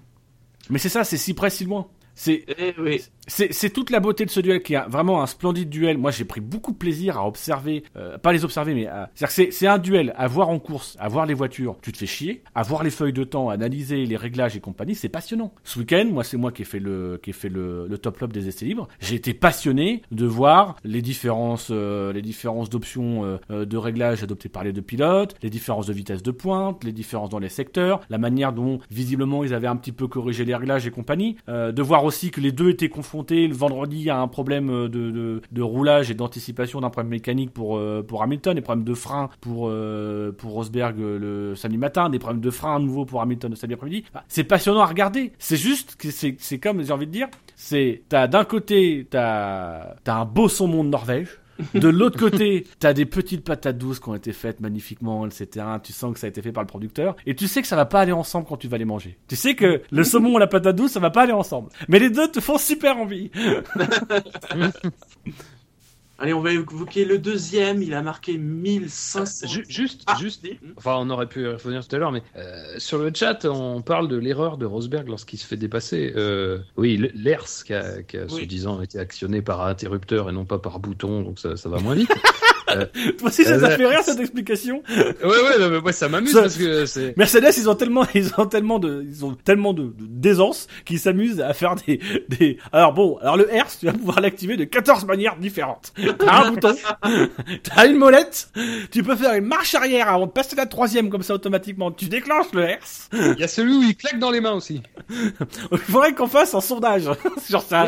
Mais c'est ça, c'est si près si loin. C'est Eh oui. C'est toute la beauté de ce duel qui est vraiment un splendide duel. Moi, j'ai pris beaucoup de plaisir à observer, euh, pas les observer, mais à... c'est un duel à voir en course, à voir les voitures, tu te fais chier, à voir les feuilles de temps, analyser les réglages et compagnie, c'est passionnant. Ce week-end, moi, c'est moi qui ai fait le qui ai fait le, le top flop des essais libres. J'ai été passionné de voir les différences, euh, les différences d'options euh, euh, de réglage adoptées par les deux pilotes, les différences de vitesse de pointe, les différences dans les secteurs, la manière dont visiblement ils avaient un petit peu corrigé les réglages et compagnie, euh, de voir aussi que les deux étaient confrontés le vendredi à un problème euh, de, de, roulage et d'anticipation d'un problème mécanique pour, euh, pour Hamilton, des problèmes de frein pour, euh, pour Rosberg le samedi matin, des problèmes de frein à nouveau pour Hamilton le samedi après-midi. C'est passionnant à regarder. C'est juste c'est, comme j'ai envie de dire, c'est t'as d'un côté t'as t'as un beau saumon de Norvège. De l'autre côté, t'as des petites patates douces qui ont été faites magnifiquement, etc. Tu sens que ça a été fait par le producteur. Et tu sais que ça va pas aller ensemble quand tu vas les manger. Tu sais que le saumon et la patate douce, ça va pas aller ensemble. Mais les deux te font super envie. <laughs> Allez, on va évoquer le deuxième. Il a marqué 1500. Ju- juste, Ah, juste. si. Enfin, on aurait pu y revenir tout à l'heure, mais euh, sur le chat, on parle de l'erreur de Rosberg lorsqu'il se fait dépasser. Euh, oui, le- l'ERS qui a, qui a Oui. soi-disant été actionné par interrupteur et non pas par bouton, donc ça, ça va moins vite. <laughs> <laughs> Toi aussi, ça t'a Euh, fait rire cette explication Ouais, ouais, non, mais moi ça m'amuse parce que c'est. Mercedes, ils ont tellement, <laughs> ils ont tellement de, ils ont tellement de, de- d'aisance qu'ils s'amusent à faire des, des. Alors bon, alors le Hertz, tu vas pouvoir l'activer de 14 manières différentes. T'as un bouton, <laughs> t'as une molette, tu peux faire une marche arrière avant de passer la troisième comme ça automatiquement. Tu déclenches le Hertz. Il y a celui où il claque dans les mains aussi. Il faudrait qu'on fasse un sondage sur ça.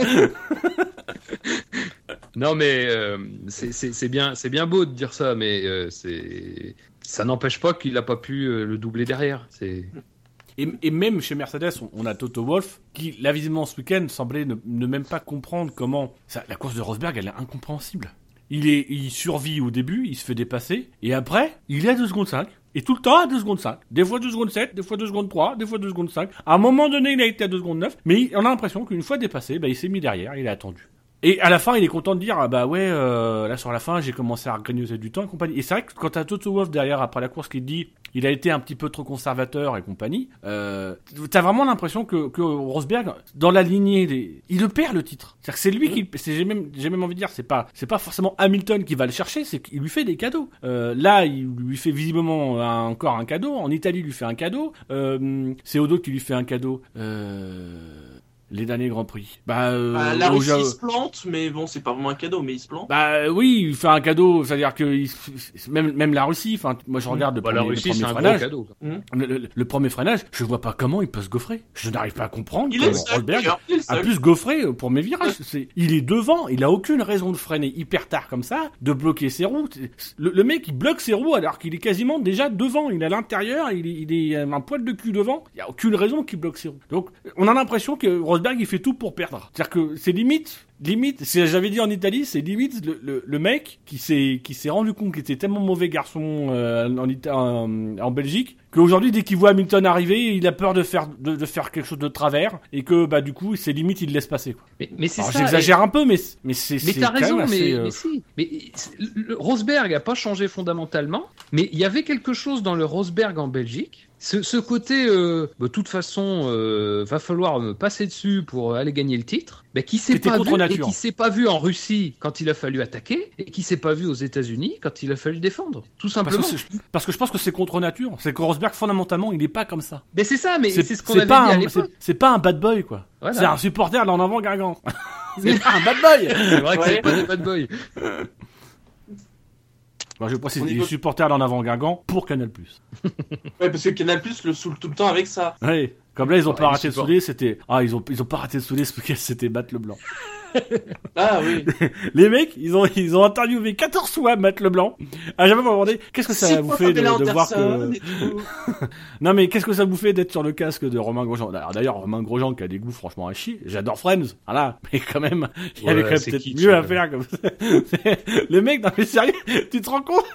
Non, mais euh, c'est- bien, bien beau de dire ça, mais euh, ça n'empêche pas qu'il a pas pu euh, le doubler derrière. Et, même chez Mercedes, on, a Toto Wolff qui, là visiblement ce week-end, semblait ne, même pas comprendre comment la course de Rosberg, elle est incompréhensible. Il survit au début, il se fait dépasser, et après, il est à 2 secondes 5. Et tout le temps à 2 secondes 5. Des fois 2 secondes 7, des fois 2 secondes 3, des fois 2 secondes 5. À un moment donné, il a été à 2 secondes 9, mais on a l'impression qu'une fois dépassé, bah, il s'est mis derrière, il a attendu. Et à la fin, il est content de dire, ah bah ouais, euh, là sur la fin, j'ai commencé à grignoter du temps et compagnie. Et c'est vrai que quand t'as Toto Wolff derrière après la course qui dit, il a été un petit peu trop conservateur et compagnie, euh, t'as vraiment l'impression que, que Rosberg, dans la lignée il le perd le titre. C'est-à-dire que c'est lui qui, c'est, j'ai même, j'ai même envie de dire, c'est pas, c'est pas forcément Hamilton qui va le chercher, c'est qu'il lui fait des cadeaux. Euh, là, il lui fait visiblement encore un cadeau. En Italie, il lui fait un cadeau. Euh, c'est Odo qui lui fait un cadeau. Euh, les derniers Grands Prix. Bah, euh, Bah, la Russie il se plante, mais bon, c'est pas vraiment un cadeau, mais il se plante. bah oui, il fait un cadeau, c'est-à-dire que il- même même la Russie, enfin moi je regarde le Bah, premier, la le Russie, premier c'est un freinage, cadeau. quoi. le, le- le premier freinage, je vois pas comment il peut se gaufrer. Je n'arrive pas à comprendre Il est seul, il a pu se gaufrer euh, pour mes virages. C'est, il est devant, il a aucune raison de freiner hyper tard comme ça, de bloquer ses roues. Le, le mec il bloque ses roues alors qu'il est quasiment déjà devant, il est à l'intérieur, il est, il est euh, un poil de cul devant. Il y a aucune raison qu'il bloque ses roues. Donc on a l'impression que Rosberg il fait tout pour perdre. C'est-à-dire que c'est limite limite, j'avais dit en Italie, c'est limite le, le, le mec qui s'est qui s'est rendu compte qu'il était tellement mauvais garçon euh, en, Ita- en, en Belgique qu'aujourd'hui dès qu'il voit Hamilton arriver, il a peur de faire de, de faire quelque chose de travers et que bah du coup c'est limite il le laisse passer. Quoi. Mais, c'est j'exagère un peu, mais mais c'est Mais t'as raison, assez, mais, euh, mais si. Mais le Rosberg a pas changé fondamentalement, mais il y avait quelque chose dans le Rosberg en Belgique. Ce, ce côté, euh, de toute façon, euh, va falloir me passer dessus pour aller gagner le titre, bah, qui s'est pas vu et qui s'est pas vu en Russie quand il a fallu attaquer et qui s'est pas vu aux États-Unis quand il a fallu défendre, tout parce simplement. que, parce que je pense que c'est contre nature. C'est que Rosberg fondamentalement il est pas comme ça. Mais c'est ça, mais c'est ce qu'on avait pas dit à un- l'époque. c'est- pas un bad boy quoi. Voilà. C'est un supporter d'en avant Gargan. <laughs> c'est pas un bad boy. C'est vrai que Ouais. c'est pas des bad boys. <laughs> Bon, je précise, il est supporter d'en avant Gargan pour Canal+. <laughs> Ouais, parce que Canal Plus le saoule tout le temps avec ça. Ouais. Comme là, ils ont Ouais, pas arrêté de souder, c'était, ah, ils ont, ils ont pas arrêté de souder <laughs> c'était Matt Leblanc. <laughs> Ah oui. Les mecs, ils ont, ils ont interviewé 14 fois Matt Leblanc. À jamais, demandé, qu'est-ce que ça vous fait de, voir que, <laughs> non mais qu'est-ce que ça vous fait d'être sur le casque de Romain Grosjean? Alors, D'ailleurs, Romain Grosjean qui a des goûts franchement à chier. J'adore Friends, voilà. Mais quand même, il y avait quand même peut-être mieux à faire comme ça. C'est- <laughs> le mec, non mais sérieux, tu te rends compte?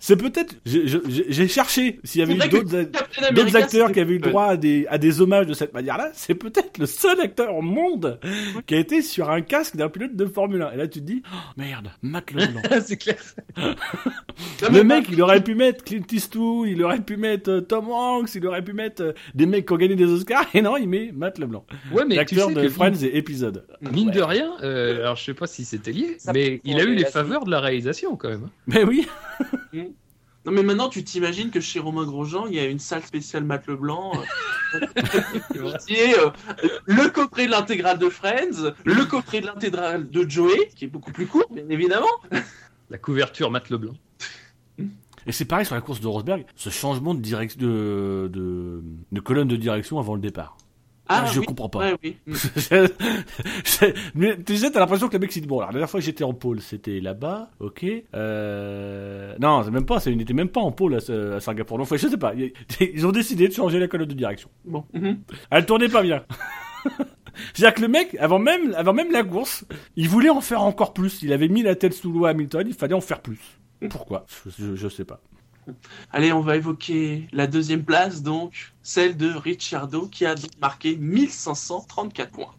C'est peut-être, j'ai- cherché s'il y avait eu d'autres, acteurs qui avaient eu droit à des, à des hommages de cette manière-là, c'est peut-être le seul acteur au monde qui a été sur un casque d'un pilote de Formule 1. Et là, tu te dis, oh, merde, Matt Leblanc. <laughs> c'est clair. <laughs> Le mec, il aurait pu mettre Clint Eastwood, il aurait pu mettre euh, Tom Hanks, il aurait pu mettre euh, des mecs qui ont gagné des Oscars, et non, il met Matt Leblanc. Ouais, mais tu L'acteur sais de que Friends et épisode. Mine de rien, euh, alors je sais pas si c'était lié, Ça mais il a eu les faveurs de la réalisation quand même. Mais oui, Non mais maintenant tu t'imagines que chez Romain Grosjean il y a une salle spéciale Matt Leblanc euh, <laughs> qui est euh, le coffret de l'intégrale de Friends, le coffret de l'intégrale de Joey qui est beaucoup plus court bien évidemment. La couverture Matt Leblanc. Et c'est pareil sur la course de Rosberg, ce changement de de, de colonne de direction avant le départ. Ah, je oui, comprends pas. Ouais, oui. <laughs> Mm. Mais tu sais, t'as l'impression que le mec s'est dit bon, alors, la dernière fois que j'étais en pôle, c'était là-bas, ok. Euh... Non, c'est même pas, c'est- il n'était même pas en pôle à, Singapour. Enfin, je sais pas. <laughs> Ils ont décidé de changer la colonne de direction. Bon. Mhm. Elle tournait pas bien. <laughs> C'est-à-dire que le mec, avant même, avant même la course, il voulait en faire encore plus. Il avait mis la tête sous l'eau à Hamilton, il fallait en faire plus. Pourquoi? Je, je, je sais pas. <laughs> Allez, on va évoquer la deuxième place donc, celle de Ricciardo qui a marqué 1534 points.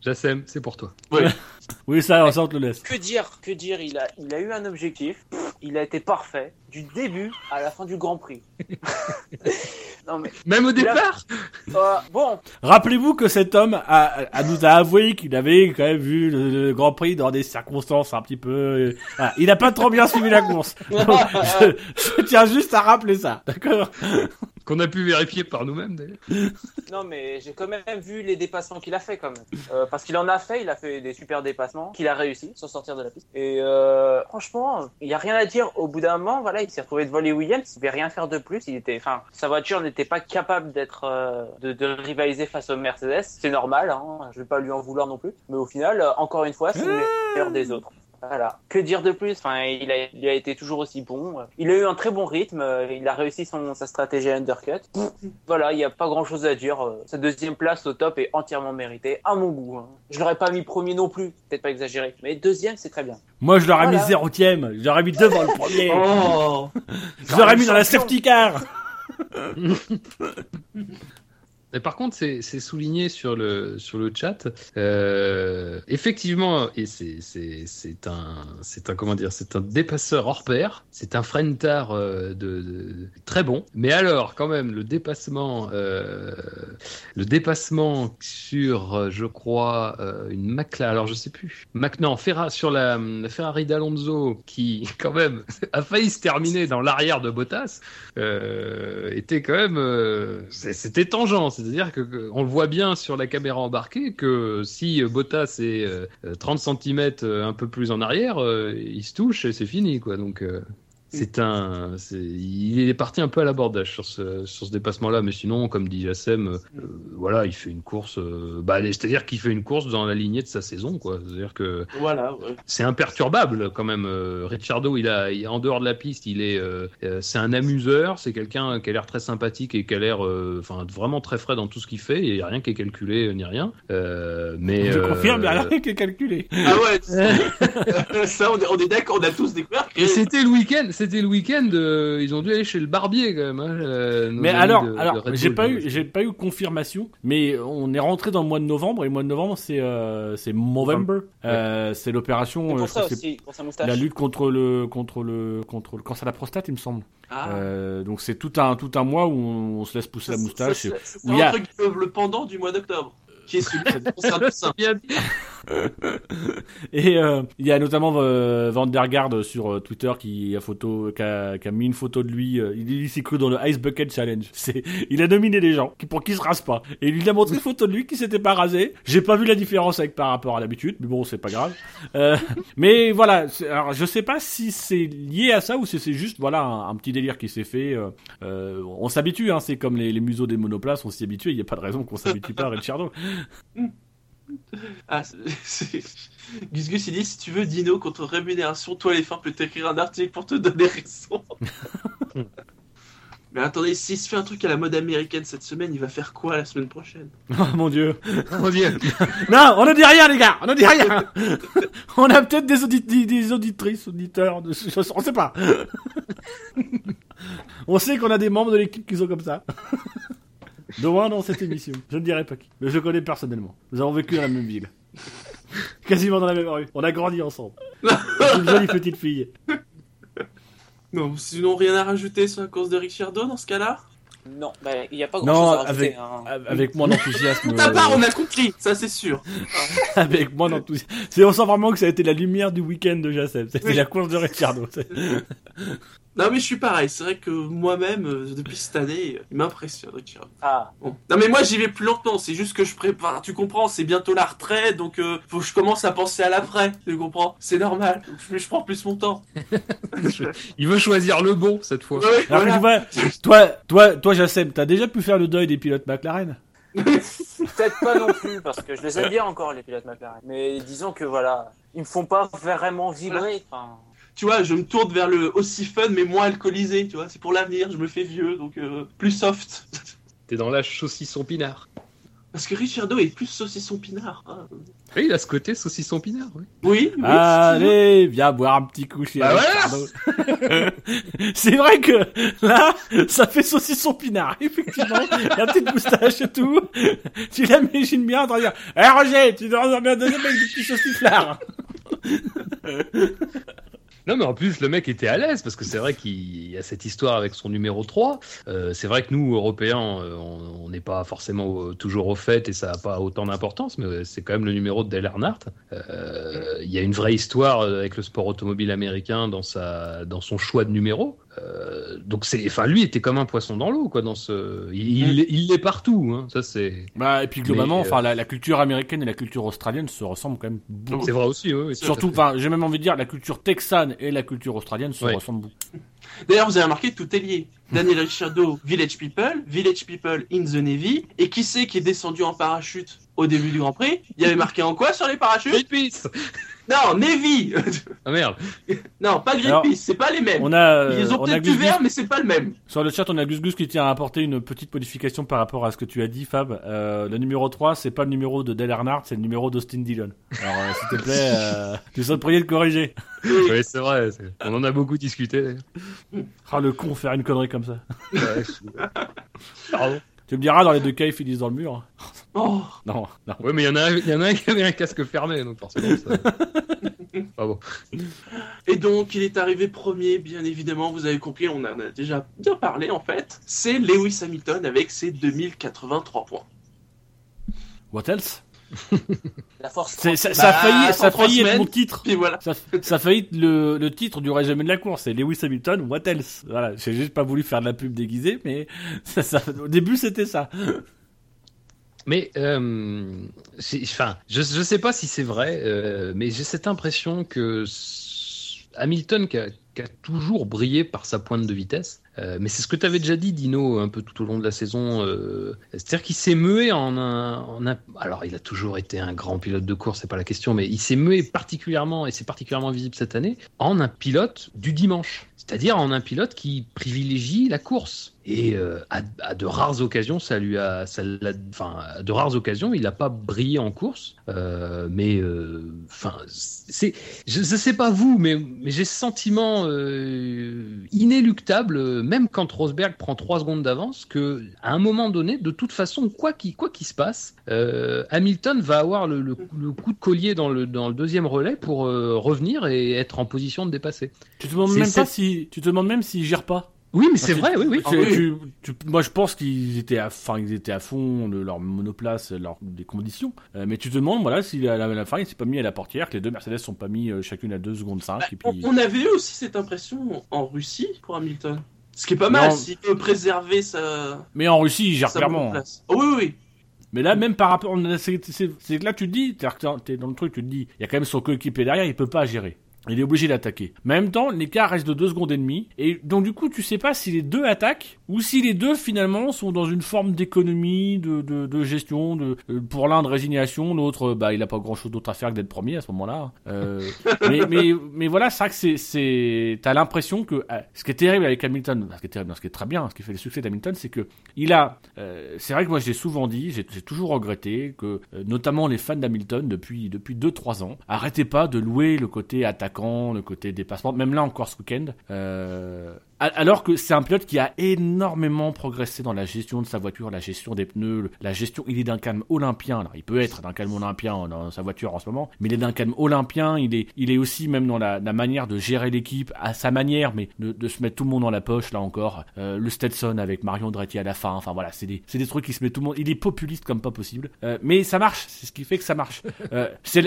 Jassem, c'est pour toi. Ouais. <laughs> Oui, ça, ça on te le laisse. Que dire, que dire, il a, il a eu un objectif, il a été parfait, du début à la fin du Grand Prix. <laughs> non mais, Même au a- départ euh, bon, Rappelez-vous que cet homme a, a- nous a avoué qu'il avait quand même vu le, le Grand Prix dans des circonstances un petit peu... euh. Il n'a pas trop bien suivi la course. <laughs> Donc, je, je tiens juste à rappeler ça, d'accord? Qu'on a pu vérifier par nous-mêmes d'ailleurs. <laughs> non mais j'ai quand même vu les dépassements qu'il a fait quand même. Euh, parce qu'il en a fait, il a fait des super dépassements, qu'il a réussi sans sortir de la piste. Et euh, franchement, il y a rien à dire. Au bout d'un moment, voilà, il s'est retrouvé devant les Williams, il devait rien faire de plus. Il était, enfin, sa voiture n'était pas capable d'être, euh, de, rivaliser face au Mercedes. C'est normal, hein. Je vais pas lui en vouloir non plus. Mais au final, encore une fois, c'est le meilleur des autres. Voilà. Que dire de plus? Enfin, il a, il a été toujours aussi bon. Il a eu un très bon rythme. Il a réussi son, sa stratégie undercut. <laughs> Voilà, il n'y a pas grand chose à dire. Sa deuxième place au top est entièrement méritée, à mon goût. hein. Je l'aurais pas mis premier non plus, peut-être pas exagéré. Mais deuxième, c'est très bien. Moi, je l'aurais mis Voilà. zérotième. Je l'aurais mis devant le premier. <laughs> Oh je l'aurais mis dans la safety car. <laughs> Mais par contre, c'est souligné sur le sur le chat. Euh, effectivement, et c'est un un comment dire, c'est un dépasseur hors pair. C'est un frentard euh, de, très bon. Mais alors, quand même, le dépassement euh, le dépassement sur, euh, je crois, une McLaren. Alors, je sais plus. Non, Ferra, sur la, la Ferrari d'Alonso, qui <laughs> quand même a failli se terminer dans l'arrière de Bottas était quand même c'était tangent c'est-à-dire que, que on le voit bien sur la caméra embarquée que si euh, Bottas est euh, euh, 30 cm un peu plus en arrière euh, il se touche et c'est fini euh, c'est un c'est- il est parti un peu à l'abordage sur ce sur ce dépassement là mais sinon comme dit Jassem euh, voilà il fait une course euh, bah c'est-à-dire qu'il fait une course dans la lignée de sa saison quoi c'est-à-dire que Voilà, ouais. c'est imperturbable quand même. Euh, Ricciardo, il a, il en dehors de la piste, il est, euh, c'est un amuseur, c'est quelqu'un qui a l'air très sympathique et qui a l'air, euh, enfin, vraiment très frais dans tout ce qu'il fait. Il n'y a rien qui est calculé ni rien. Euh, mais Je euh, confirme, il n'y a rien qui est calculé. Ah ouais, <laughs> ça on est, on est d'accord, on a tous découvert que... Et c'était le week-end, c'était le week-end. euh, ils ont dû aller chez le barbier quand même. hein, euh, Mais alors, de- alors, j'ai pas eu, j'ai pas eu confirmation, mais on est rentré dans le mois de novembre et le mois de novembre c'est euh, c'est Movember, Euh, c'est l'opération, C'est c'est moustache. la lutte contre le contre le contre le cancer de la prostate, il me semble. Ah. Euh, donc c'est tout un tout un mois où on, on se laisse pousser la moustache. il y a- guillemets, le pendant du mois d'octobre, qui est celui <laughs> qui concerne <laughs> Et euh, il y a notamment euh, sur euh, Twitter qui a photo, qui a, qui mis une photo de lui. euh, il il s'est cru dans le Ice Bucket Challenge. <laughs> Il a nominé des gens qui, pour qu'ils se rasent pas. Et il lui a montré une photo de lui qui s'était pas rasé. J'ai pas vu la différence avec par rapport à l'habitude, mais bon, c'est pas grave. <laughs> Mais voilà. Alors, je sais pas si c'est lié à ça ou si c'est juste voilà un, petit délire qui s'est fait. on s'habitue, hein. C'est comme les, museaux des monoplaces, on s'y habitue. Il y a pas de raison qu'on s'habitue pas à Ricciardo. <laughs> Ah, <laughs> Gus Gus il dit si tu veux Dino contre rémunération, toi les fins peut t'écrire un article pour te donner raison. <laughs> Mais attendez, s'il se fait un truc à la mode américaine cette semaine, il va faire quoi la semaine prochaine? Oh mon dieu. Mon Dieu. Non, on ne dit rien, les gars. On ne dit rien. on a peut-être des, audit- des- auditrices, auditeurs. De... On sait pas. on sait qu'on a des membres de l'équipe qui sont comme ça. <laughs> De moins dans cette émission. Je ne dirai pas qui. Mais je connais personnellement. Nous avons vécu dans la même ville. <laughs> Quasiment dans la même rue. On a grandi ensemble. C'est une jolie petite fille. Non, sinon rien à rajouter sur la course de Ricciardo dans ce cas-là? Non, bah, il n'y a pas grand Non, chose à rajouter. avec, hein. avec moins d'enthousiasme. Pour ta part, euh, on a compris, ça c'est sûr. <laughs> avec moins d'enthousiasme. C'est, on sent vraiment que ça a été la lumière du week-end de Jacep. C'était Oui. la course de Ricciardo. Non mais je suis pareil, c'est vrai que moi-même, euh, depuis cette année, il m'impressionne. Ah, Bon. Non mais moi j'y vais plus lentement, c'est juste que je prépare, tu comprends, c'est bientôt la retraite, donc euh, faut que je commence à penser à l'après, tu comprends? C'est normal, je, je prends plus mon temps. <laughs> Il veut choisir le bon cette fois. Ouais, Alors que voilà. tu vois, toi, toi, toi, Jacem, t'as déjà pu faire le deuil des pilotes McLaren? <laughs> Peut-être pas non plus, parce que je les aime bien encore, les pilotes McLaren. Mais disons que voilà, ils me font pas vraiment vibrer. Enfin, Tu vois, je me tourne vers le aussi fun mais moins alcoolisé, tu vois, c'est pour l'avenir, je me fais vieux, donc euh, plus soft. <laughs> T'es dans la saucisson pinard. Parce que Ricciardo est plus saucisson pinard. hein. Oui, il a ce côté saucisson pinard. Oui. Oui, oui. Allez, viens boire un petit coup chez Bah. <laughs> C'est vrai que là, ça fait saucisson pinard, <laughs> effectivement. La petite moustache et tout. Tu l'imagines bien en train de dire, Eh Roger, tu dois bien donner avec du petit sauciflard. Non, mais en plus, le mec était à l'aise parce que c'est vrai qu'il y a cette histoire avec son numéro 3. Euh, c'est vrai que nous, Européens, euh, on n'est pas forcément euh, toujours au fait et ça n'a pas autant d'importance, mais c'est quand même le numéro de Dale Earnhardt. Il y a une vraie histoire avec le sport automobile américain dans, sa, dans son choix de numéro. Euh, donc, c'est, enfin, lui était comme un poisson dans l'eau, quoi. Dans ce, il, il, il l'est partout. Hein. Ça, c'est, Bah, et puis globalement, Mais, euh, enfin, la, la culture américaine et la culture australienne se ressemblent quand même beaucoup. c'est vrai aussi. Oui, Surtout, enfin, j'ai même envie de dire, la culture texane et la culture australienne se ressemblent beaucoup. D'ailleurs, vous avez remarqué, tout est lié. Daniel Ricciardo, <laughs> Village People, Village People in the Navy, et qui c'est qui est descendu en parachute? Au début du Grand Prix Il y avait marqué en quoi sur les parachutes? Greenpeace Non, Navy <laughs> Ah merde. Non, pas Greenpeace, c'est pas les mêmes. On a, euh, Ils ont peut-être du vert, mais c'est pas le même. Sur le chat, on a Gus Gus qui tient à apporter une petite modification par rapport à ce que tu as dit, Fab. Euh, le numéro 3, c'est pas le numéro de Dale Earnhardt, c'est le numéro d'Austin Dillon. Alors, euh, s'il te plaît, euh, <laughs> tu sois prié de corriger. Oui, c'est vrai. On en a beaucoup discuté. d'ailleurs. Ah, le con, faire une connerie comme ça. Ouais, je- <laughs> Pardon. Tu me diras, dans les deux cas, ils finissent dans le mur. Oh, <laughs> Non, non. Ouais, mais il y en a y en a un qui avait un casque fermé, donc forcément. Ça... <laughs> Ah bon. Et donc, il est arrivé premier, bien évidemment, vous avez compris, on en a déjà bien parlé en fait. C'est Lewis Hamilton avec ses 2083 points. What else? La force. C'est- Ça, Bah, ça a failli, ça a trois failli être semaines. mon titre. Puis voilà. Ça, ça a failli être le, le titre du résumé de la course. C'est Lewis Hamilton, what else? Voilà, j'ai juste pas voulu faire de la pub déguisée, mais <laughs> ça, ça- au début, c'était ça. Mais, euh, enfin, je, je sais pas si c'est vrai, euh, mais j'ai cette impression que Hamilton, qui a, qui a toujours brillé par sa pointe de vitesse, euh, mais c'est ce que tu avais déjà dit, Dino, un peu tout au long de la saison. euh, C'est-à-dire qu'il s'est mué en un, en Alors, il a toujours été un grand pilote de course, c'est pas la question, mais il s'est mué particulièrement, et c'est particulièrement visible cette année, en un pilote du dimanche. C'est-à-dire en un pilote qui privilégie la course. Et euh, à, à de rares occasions, ça lui a, ça enfin, à de rares occasions, il n'a pas brillé en course. Euh, mais, euh, enfin, c'est, je ne sais pas vous, mais, mais j'ai ce sentiment inéluctable, même quand Rosberg prend trois secondes d'avance, que à un moment donné, de toute façon, quoi qu'il quoi qu'il se passe, Hamilton va avoir le, le, le coup de collier dans le, dans le deuxième relais pour revenir et être en position de dépasser. Tu te demandes même pas si, tu te demandes même s'ils gèrent pas. Oui, mais c'est tu- vrai, oui, oui. Tu- Ah oui. tu- tu- moi, je pense qu'ils étaient à, enfin, ils étaient à fond de leur monoplace, leur, des conditions. Euh, mais tu te demandes, voilà, si à la, fin, il s'est pas mis à la portière, que les deux Mercedes sont pas mis euh, chacune à 2 secondes 5, et On, puis. on avait eu aussi cette impression en Russie pour Hamilton. Ce qui est pas mal, Non. s'il veut préserver sa, Mais en Russie, ils gèrent sa clairement. Oh, oui, oui, oui. Mais là, même par rapport, c'est que là, tu te dis, t'es dans le truc, tu te dis, il y a quand même son coéquipier derrière, il peut pas gérer. Il est obligé d'attaquer. Mais en même temps, l'écart reste de 2 secondes et demie. Et donc, du coup, tu sais pas si les deux attaquent ou si les deux, finalement, sont dans une forme d'économie, de, de, gestion, de, euh, pour l'un de résignation, l'autre, bah, il a pas grand chose d'autre à faire que d'être premier à ce moment-là. Euh, mais, mais, voilà, c'est vrai que c'est, t'as l'impression que, euh, ce qui est terrible avec Hamilton, ce qui est terrible, ce qui est très bien, ce qui fait le succès d'Hamilton, c'est que il a, euh, c'est vrai que moi j'ai souvent dit, j'ai toujours regretté que, euh, notamment les fans d'Hamilton depuis depuis deux trois ans, arrêtez pas de louer le côté attaquant, le côté dépassement, même là encore ce week-end. Euh, alors que c'est un pilote qui a énormément progressé dans la gestion de sa voiture, la gestion des pneus, la gestion. Il est d'un calme olympien. Il peut être d'un calme olympien dans sa voiture en ce moment, mais il est d'un calme olympien. Il est, il est aussi même dans la, manière de gérer l'équipe à sa manière, mais de, se mettre tout le monde dans la poche. Là encore, Euh, le Stetson avec Marion Andretti à la fin. Enfin voilà, c'est des, c'est des trucs qui se met tout le monde. Il est populiste comme pas possible, Euh, mais ça marche. C'est ce qui fait que ça marche.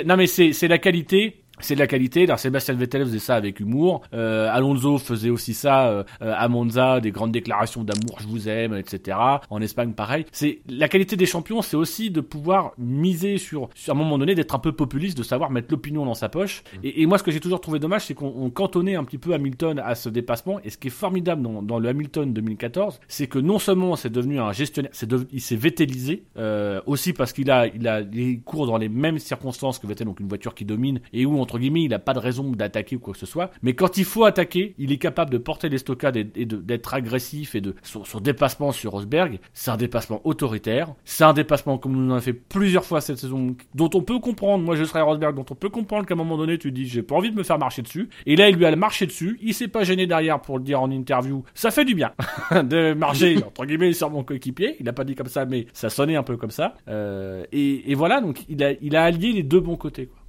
Non mais c'est, c'est la qualité. C'est de la qualité. Alors, Sébastien Vettel faisait ça avec humour. Euh, Alonso faisait aussi ça euh, à Monza, des grandes déclarations d'amour, je vous aime, etc. En Espagne, pareil. C'est la qualité des champions, c'est aussi de pouvoir miser sur, sur à un moment donné, d'être un peu populiste, de savoir mettre l'opinion dans sa poche. Et, et moi, ce que j'ai toujours trouvé dommage, c'est qu'on on cantonnait un petit peu Hamilton à ce dépassement. Et ce qui est formidable dans, dans le Hamilton 2014, c'est que non seulement c'est devenu un gestionnaire, c'est devenu- il s'est vétélisé euh, aussi parce qu'il a, il a, il court dans les mêmes circonstances que Vettel, donc une voiture qui domine et où on entre guillemets, il a pas de raison d'attaquer ou quoi que ce soit. Mais quand il faut attaquer, il est capable de porter les stockades et, d'être agressif et de son, son dépassement sur Rosberg, c'est un dépassement autoritaire. C'est un dépassement comme nous en avons fait plusieurs fois cette saison, dont on peut comprendre. Moi, je serais Rosberg, dont on peut comprendre qu'à un moment donné, tu dis, j'ai pas envie de me faire marcher dessus. Et là, il lui a marché dessus. Il s'est pas gêné derrière pour le dire en interview. Ça fait du bien <laughs> de marcher <laughs> entre guillemets sur mon coéquipier. Il a pas dit comme ça, mais ça sonnait un peu comme ça. Euh, et, et voilà, donc il a, il a allié les deux bons côtés. Quoi.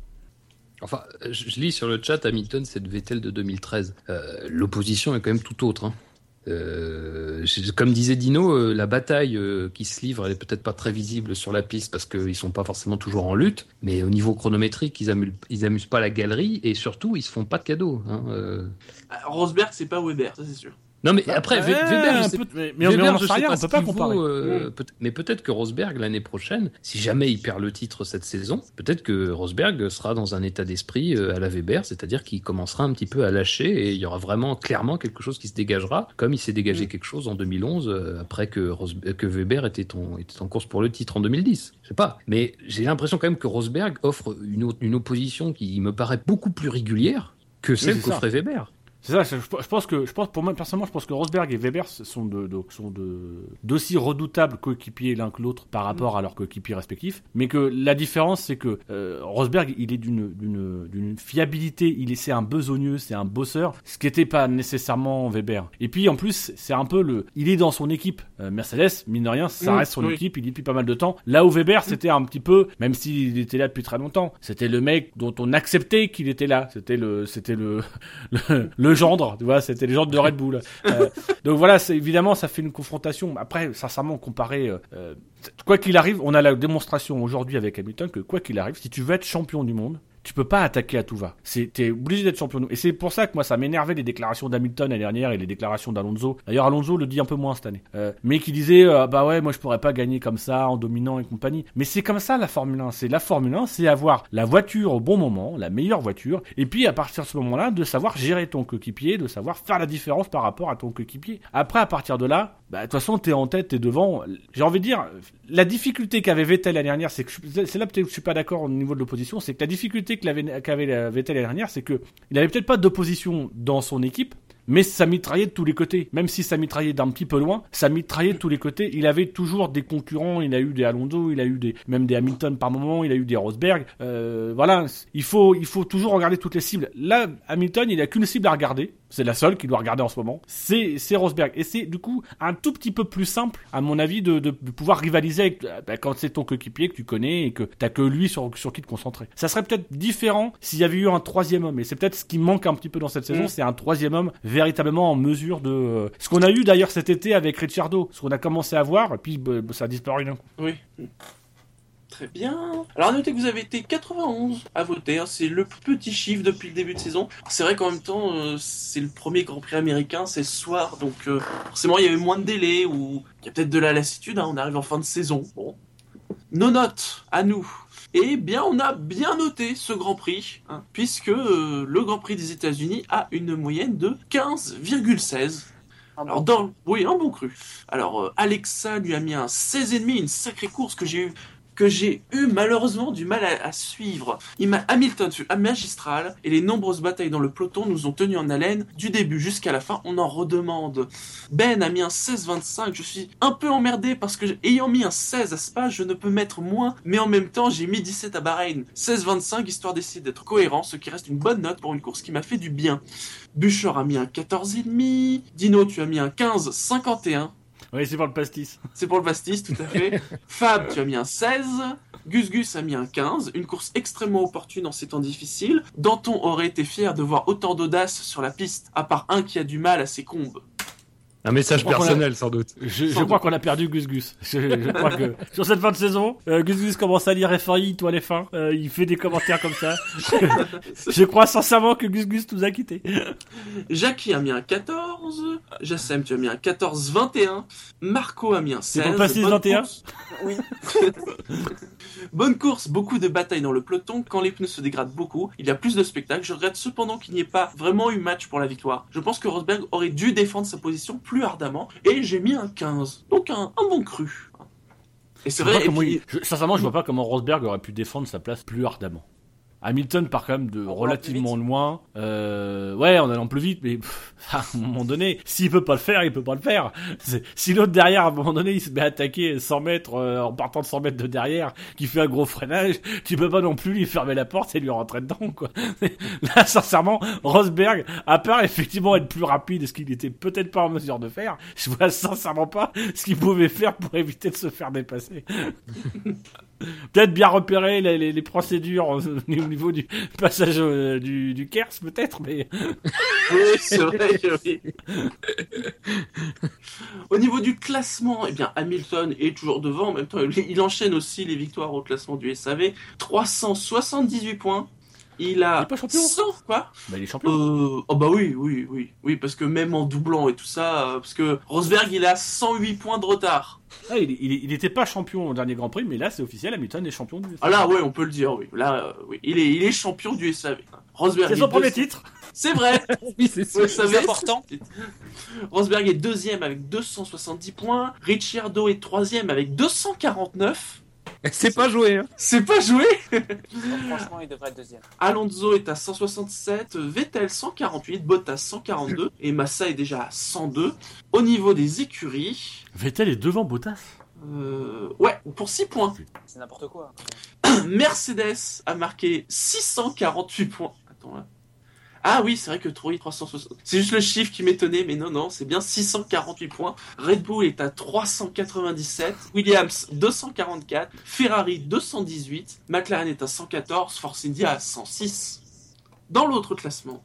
Enfin, je, lis sur le chat, Hamilton, c'est de Vettel de 2013. Euh, L'opposition est quand même tout autre. Hein. Euh, comme disait Dino, euh, la bataille qui se livre, elle est peut-être pas très visible sur la piste parce qu'ils sont pas forcément toujours en lutte, mais au niveau chronométrique, ils amusent, ils amusent pas la galerie et surtout, ils se font pas de cadeaux. Hein. Ah, Rosberg, c'est pas Weber, ça c'est sûr. Non, mais après, Ve- Ouais, Weber, je sais peu- mais, mais on Weber, je sais rien, pas on peut pas comparer. vaut, euh, peut- mais peut-être que Rosberg l'année prochaine, si jamais il perd le titre cette saison, peut-être que Rosberg sera dans un état d'esprit euh, à la Weber, c'est-à-dire qu'il commencera un petit peu à lâcher et il y aura vraiment clairement quelque chose qui se dégagera, comme il s'est dégagé quelque chose en 2011 euh, après que, Weber était en, était en course pour le titre en 2010. Je sais pas, mais j'ai l'impression quand même que Rosberg offre une, opposition qui me paraît beaucoup plus régulière que celle qu'offrait Weber. C'est ça, je, je pense que, je pense, pour moi, personnellement, je pense que Rosberg et Weber sont de, de- sont de, d'aussi redoutables coéquipiers l'un que l'autre par rapport à leurs coéquipiers respectifs. Mais que la différence, c'est que, euh, Rosberg, il est d'une, d'une, d'une fiabilité, il est, c'est un besogneux, c'est un bosseur, ce qui n'était pas nécessairement Weber. Et puis, en plus, c'est un peu le, il est dans son équipe. Euh, Mercedes, mine de rien, ça Mm, reste son oui. équipe, il est depuis pas mal de temps. Là où Weber, c'était un petit peu, même s'il était là depuis très longtemps, c'était le mec dont on acceptait qu'il était là. C'était le, c'était le, <laughs> le, le gendre, tu vois, c'était le gendre de Red Bull. <laughs> Euh, donc voilà, c'est évidemment ça fait une confrontation. Après, sincèrement, comparé, euh, quoi qu'il arrive, on a la démonstration aujourd'hui avec Hamilton que quoi qu'il arrive, si tu veux être champion du monde. Tu peux pas attaquer à tout va. T'es obligé d'être champion. Et c'est pour ça que moi, ça m'énervait les déclarations d'Hamilton l'année dernière et les déclarations d'Alonso. D'ailleurs, Alonso le dit un peu moins cette année. Euh, mais qui disait, euh, bah ouais, moi je pourrais pas gagner comme ça, en dominant et compagnie. Mais c'est comme ça la Formule 1. C'est la Formule 1, c'est avoir la voiture au bon moment, la meilleure voiture. Et puis à partir de ce moment-là, de savoir gérer ton coéquipier, de savoir faire la différence par rapport à ton coéquipier. Après, à partir de là, bah, de toute façon, t'es en tête, t'es devant. J'ai envie de dire, la difficulté qu'avait Vettel l'année dernière, c'est que c'est là peut-être que je suis pas d'accord au niveau de l'opposition, c'est que la difficulté qu'avait la Vettel l'année dernière, c'est que il avait peut-être pas d'opposition dans son équipe, mais ça mitraillait de tous les côtés. Même si ça mitraillait d'un petit peu loin, ça mitraillait de tous les côtés. Il avait toujours des concurrents. Il a eu des Alonso, il a eu des, même des Hamilton par moment, il a eu des Rosberg. Euh, voilà. Il faut, il faut toujours regarder toutes les cibles. Là, Hamilton, il a qu'une cible à regarder. C'est la seule qu'il doit regarder en ce moment. C'est, c'est Rosberg. Et c'est, du coup, un tout petit peu plus simple, à mon avis, de, de, de pouvoir rivaliser avec, euh, bah, quand c'est ton coéquipier que tu connais et que t'as que lui sur, sur qui te concentrer. Ça serait peut-être différent s'il y avait eu un troisième homme. Et c'est peut-être ce qui manque un petit peu dans cette saison, Mm. c'est un troisième homme véritablement en mesure de, euh, ce qu'on a eu d'ailleurs cet été avec Ricciardo. Ce qu'on a commencé à voir, et puis, bah, ça a disparu d'un coup. Oui. Très bien. Alors à noter que vous avez été 91 à voter, hein, c'est le petit chiffre depuis le début de saison. C'est vrai qu'en même temps, euh, c'est le premier Grand Prix américain, c'est ce soir, donc euh, forcément il y avait moins de délai ou il y a peut-être de la lassitude, hein, on arrive en fin de saison. Bon. Nos notes, à nous. Eh bien, on a bien noté ce Grand Prix, hein, puisque euh, le Grand Prix des États-Unis a une moyenne de 15,16. Alors dans oui un bon cru. Alors euh, Alexa lui a mis un 16,5, une sacrée course que j'ai eu que j'ai eu malheureusement du mal à, suivre. Hamilton fut magistral et les nombreuses batailles dans le peloton nous ont tenus en haleine du début jusqu'à la fin. On en redemande. Ben a mis un 16,25. Je suis un peu emmerdé parce que ayant mis un 16 à Spa, je ne peux mettre moins, mais en même temps j'ai mis 17 à Bahreïn. 16,25 histoire d'essayer d'être cohérent, ce qui reste une bonne note pour une course qui m'a fait du bien. Bûcher a mis un 14,5. Dino, tu as mis un 15,51. Oui, c'est pour le pastis. <laughs> C'est pour le pastis, tout à fait. <laughs> Fab, tu as mis un 16. Gus Gus a mis un 15. Une course extrêmement opportune en ces temps difficiles. Danton aurait été fier de voir autant d'audace sur la piste, à part un qui a du mal à ses combes. Un message a- personnel, sans doute. Je, crois qu'on a perdu Gus Gus. Je, je <laughs> crois que sur cette fin de saison, euh, Gus Gus commence à lire FAI, toi les fins. Euh, il fait des commentaires comme ça. <laughs> je crois sincèrement que Gus Gus nous a quittés. Jackie a mis un 14. Jassem, tu as mis un 14-21. Marco a mis un 16. C'est pour le pastis Bonne 21? course. Oui. <laughs> Bonne course, beaucoup de batailles dans le peloton. Quand les pneus se dégradent beaucoup, il y a plus de spectacles. Je regrette cependant qu'il n'y ait pas vraiment eu match pour la victoire. Je pense que Rosberg aurait dû défendre sa position plus ardemment. Et j'ai mis un 15. Donc un, un bon cru. Et c'est vrai, et puis- il- je- sincèrement, je vois pas comment Rosberg aurait pu défendre sa place plus ardemment. Hamilton part quand même de En relativement loin. Euh, ouais, en allant plus vite, mais pff, <laughs> à un moment donné, s'il peut pas le faire, il peut pas le faire. Si l'autre derrière, à un moment donné, il se met à attaquer 100 mètres euh, en partant de 100 mètres de derrière, qui fait un gros freinage, tu peux pas non plus lui fermer la porte et lui rentrer dedans, quoi. <laughs> Là, sincèrement, Rosberg, à part effectivement être plus rapide, ce qu'il était peut-être pas en mesure de faire, je vois sincèrement pas ce qu'il pouvait faire pour éviter de se faire dépasser. <laughs> Peut-être bien repérer les, les- les procédures <laughs> au niveau du passage euh, du, du Kers, peut-être, mais Oui, c'est vrai oui. Au niveau du classement, eh bien, Hamilton est toujours devant. En même temps, il il enchaîne aussi les victoires au classement du SAV. 378 points. Il a Il est pas champion 100, quoi bah, il est champion. euh, Oh bah oui, oui, oui. Oui, parce que même en doublant et tout ça, euh, parce que Rosberg, il a 108 points de retard. Ah, il, il, il était pas champion au dernier Grand Prix, mais là, c'est officiel, Hamilton est champion du Ah là, ouais, on peut le dire, oui. Là, euh, oui. Il est, il est champion du SAV. Rosberg C'est est son premier deuxième- titre. C'est vrai <laughs> Oui, c'est important. Rosberg est deuxième avec 270 points. Ricciardo est troisième avec 249. <laughs> C'est pas joué. Hein. C'est pas joué Donc, <laughs> franchement, il devrait être deuxième. Alonso est à 167, Vettel 148, Bottas 142 et Massa est déjà à 102. Au niveau des écuries, Vettel est devant Bottas. euh, ouais, pour 6 points. C'est n'importe quoi. <clears throat> Mercedes a marqué 648 points. Attends là. Ah oui, c'est vrai que Troy 360. C'est juste le chiffre qui m'étonnait, mais non, non, c'est bien 648 points. Red Bull est à 397, Williams 244, Ferrari 218, McLaren est à 114, Force India à 106. Dans l'autre classement,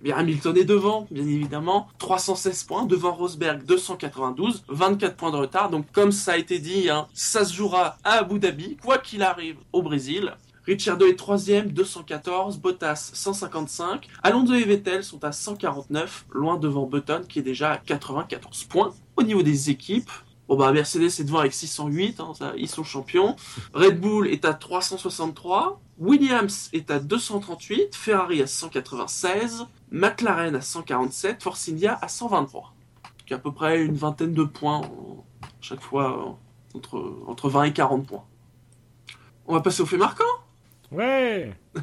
eh bien Hamilton est devant, bien évidemment, 316 points, devant Rosberg 292, 24 points de retard. Donc comme ça a été dit, hein, ça se jouera à Abu Dhabi, quoi qu'il arrive au Brésil. Ricciardo est troisième, 214, Bottas 155, Alonso et Vettel sont à 149, loin devant Button qui est déjà à 94 points. Au niveau des équipes, bah Mercedes est devant avec 608, hein, ils sont champions. Red Bull est à 363, Williams est à 238, Ferrari à 196, McLaren à 147, Force India à 123. Donc à peu près une vingtaine de points en- chaque fois entre, entre 20 et 40 points. On va passer au fait marquant. Ouais. <laughs>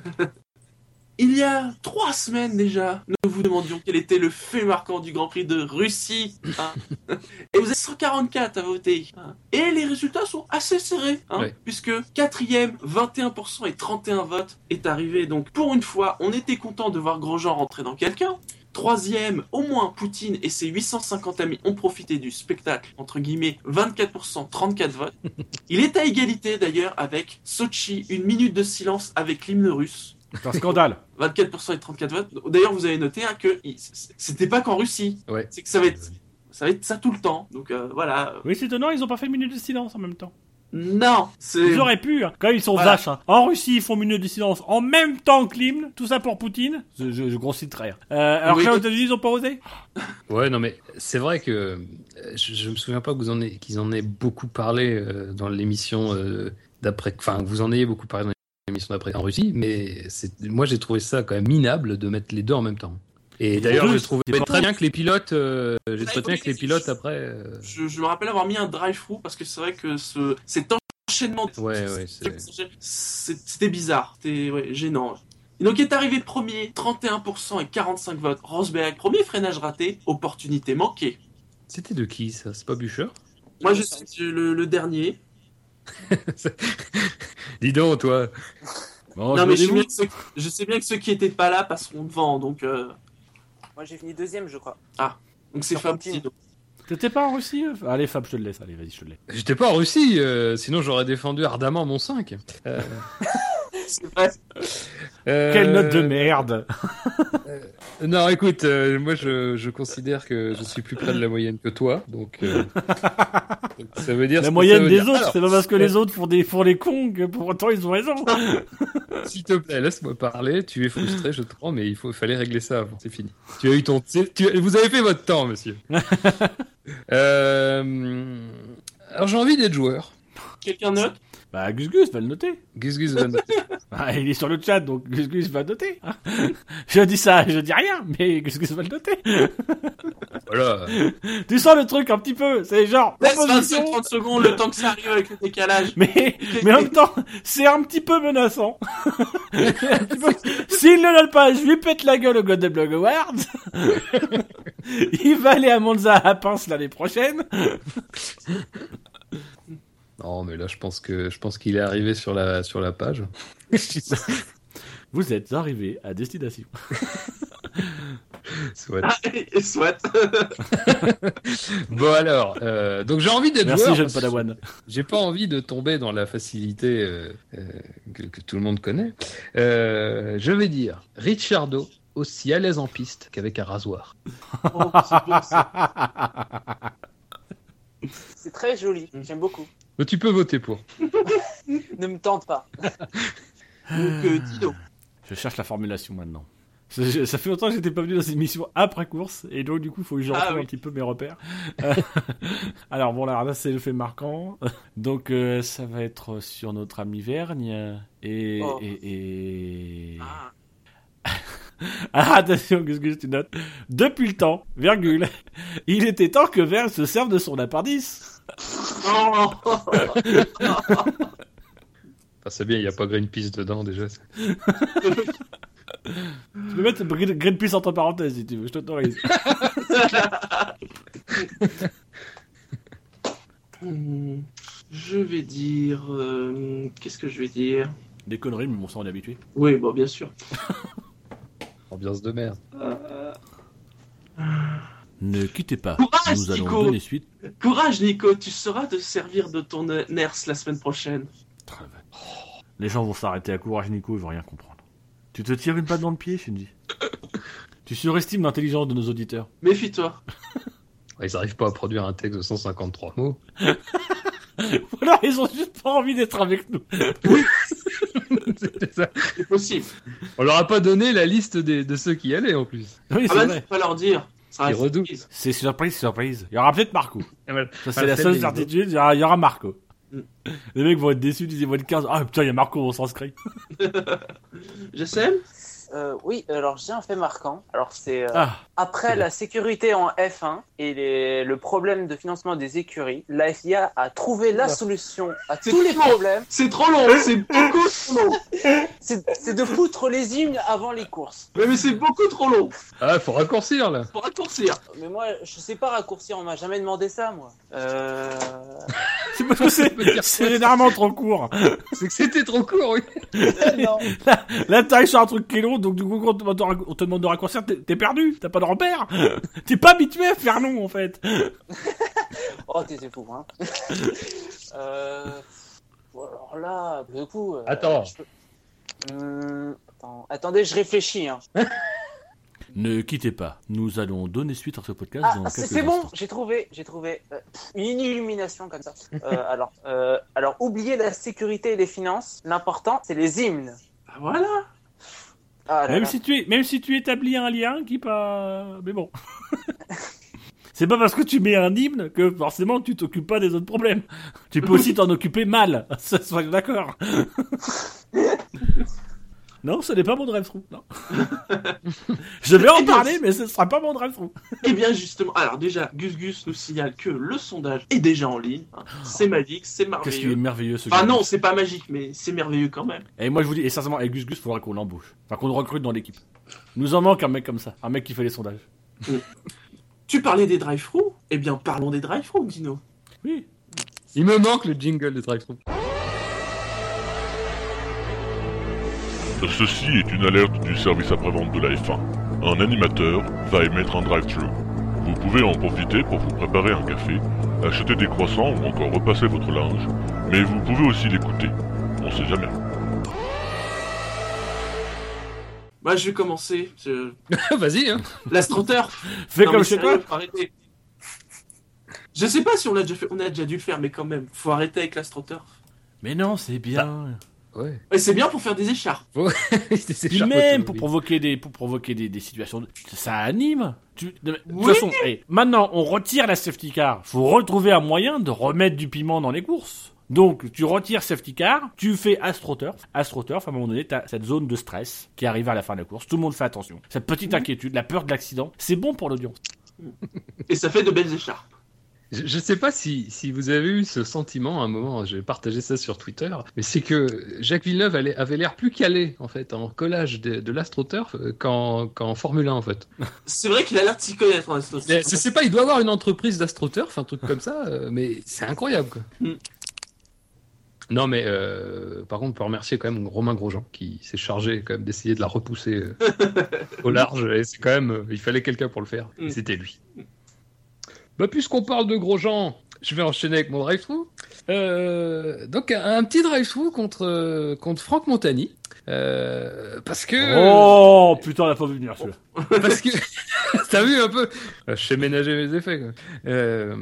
Il y a trois semaines déjà, nous vous demandions quel était le fait marquant du Grand Prix de Russie. hein. <laughs> et vous êtes 144 à voter. hein. Et les résultats sont assez serrés, hein, Ouais. puisque quatrième, 21% et 31 votes est arrivé. Donc pour une fois, on était content de voir Grosjean rentrer dans quelqu'un. Troisième, au moins Poutine et ses 850 amis ont profité du spectacle, entre guillemets, 24%, 34 votes. <laughs> Il est à égalité d'ailleurs avec Sochi, une minute de silence avec l'hymne russe. C'est un scandale. 24% et 34 votes. D'ailleurs, vous avez noté hein, que c'était pas qu'en Russie. Ouais. C'est que ça va être, ça va être ça tout le temps. Donc euh, voilà. Oui, c'est étonnant, ils ont pas fait minute de silence en même temps. Non. Ils auraient pu, hein. quand ils sont Voilà. vaches. hein. En Russie, ils font minute de silence en même temps que l'hymne, tout ça pour Poutine. Je, je, je grossis de. Euh, alors Oui. que là, aux États-Unis, ils ont pas osé? <laughs> Ouais, non, mais c'est vrai que euh, je, je me souviens pas que vous en ayez, qu'ils en aient beaucoup parlé euh, dans l'émission euh, d'après. Enfin, que vous en ayez beaucoup parlé dans l'émission d'après en Russie, mais moi j'ai trouvé ça quand même minable de mettre les deux en même temps. Et d'ailleurs, c'est pas très bien que les pilotes, euh, j'ai Ouais, trouvé bien que les pilotes après. euh, Je, je me rappelle avoir mis un drive-through parce que c'est vrai que ce, cet enchaînement. Ouais, ouais, C'était bizarre. C'était ouais, gênant. Et donc, il est arrivé premier, 31% et 45 votes. Rosberg, premier freinage raté, opportunité manquée. C'était de qui ça? C'est pas Bûcher? Moi, je suis le, le dernier. <laughs> Dis donc, toi. Bon, non, je mais me je sais, dévoue. bien que ceux, je sais bien que ceux qui étaient pas là passeront devant. Donc, euh, Moi, j'ai fini deuxième, je crois. donc c'est Fab qui- T'étais pas en Russie euh Allez, Fab, je te le laisse. Allez, vas-y, je te le laisse. J'étais pas en Russie, euh, sinon j'aurais défendu ardemment mon 5. Euh, <laughs> C'est vrai. euh, Quelle note de merde Non, écoute, euh, moi je, je considère que je suis plus près de la moyenne que toi, donc, euh, donc ça veut dire ce La moyenne des dire. autres, c'est pas parce que euh, les autres font des font les cons que pour autant ils ont raison. <laughs> S'il te plaît, laisse-moi parler. Tu es frustré, je te crois, mais il faut, fallait régler ça avant. C'est fini. Tu as eu ton, tu- tu- vous avez fait votre temps, monsieur. <laughs> euh, alors j'ai envie d'être joueur. Quelqu'un note Bah, Gus Gus va le noter. Gus Gus va noter. <laughs> Ah, il est sur le chat, donc Gus Gus va noter. hein. <laughs> je dis ça, je dis rien, mais Gus Gus va le noter. <laughs> Voilà. tu sens le truc un petit peu, c'est genre, Laisse proposition, 25-30 secondes le temps que ça arrive avec le décalage. mais, mais en même temps, c'est un petit peu menaçant. S'il ne le note pas, je lui pète la gueule au God Blog Awards. il va aller à Monza à Pince l'année prochaine. Non, mais là, je pense que je pense qu'il est arrivé sur la sur la page. <laughs> Vous êtes arrivé à destination. <laughs> Soit. Ah, et soit. <laughs> Bon alors, euh, donc j'ai envie d'être Merci, joueur jeune que Padawan. J'ai pas envie de tomber dans la facilité euh, euh, que, que tout le monde connaît. Euh, je vais dire Ricciardo aussi à l'aise en piste qu'avec un rasoir. Oh, c'est beau, ça. C'est très joli, j'aime beaucoup. Mais tu peux voter pour. <laughs> Ne me tente pas. <laughs> Donc, euh, Dino. Je cherche la formulation maintenant. Ça, fait longtemps que j'étais pas venu dans cette émission après course, et donc du coup, il faut que je Ah oui. un petit peu mes repères. Euh, <laughs> Alors bon, là, là c'est le fait marquant. Donc euh, ça va être sur notre ami Vergne. Et... Oh. et, et... Ah. Ah, attention, qu'est-ce que tu notes? Depuis le temps, virgule, il était temps que Vergne se serve de son appendice. Enfin, c'est bien, il n'y a pas Greenpeace dedans déjà. Tu peux mettre Green- Greenpeace entre parenthèses si tu veux, je t'autorise. Hmm, <laughs> Je vais dire. euh, Qu'est-ce que je vais dire? Des conneries, mais bon, ça on est habitué. Oui, bon, bien sûr. Ambiance de merde. Euh, Ne quittez pas, Courage, nous allons Nico. donner suite. Courage, Nico, tu sauras te servir de ton NERS la semaine prochaine. Les gens vont s'arrêter à courage, Nico, ils vont rien comprendre. Tu te tires une patte dans le pied, Shinji? <laughs> tu surestimes l'intelligence de nos auditeurs. Méfie-toi. <laughs> Ils n'arrivent pas à produire un texte de 153 mots. <laughs> Ou alors ils ont juste pas envie d'être avec nous. C'est ça. C'est possible. On leur a pas donné la liste des- de ceux qui y allaient en plus. Oui, Ah c'est bah, vrai. faut pas leur dire. Surprise. C'est surprise, surprise. Il y aura peut-être Marco. <laughs> Ça, c'est la seule certitude. Il y aura, il y aura Marco. Mm. Les mecs vont être déçus, ils vont être 15. Ah putain, il y a Marco, on s'inscrit. <laughs> J'essaie Euh, oui, alors j'ai un fait marquant. Alors c'est euh, Ah, après la sécurité en F1 et les- le problème de financement des écuries, la FIA a trouvé la solution à C'est tous les problèmes. C'est trop long, c'est beaucoup trop long. <laughs> C'est de foutre les hymnes avant les courses. Mais, mais c'est beaucoup trop long. Ah, faut raccourcir là. Pour raccourcir. Mais moi, je sais pas raccourcir. On m'a jamais demandé ça, moi. Euh... <laughs> c'est généralement trop court. C'est que c'était trop court, oui. non. <laughs> Là, t'arrives sur un truc qui est long, donc du coup, quand on te demande de rac- on te demande de raccourcir, t'es, perdu. T'as pas de repère. <laughs> t'es pas habitué à faire long, en fait. <laughs> Oh, t'es fou, hein. <laughs> euh... Alors là, du coup. euh, Attends. je peux- Hum, attends. Attendez, je réfléchis. Hein. Ne quittez pas. Nous allons donner suite à ce podcast Ah, dans c'est bon, j'ai trouvé, j'ai trouvé euh, une illumination comme ça. Euh, alors, euh, alors, oubliez la sécurité et les finances. L'important, c'est les hymnes. Bah voilà. Ah là Même là. si tu es, même si tu établis un lien qui pas, mais bon. <laughs> C'est pas parce que tu mets un hymne que forcément tu t'occupes pas des autres problèmes. Tu peux aussi t'en occuper mal. <laughs> Ça, soyons d'accord. <laughs> Non, ce n'est pas mon drive-thru. Non. <laughs> Je vais en parler, mais ce sera pas mon drive-thru. <laughs> Et bien justement, alors déjà, Gus Gus nous signale que le sondage est déjà en ligne. hein. C'est magique, c'est Qu'est-ce qu'il est merveilleux. merveilleux ce Enfin gars. non, c'est pas magique, mais c'est merveilleux quand même. Et moi je vous dis, et sincèrement, avec Gus Gus, faudra qu'on l'embauche. Enfin, qu'on le recrute dans l'équipe. Nous en manque un mec comme ça. Un mec qui fait les sondages. Tu parlais des drive-thru? Eh bien, parlons des drive-thru, Dino. Oui. Il me manque le jingle de drive Ceci est une alerte du service après-vente de la F1. Un animateur va émettre un drive-thru. Vous pouvez en profiter pour vous préparer un café, acheter des croissants ou encore repasser votre linge, mais vous pouvez aussi l'écouter. On sait jamais. Bah, je vais commencer. Je... <laughs> Vas-y, hein. L'astroteur. Fais Non, comme mais chez sérieux, toi. Je sais pas si on l'a déjà fait, on a déjà dû le faire, mais quand même, faut arrêter avec l'astroteur. Mais non, c'est bien. Ouais. Et c'est bien pour faire des écharpes. <laughs> Puis charpenteux, même pour provoquer des pour provoquer des, des situations, de- ça anime. Tu, de, toute Oui. façon, maintenant on retire la safety car. Faut retrouver un moyen de remettre du piment dans les courses. Donc, tu retires safety car, tu fais astroturf. Astroturf, à un moment donné, t'as cette zone de stress qui arrive à la fin de la course. Tout le monde fait attention. Cette petite inquiétude, la peur de l'accident, c'est bon pour l'audience. Et ça fait de belles écharpes. Je, je sais pas si, si vous avez eu ce sentiment à un moment, j'ai partagé ça sur Twitter, mais c'est que Jacques Villeneuve avait l'air plus calé en fait en collage de, de l'astroturf euh, qu'en Formule 1 en fait. C'est vrai qu'il a l'air de s'y connaître en astroturf. Mais Je sais pas, il doit avoir une entreprise d'astroturf, un truc comme ça, euh, mais c'est incroyable quoi. Mm. Non mais euh, par contre, on peut remercier quand même Romain Grosjean qui s'est chargé quand même d'essayer de la repousser euh, <laughs> au large et c'est quand même, euh, il fallait quelqu'un pour le faire, et Mm. c'était lui. Bah puisqu'on parle de Grosjean, je vais enchaîner avec mon drive-through. Euh, donc un, un petit drive-through contre euh, contre Franck Montagny. Euh, parce que Oh putain, la pas vu venir celui-là. parce que <laughs> t'as vu un peu? Je sais ménager mes effets quoi. Euh,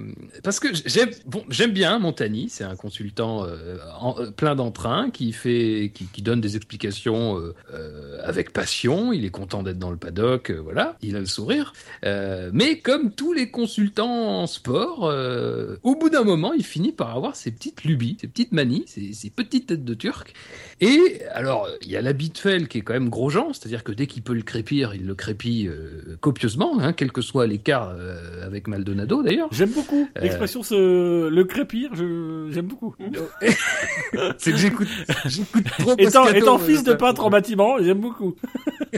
parce que j'aime bon j'aime bien Montagny c'est un consultant euh, en- euh, plein d'entrain qui fait qui, qui donne des explications euh, euh, avec passion. Il est content d'être dans le paddock euh, voilà. Il a le sourire. Euh, mais comme tous les consultants en sport euh, au bout d'un moment il finit par avoir ses petites lubies ses petites manies ses, ses petites têtes de turc. Et alors, y a l'habit de Fell qui est quand même Grosjean, c'est-à-dire que dès qu'il peut le crépir, il le crépit euh, copieusement, hein, quel que soit l'écart euh, avec Maldonado d'ailleurs. J'aime beaucoup Euh. l'expression ce... le crépir, je... j'aime beaucoup. <laughs> C'est que j'écoute, trop étant, étant fils de peintre en bâtiment, j'aime beaucoup. <laughs>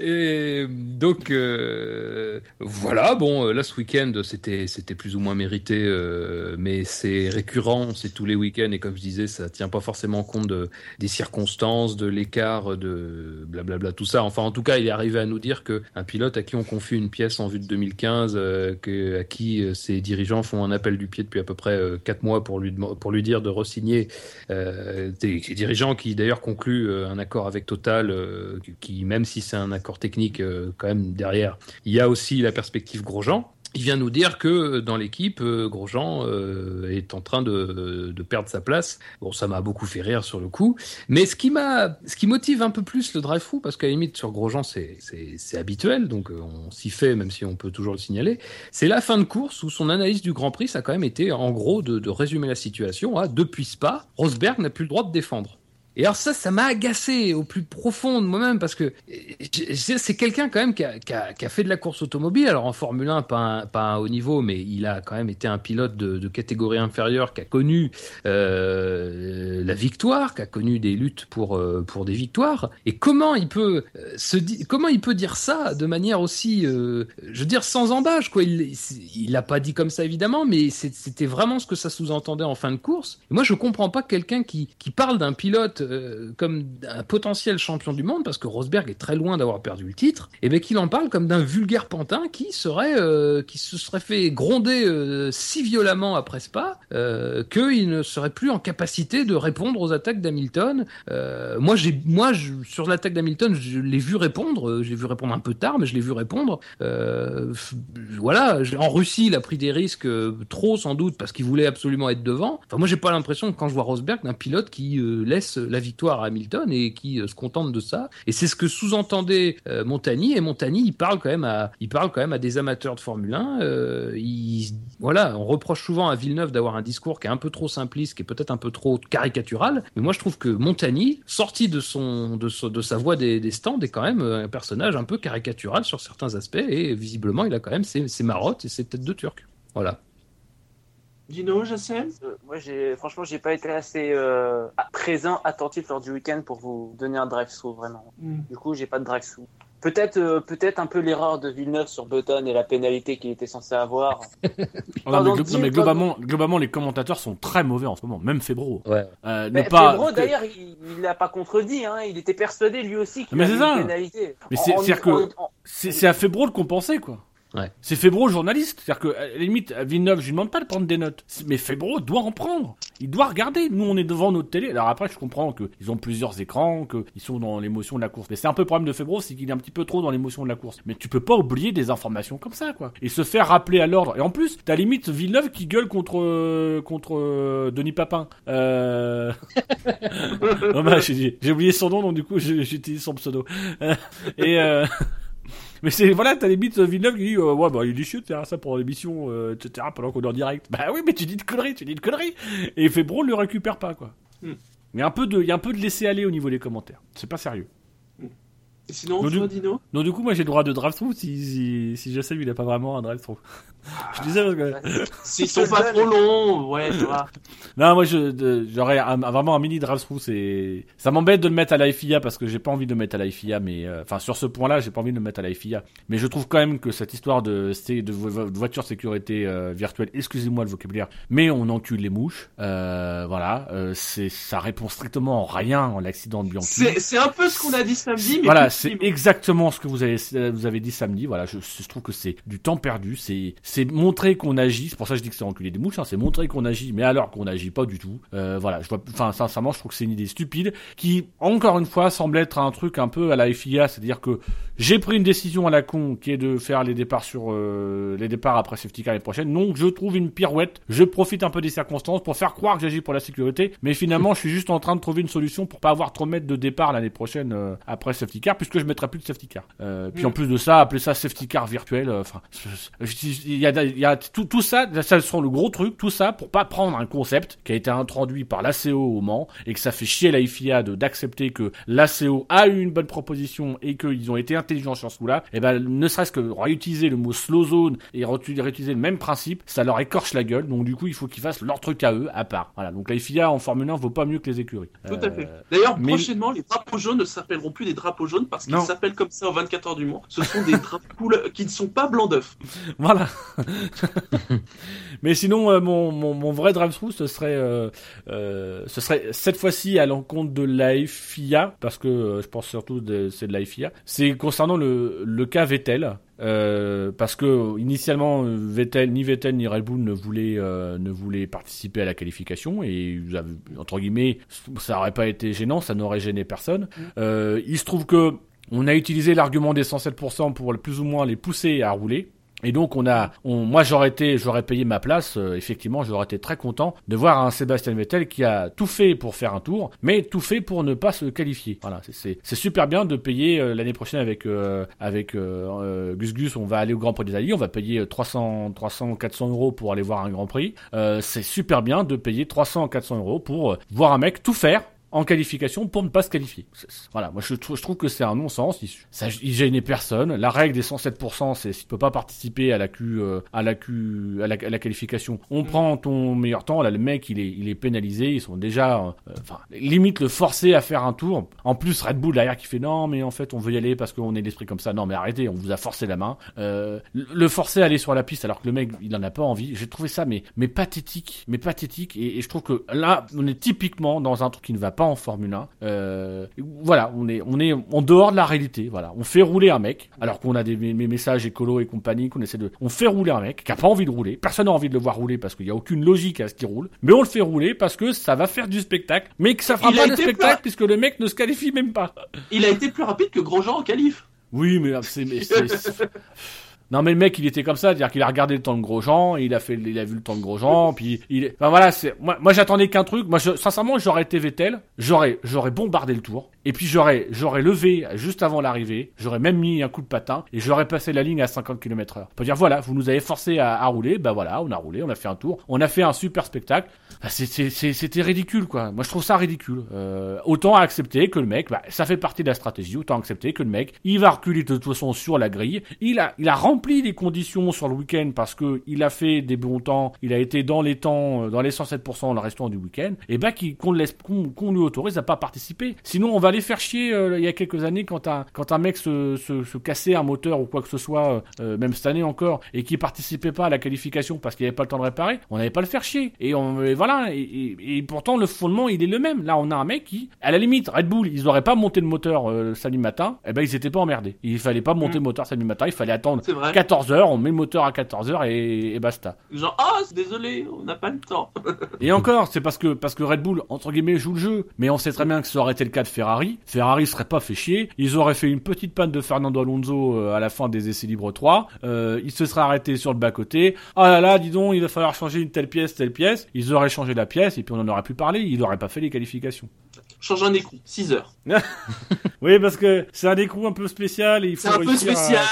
Et donc euh, voilà, bon, euh, là ce week-end c'était plus ou moins mérité, euh, mais c'est récurrent, c'est tous les week-ends et comme je disais, ça tient pas forcément compte de, des circonstances, de l'écart, de blablabla tout ça. Enfin, en tout cas, il est arrivé à nous dire que un pilote à qui on confie une pièce en vue de 2015, euh, que, à qui ses dirigeants font un appel du pied depuis à peu près euh, quatre mois pour lui pour lui dire de resigner des, des dirigeants qui d'ailleurs concluent un accord avec Total, qui même si c'est un accord technique, euh, quand même derrière, il y a aussi la perspective Grosjean. Il vient nous dire que euh, dans l'équipe, euh, Grosjean est en train de, perdre sa place. Bon, ça m'a beaucoup fait rire sur le coup. Mais ce qui m'a, ce qui motive un peu plus le drive through, parce qu'à la limite sur Grosjean c'est habituel, donc on s'y fait même si on peut toujours le signaler. C'est la fin de course où son analyse du Grand Prix, ça a quand même été en gros de, résumer la situation à depuis Spa, Rosberg n'a plus le droit de défendre. Et alors ça, ça m'a agacé au plus profond de moi-même parce que c'est quelqu'un quand même qui a, fait de la course automobile. Alors en Formule 1, pas un, pas un haut niveau, mais il a quand même été un pilote de, catégorie inférieure qui a connu euh, la victoire, qui a connu des luttes pour euh, pour des victoires. Et comment il peut euh, se comment il peut dire ça de manière aussi, je veux dire sans embâche quoi? Il il l'a pas dit comme ça évidemment, mais c'était vraiment ce que ça sous-entendait en fin de course. Et moi, je comprends pas quelqu'un qui qui parle d'un pilote euh, comme d'un potentiel champion du monde, parce que Rosberg est très loin d'avoir perdu le titre, et bien qu'il en parle comme d'un vulgaire pantin qui serait, euh, qui se serait fait gronder euh, si violemment après Spa qu'il ne serait plus en capacité de répondre aux attaques d'Hamilton. Moi, j'ai, moi, sur l'attaque d'Hamilton, je l'ai vu répondre. J'ai vu répondre un peu tard, mais je l'ai vu répondre. Voilà, en Russie, il a pris des risques trop sans doute parce qu'il voulait absolument être devant. Enfin, moi, j'ai pas l'impression quand je vois Rosberg d'un pilote qui laisse la victoire à Hamilton et qui euh, se contente de ça. Et c'est ce que sous-entendait euh, Montagny. Et Montagny, il parle quand même à, il parle quand même à des amateurs de Formule 1. Euh, il, voilà, on reproche souvent à Villeneuve d'avoir un discours qui est un peu trop simpliste, qui est peut-être un peu trop caricatural. Mais moi, je trouve que Montagny, sorti de son, de, de sa voix des, des stands, est quand même un personnage un peu caricatural sur certains aspects. Et visiblement, il a quand même ses, ses marottes et ses têtes de turc. Voilà. Dino, Jassem? Euh, moi, j'ai, franchement, j'ai pas été assez euh, présent, attentif lors du week-end pour vous donner un drive-through vraiment. Hmm. Du coup, j'ai pas de drive-through. Peut-être, euh, peut-être un peu l'erreur de Villeneuve sur Button et la pénalité qu'il était censé avoir. Oh, <laughs> non, mais, glo- non, globalement, globalement, les commentateurs sont très mauvais en ce moment, même Febro. Ouais. Euh, ne Mais pas. Febro, que- d'ailleurs, il, il l'a pas contredit. Hein. Il était persuadé lui aussi qu'il Mais avait c'est une ça. pénalité. Mais que- c'est à Febro de compenser, quoi. Ouais. C'est Febro journaliste. C'est-à-dire que, à la limite, à Villeneuve, je lui demande pas de prendre des notes. Mais Febro doit en prendre. Il doit regarder. Nous, on est devant notre télé. Alors après, je comprends qu'ils ont plusieurs écrans, qu'ils sont dans l'émotion de la course. Mais c'est un peu le problème de Febro, c'est qu'il est un petit peu trop dans l'émotion de la course. Mais tu peux pas oublier des informations comme ça, quoi. Et se faire rappeler à l'ordre. Et en plus, t'as limite Villeneuve qui gueule contre, euh, contre euh, Denis Papin. Euh... <laughs> non, bah, j'ai oublié son nom, donc du coup, j'utilise son pseudo. <laughs> Et, euh... Mais c'est voilà, t'as limite Villeneuve qui dit euh, ouais bah il est chiant de faire ça pour l'émission, euh, etc. Pendant qu'on est en direct. Bah oui, mais tu dis de conneries, tu dis de conneries. Et Febro le récupère pas quoi. Il y a un peu de, il y a un peu de laisser aller au niveau des commentaires. C'est pas sérieux. Et sinon, Donc, toi, du- Dino Donc du coup, moi j'ai le droit de drive-through si, si, si je sais qu'il a pas vraiment un drive-through. <laughs> je disais parce que... S'ils sont pas trop longs, ouais, tu vois. <laughs> Non, moi j'aurais vraiment un mini drive-through. C'est ça m'embête de le mettre à la FIA parce que j'ai pas envie de le mettre à la FIA, mais euh, enfin sur ce point-là, j'ai pas envie de le mettre à la FIA. Mais je trouve quand même que cette histoire de de, vo- vo- de voiture sécurité euh, virtuelle, excusez-moi le vocabulaire, mais on encule les mouches. Euh, voilà, c'est ça répond strictement en rien à l'accident de Bianchi. C'est un peu ce qu'on a dit samedi, mais Voilà, c'est exactement ce que vous avez, vous avez dit samedi. Voilà, je, je trouve que c'est du temps perdu. C'est, c'est montrer qu'on agit. C'est pour ça que je dis que c'est enculé des mouches. Hein, c'est montrer qu'on agit, mais alors qu'on n'agit pas du tout. Euh, voilà, je vois. Enfin, sincèrement, je trouve que c'est une idée stupide qui, encore une fois, semble être un truc un peu à la FIA, c'est-à-dire que j'ai pris une décision à la con qui est de faire les départs sur euh, les départs après safety car l'année prochaine. Donc, je trouve une pirouette. Je profite un peu des circonstances pour faire croire que j'agis pour la sécurité, mais finalement, je suis juste en train de trouver une solution pour pas avoir trop de mètres de départ l'année prochaine euh, après safety car, puisque je mettrai plus de safety car. Euh, puis Mm. en plus de ça, appeler ça safety car virtuel. euh, Enfin, il y a, il y a tout, tout ça, ça sent le gros truc, tout ça pour pas prendre un concept qui a été introduit par l'ACO au Mans et que ça fait chier la FIA d'accepter que l'ACO a eu une bonne proposition et qu'ils ont été intelligents sur ce coup-là. Et ben, ne serait-ce que réutiliser le mot slow zone et réut- réutiliser le même principe, ça leur écorche la gueule. Donc du coup, il faut qu'ils fassent leur truc à eux, à part. Voilà. Donc la FIA en Formule 1 vaut pas mieux que les écuries. Tout à Euh, fait. D'ailleurs, mais- prochainement, les drapeaux jaunes ne s'appelleront plus des drapeaux jaunes parce qu'ils s'appellent comme ça au 24 heures du Mans. Ce sont des drapeaux <laughs> couleurs qui ne sont pas blancs d'œuf. <laughs> Voilà. Mais sinon, euh, mon, mon, mon vrai drive-through, ce serait, euh, euh, ce serait cette fois-ci à l'encontre de la FIA, parce que je pense surtout de, c'est de la FIA. C'est concernant le, le cas Vettel. Euh, parce que initialement Vettel ni Vettel ni Red Bull ne voulaient euh, ne voulaient participer à la qualification et entre guillemets ça aurait pas été gênant ça n'aurait gêné personne euh, il se trouve que on a utilisé l'argument des 107% pour plus ou moins les pousser à rouler. Et donc on a, on, moi j'aurais été, j'aurais payé ma place. euh, effectivement, j'aurais été très content de voir un Sébastien Vettel qui a tout fait pour faire un tour, mais tout fait pour ne pas se qualifier. Voilà, c'est- super bien de payer euh, l'année prochaine avec euh, avec euh, euh, Gus Gus. On va aller au Grand Prix d'Italie, on va payer euh, 300 300 400 euros pour aller voir un Grand Prix. Euh, c'est super bien de payer 300 400 euros pour voir un mec tout faire en qualification pour ne pas se qualifier. Voilà, moi je, trou- je trouve que c'est un non-sens. Il, ça, il gênait personne. La règle des 107%, c'est si tu peux pas participer à la Q, euh, à la Q, à la, à la qualification, on prend ton meilleur temps. Là, le mec, il est, il est pénalisé. Ils sont déjà, euh, enfin, limite le forcer à faire un tour. En plus, Red Bull derrière qui fait non, mais en fait, on veut y aller parce qu'on est l'esprit comme ça. Non, mais arrêtez, on vous a forcé la main. Euh, le le forcer à aller sur la piste alors que le mec, il en a pas envie. J'ai trouvé ça, mais, mais pathétique, mais pathétique. Et, et je trouve que là, on est typiquement dans un truc qui ne va pas en Formule 1. Euh, voilà, on est, on est en dehors de la réalité. Voilà, on fait rouler un mec, alors qu'on a des mes- mes messages écolo et compagnie, qu'on essaie de, on fait rouler un mec qui a pas envie de rouler. Personne n'a envie de le voir rouler parce qu'il y a aucune logique à ce qu'il roule. Mais on le fait rouler parce que ça va faire du spectacle, mais que ça fera Il pas de spectacle puisque le mec ne se qualifie même pas. Il a été plus rapide que Grosjean en qualif. Oui, mais c'est- c'est- <laughs> Non mais le mec il était comme ça, c'est-à-dire qu'il a regardé le temps de Grosjean, il a fait, il a vu le temps de Grosjean, puis il, est- enfin voilà, c'est, moi, moi j'attendais qu'un truc, moi je, sincèrement j'aurais été Vettel, j'aurais, j'aurais bombardé le tour, et puis j'aurais, j'aurais levé juste avant l'arrivée, j'aurais même mis un coup de patin, et j'aurais passé la ligne à 50 km heure. Pour dire voilà, vous nous avez forcé à, rouler, bah voilà, on a roulé, on a fait un tour, on a fait un super spectacle, Bah, c'était ridicule quoi, moi je trouve ça ridicule. Euh, autant accepter que le mec, bah, ça fait partie de la stratégie, autant accepter que le mec, il va reculer de toute façon sur la grille, il a, il a rempli les conditions sur le week-end parce que il a fait des bons temps, il a été dans les temps, euh, dans les 107% le restant du week-end, et bah qu'on laisse, qu'on qu'on lui autorise à pas participer. Sinon, on va les faire chier. euh, il y a quelques années, quand un, quand un mec se, se, se cassait un moteur ou quoi que ce soit, euh, euh, même cette année encore, et qui participait pas à la qualification parce qu'il avait pas le temps de réparer, on n'allait pas le faire chier. Et on, et voilà. Et, et- et pourtant, le fondement, il est le même. Là, on a un mec qui, à la limite, Red Bull, ils auraient pas monté le moteur euh, samedi matin, et ben ils étaient pas emmerdés. Il fallait pas monter Mm. le moteur samedi matin, il fallait attendre C'est vrai. 14h, on met le moteur à 14h et, et basta. Genre, ah, désolé, on n'a pas le temps. Et encore, c'est parce que parce que Red Bull entre guillemets joue le jeu, mais on sait très bien que ça aurait été le cas de Ferrari. Ferrari serait pas fait chier, ils auraient fait une petite panne de Fernando Alonso euh, à la fin des essais libres 3, euh, il se serait arrêté sur le bas côté. Ah là là, dis donc, il va falloir changer une telle pièce, telle pièce. Ils auraient changé la pièce et puis on en aurait plus parlé, il aurait pas fait les qualifications. change un écrou. 6 heures. <laughs> Oui, parce que c'est un écrou un peu spécial et il faut C'est un peu à- spécial.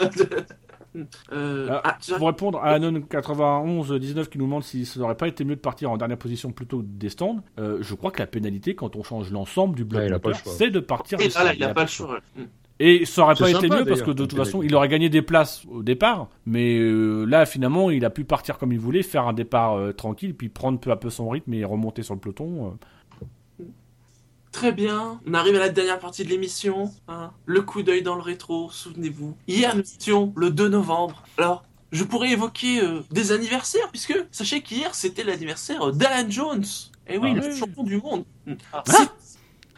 <laughs> Euh, Ah, ah, Pour répondre à Anon 91 19 qui nous demande si ça n'aurait pas été mieux de partir en dernière position plutôt que des stands, euh, je crois que la pénalité quand on change l'ensemble du bloc Ouais, c'est de partir Et des là, il a pas le choix. Mm. Et ça aurait pas été sympa, mieux parce que de toute façon, il aurait gagné des places au départ, mais euh, là finalement, il a pu partir comme il voulait, faire un départ euh, tranquille, puis prendre peu à peu son rythme et remonter sur le peloton. euh. Très bien, on arrive à la dernière partie de l'émission. hein. Le coup d'œil dans le rétro, souvenez-vous. Hier, nous étions le 2 novembre. Alors, je pourrais évoquer euh, des anniversaires, puisque sachez qu'hier, c'était l'anniversaire d'Alan Jones. Et oui, Ah le ouais. champion du monde. Mm. Ah. C'est-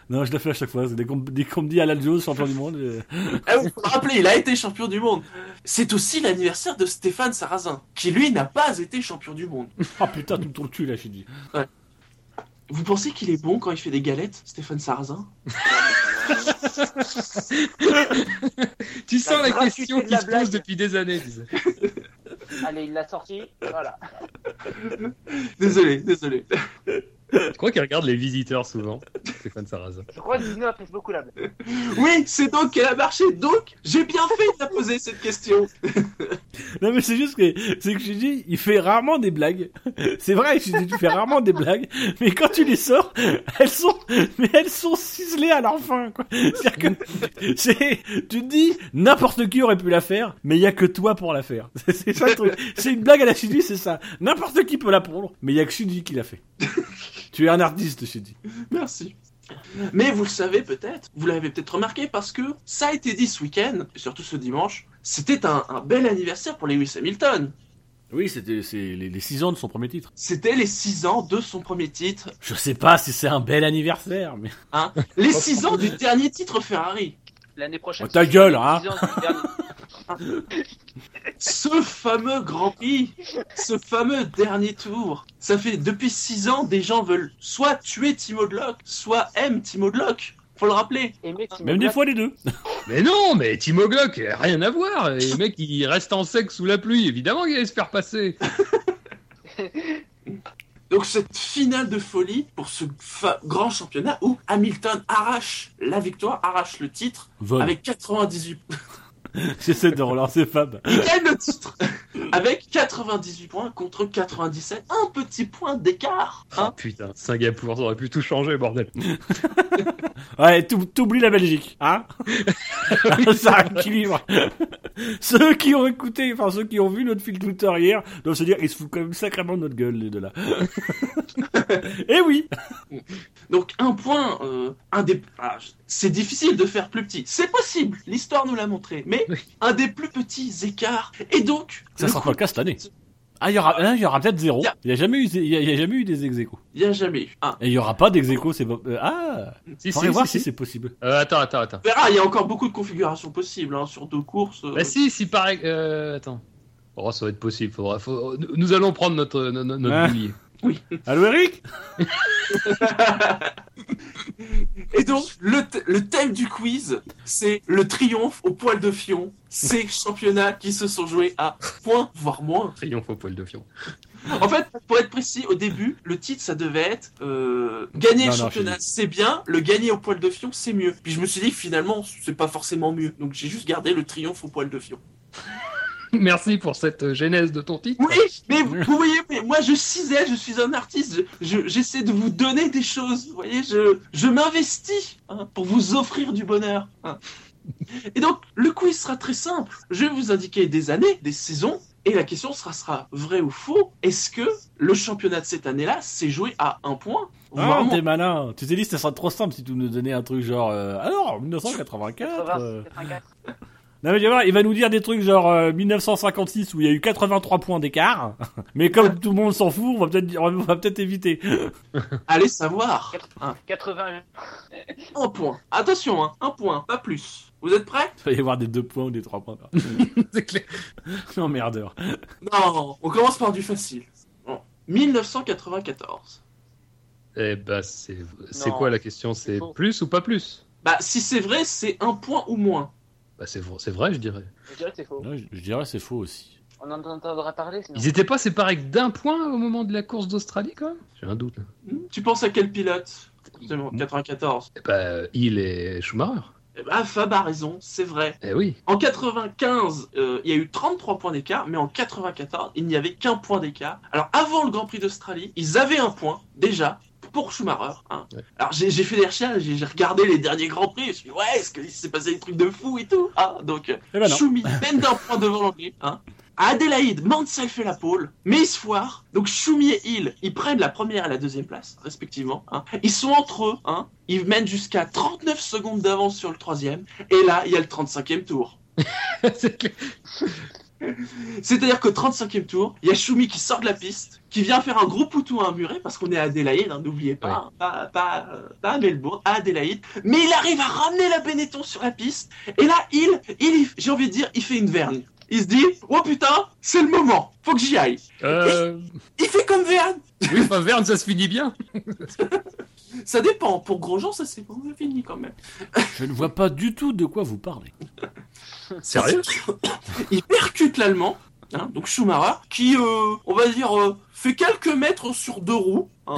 Non, je le fais à chaque fois. Dès qu'on qu'on me dit Alan Jones, champion du monde, euh, <laughs> Ah oui, faut le rappeler, il a été champion du monde. C'est aussi l'anniversaire de Stéphane Sarrazin, qui lui n'a pas été champion du monde. oh <laughs> putain, tout me tourne le cul là, je dis. Vous pensez qu'il est bon quand il fait des galettes, Stéphane Sarrazin? <laughs> Tu sens La question qui se pose depuis des années. Allez, il l'a sorti. Voilà. Désolé, désolé. Je crois qu'il regarde les visiteurs souvent, Stéphane Sarrazin. Je crois que Dino apprécie beaucoup la blague. Oui, c'est donc qu'elle a marché. Donc, j'ai bien fait de la poser cette question. Non mais c'est juste que c'est que je dis, il fait rarement des blagues. C'est vrai, je dis, tu fais rarement des blagues, mais quand tu les sors, elles sont mais elles sont ciselées à leur fin quoi. C'est-à-dire que c'est tu te dis n'importe qui aurait pu la faire, mais il y a que toi pour la faire. C'est ça le truc. C'est une blague à la Shinji, c'est ça. N'importe qui peut la prendre, mais il y a que Shinji qui l'a fait. Tu es un artiste, Shinji. Merci. Mais vous le savez peut-être, vous l'avez peut-être remarqué parce que ça a été dit ce week-end, et surtout ce dimanche, c'était un, un bel anniversaire pour Lewis Hamilton. Oui, c'était c'est les, les six ans de son premier titre. C'était les 6 ans de son premier titre, Je sais pas si c'est un bel anniversaire, mais hein. Les 6 ans du dernier titre Ferrari. L'année prochaine. Oh, ta gueule, hein. 10 ans du dernier. Ce fameux Grand Prix, ce fameux dernier tour. Ça fait depuis 6 ans, des gens veulent soit tuer Timo Glock, soit aiment Timo Glock. Faut le rappeler. Timo même des fois les deux. Mais non, mais Timo Glock, rien à voir. Et le mec, il reste en sec sous la pluie. Évidemment qu'il allait se faire passer. <laughs> Donc cette finale de folie pour ce grand championnat où Hamilton arrache la victoire, arrache le titre Vol. avec 98 <laughs> J'essaie de relancer Fab. Il gagne le titre avec 98 points contre 97, un petit point d'écart. Ah Hein putain, Singapour, ça aurait pu tout changer, bordel. <laughs> Ouais, t'ou- t'oublies la Belgique, hein <laughs> Ça équilibre. ceux qui ont écouté, enfin ceux qui ont vu notre fil Twitter hier, doivent se dire, ils se foutent quand même sacrément de notre gueule, les deux là. Eh oui Donc un point, euh, un des, ah, c'est difficile de faire plus petit. C'est possible, l'histoire nous l'a montré, mais un des plus petits écarts. Et donc, Ça sera coup- pas le cas cette année. Ah, il y aura, il y aura peut-être zéro. Ya. Il y a jamais eu, il y a, il y a jamais eu des ex il y a jamais eu. Et il y aura pas d'ex c'est pas, euh, ah! Si, Faudrait si, voir si, si, si. c'est possible. Euh, attends, attends, attends. Verra, il y a encore beaucoup de configurations possibles hein, sur deux courses. euh. Bah si, si pareil. Euh, attends. Oh, ça va être possible. Faudra, faut- nous- Nous allons prendre notre, no- no- notre Ah. Boulier. Allô, Eric? <laughs> Et donc, le, th- le thème du quiz, c'est le triomphe au poil de fion. Ces championnats qui se sont joués à point, voire moins. Triomphe au poil de fion. En fait, pour être précis, au début, le titre, ça devait être euh, gagner Non, le non, championnat, c'est bien, le gagner au poil de fion, c'est mieux. Puis je me suis dit que finalement, c'est pas forcément mieux. Donc j'ai juste gardé le triomphe au poil de fion. <laughs> Merci pour cette euh, genèse de ton titre. Oui, mais vous, voyez, mais moi je cisais, je suis un artiste, je- je- j'essaie de vous donner des choses, vous voyez, je, je m'investis hein, pour vous offrir du bonheur. hein. Et donc, le quiz sera très simple. Je vais vous indiquer des années, des saisons, et la question sera, sera vrai ou faux. Est-ce que le championnat de cette année-là s'est joué à un point Ah, t'es malin. Tu t'es dit, ça serait trop simple si tu nous donnais un truc genre, euh, alors, 1984. euh. 84. <laughs> Non mais il va nous dire des trucs genre euh, 1956 où il y a eu 83 points d'écart. <laughs> Mais comme tout le monde s'en fout, on va peut-être dire- on va peut-être éviter. <laughs> Allez savoir. Hein, 81. <laughs> un point. Attention, hein, un point, pas plus. Vous êtes prêts? Il va y avoir des 2 points ou des 3 points. C'est clair. Emmerdeur. Non, on commence par du facile. Bon. 1994. Eh bah, c'est c'est Non, quoi la question? C'est plus ou pas plus? Bah, si c'est vrai, c'est un point ou moins. Bah, c'est vrai, c'est vrai, je dirais. Je dirais que c'est faux. Ouais, je, je dirais c'est faux aussi. On en entendra parler sinon. Ils étaient pas séparés que d'un point au moment de la course d'Australie, quand même? J'ai un doute. là. Tu penses à quel pilote? Justement, 94. Eh ben, il et Schumacher. Eh ben, Fab a raison, c'est vrai. Eh oui. En 95, euh, il y a eu 33 points d'écart, mais en 94, il n'y avait qu'un point d'écart. Alors, avant le Grand Prix d'Australie, ils avaient un point, déjà, pour Schumacher. hein. Ouais. Alors, j'ai j'ai fait des recherches, j'ai j'ai regardé les derniers Grands Prix, je me suis dit, ouais, est-ce qu'il s'est passé des trucs de fou et tout ah, Donc, Eh ben. Schumi <laughs> mène d'un point devant l'anglais. Hein. À Adélaïde, Mansell fait la pole, mais ils se foirent. Donc Schumi et Hill, ils prennent la première et la deuxième place, respectivement. hein. Ils sont entre eux, hein. ils mènent jusqu'à 39 secondes d'avance sur le troisième. Et là, il y a le 35e tour. <laughs> C'est-à-dire qu'au 35e tour, il y a Schumi qui sort de la piste, qui vient faire un gros poutou à un muret, parce qu'on est à Adélaïde, hein, n'oubliez pas, Ouais. pas, pas, euh, pas à Melbourne, à Adélaïde. Mais il arrive à ramener la Benetton sur la piste, et là, il, il j'ai envie de dire, il fait une vergne. Il se dit, oh putain, c'est le moment, faut que j'y aille. Euh, Il fait comme Verne. oui, enfin, Verne, ça se finit bien. Ça dépend, pour Grosjean, ça c'est bon, fini quand même. Je ne vois pas du tout de quoi vous parlez. Sérieux <coughs> Il percute l'Allemand, hein, donc Schumacher, qui, euh, on va dire, euh, fait quelques mètres sur deux roues. hein,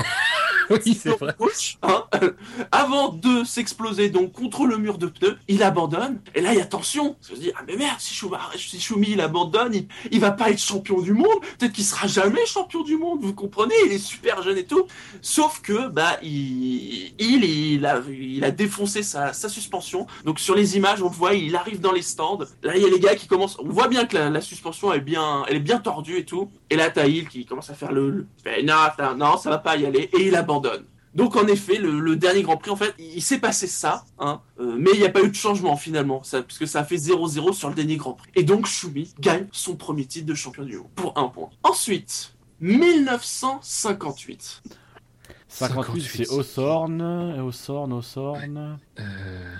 <laughs> Oui, c'est vrai. gauche, hein, <laughs> avant de s'exploser donc contre le mur de pneus, il abandonne. Et là, il y a tension. On se dit, ah mais merde, si Schumacher, si Schumi il abandonne, il, il va pas être champion du monde. Peut-être qu'il sera jamais champion du monde. Vous comprenez Il est super jeune et tout. Sauf que bah il, il, il a, il a défoncé sa, sa suspension. Donc sur les images, on le voit, il arrive dans les stands. Là, il y a les gars qui commencent. On voit bien que la, la suspension est bien, elle est bien tordue et tout. Et là, t'as Hill qui commence à faire le, le- fait, non, ça- non, ça va pas y aller. Et il abandonne. Donc en effet, le, le dernier Grand Prix, en fait, il s'est passé ça, hein, euh, mais il n'y a pas eu de changement finalement, ça, puisque ça a fait 0-0 sur le dernier Grand Prix. Et donc Schumi gagne son premier titre de champion du monde pour un point. Ensuite, 1958. 58, c'est Osorn, Osorn, Osorn. Euh, Euh,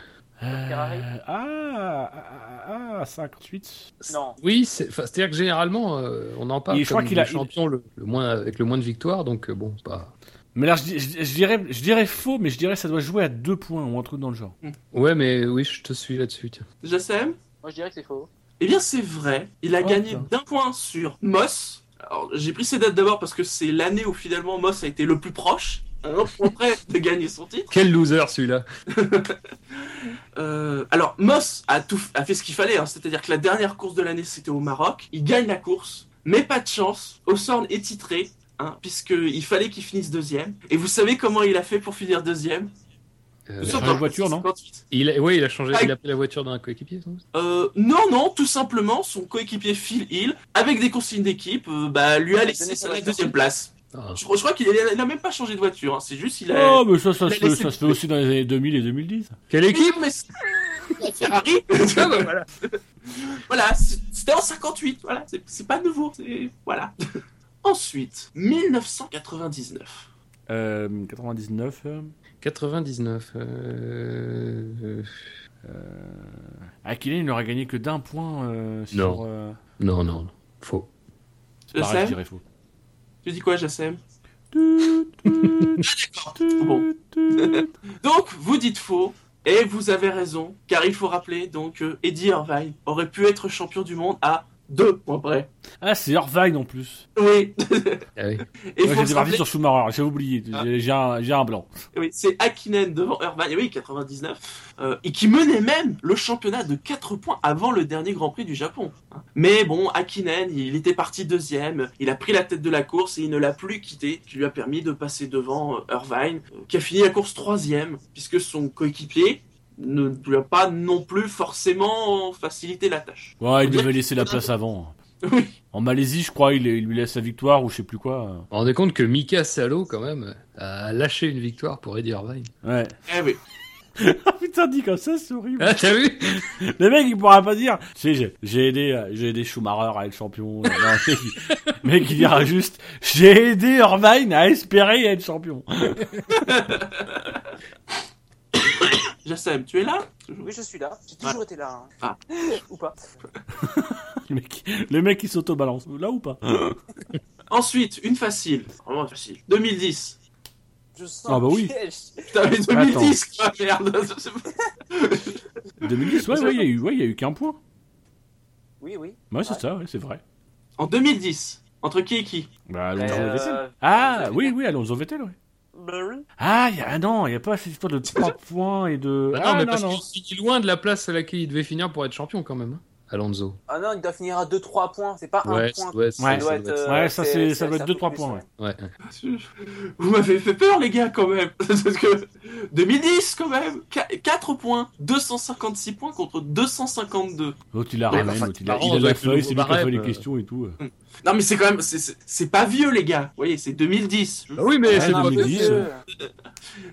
Ferrari ah, ah, ah, 58. Non. Oui, c'est-à-dire que généralement, euh, on en parle Et je crois qu'il le a- champion le, le moins, avec le moins de victoires, donc euh, bon, c'est pas... Mais là, je, dis- je- je dirais, je dirais faux, mais je dirais que ça doit jouer à deux points ou un truc dans le genre. Ouais, mais oui, je te suis là-dessus. tiens. Jassem Moi je dirais que c'est faux. Eh bien c'est vrai, il a Oh, gagné putain. d'un point sur Moss. Alors j'ai pris ces dates d'abord parce que c'est l'année où finalement Moss a été le plus proche, un point près de gagner son titre. Quel loser celui-là <laughs> Euh, alors, Moss a, tout, a fait ce qu'il fallait, hein, c'est-à-dire que la dernière course de l'année c'était au Maroc. Il gagne la course, mais pas de chance. Osorn est titré, hein, puisqu'il fallait qu'il finisse deuxième. Et vous savez comment il a fait pour finir deuxième? Euh, a Sur changé de voiture, non? 58. il a, Ouais, il a changé, Ah, il a pris la voiture d'un coéquipier, euh, Non, non, tout simplement, son coéquipier Phil Hill, avec des consignes d'équipe, euh, bah, lui a Ouais, laissé sa deuxième place. Ah. Je, je crois qu'il a, il a même pas changé de voiture, hein, c'est juste il a... Oh, mais ça, se, fait, laissé- ça se fait aussi dans les années 2000 et 2010. Quelle équipe Mais <laughs> Ferrari <laughs> Ah, bah, voilà. <laughs> Voilà, c'est- c'était en 58, voilà, c'est- pas nouveau. Voilà. Ensuite, 1999. Euh, 99. euh, 99. Euh... Hakkinen, il n'aurait gagné que d'un point euh, sur. Non. euh, Non, non, non. Faux. c'est pareil, je dirais faux. Tu dis quoi, Jassem? Bon. <laughs> Donc, vous dites faux, et vous avez raison, car il faut rappeler donc que Eddie Irvine aurait pu être champion du monde à deux points près. Ah, c'est Irvine en plus. Oui, Ah oui. <laughs> et Moi, j'étais se parti rappeler, sur Schumacher, j'ai oublié. Ah. J'ai- un, blanc. oui, c'est Hakkinen devant Irvine, oui, 99, euh, et qui menait même le championnat de 4 points avant le dernier Grand Prix du Japon. Mais bon, Hakkinen, il était parti deuxième, il a pris la tête de la course et il ne l'a plus quitté, qui lui a permis de passer devant euh, Irvine, euh, qui a fini la course troisième, puisque son coéquipier ne lui a pas non plus forcément facilité la tâche. Ouais, il devait laisser la place avant. Oui. En Malaisie, je crois, il, il lui laisse la victoire ou je sais plus quoi. Vous vous rendez compte que Mika Salo, quand même, a lâché une victoire pour Eddie Irvine. Ouais. Eh oui. <laughs> Ah putain, dit comme ça, c'est horrible. Ah, t'as vu? Le mec, il pourra pas dire. Tu sais, j'ai- j'ai aidé, j'ai aidé Schumacher à être champion. Non, le <laughs> mec, il- le mec, il dira juste, j'ai aidé Irvine à espérer être champion. <laughs> Jassem, tu es là? Oui, je suis là. J'ai toujours été là. hein. Ah. <laughs> Ou pas. <laughs> Le mec, le mec, il s'auto-balance. Là ou pas? <laughs> Ensuite, une facile. Vraiment facile. 2010. Je sens Ah bah oui. Putain, mais 2010, quoi, merde. 2010, ouais, ouais, il y a eu, ouais, il y a eu qu'un point. Oui, oui. Ouais, c'est Ouais. ça, ouais, c'est vrai. En 2010. Entre qui et qui? Bah, Alonso Euh, Vettel. Ah, Vettel. oui, oui, Alonso Vettel, oui. Ah, il y a un an, il n'y a pas cette histoire de 3 <laughs> points et de. Bah non, ah, mais non, parce non. qu'il finit loin de la place à laquelle il devait finir pour être champion quand même. Alonso. Ah non, il doit finir à 2-3 points, c'est pas Ouais, un point. ouais, ça doit être ça. Ouais, ça, c'est- ça doit être un deux, peu trois plus, points, Ouais. Vous m'avez fait peur, les gars, quand même. <laughs> Parce que 2010, quand même. 4 points. 256 points contre 252. L'autre, il la Ouais, ramène, enfin, l'autre, il a, il a la feuille, c'est lui qui a fait les euh. questions et tout. Non, mais c'est quand même. c'est- C'est c'est pas vieux, les gars. Vous voyez, c'est 2010. Ah oui, mais Ouais, c'est non, pas mais possible. dis, euh,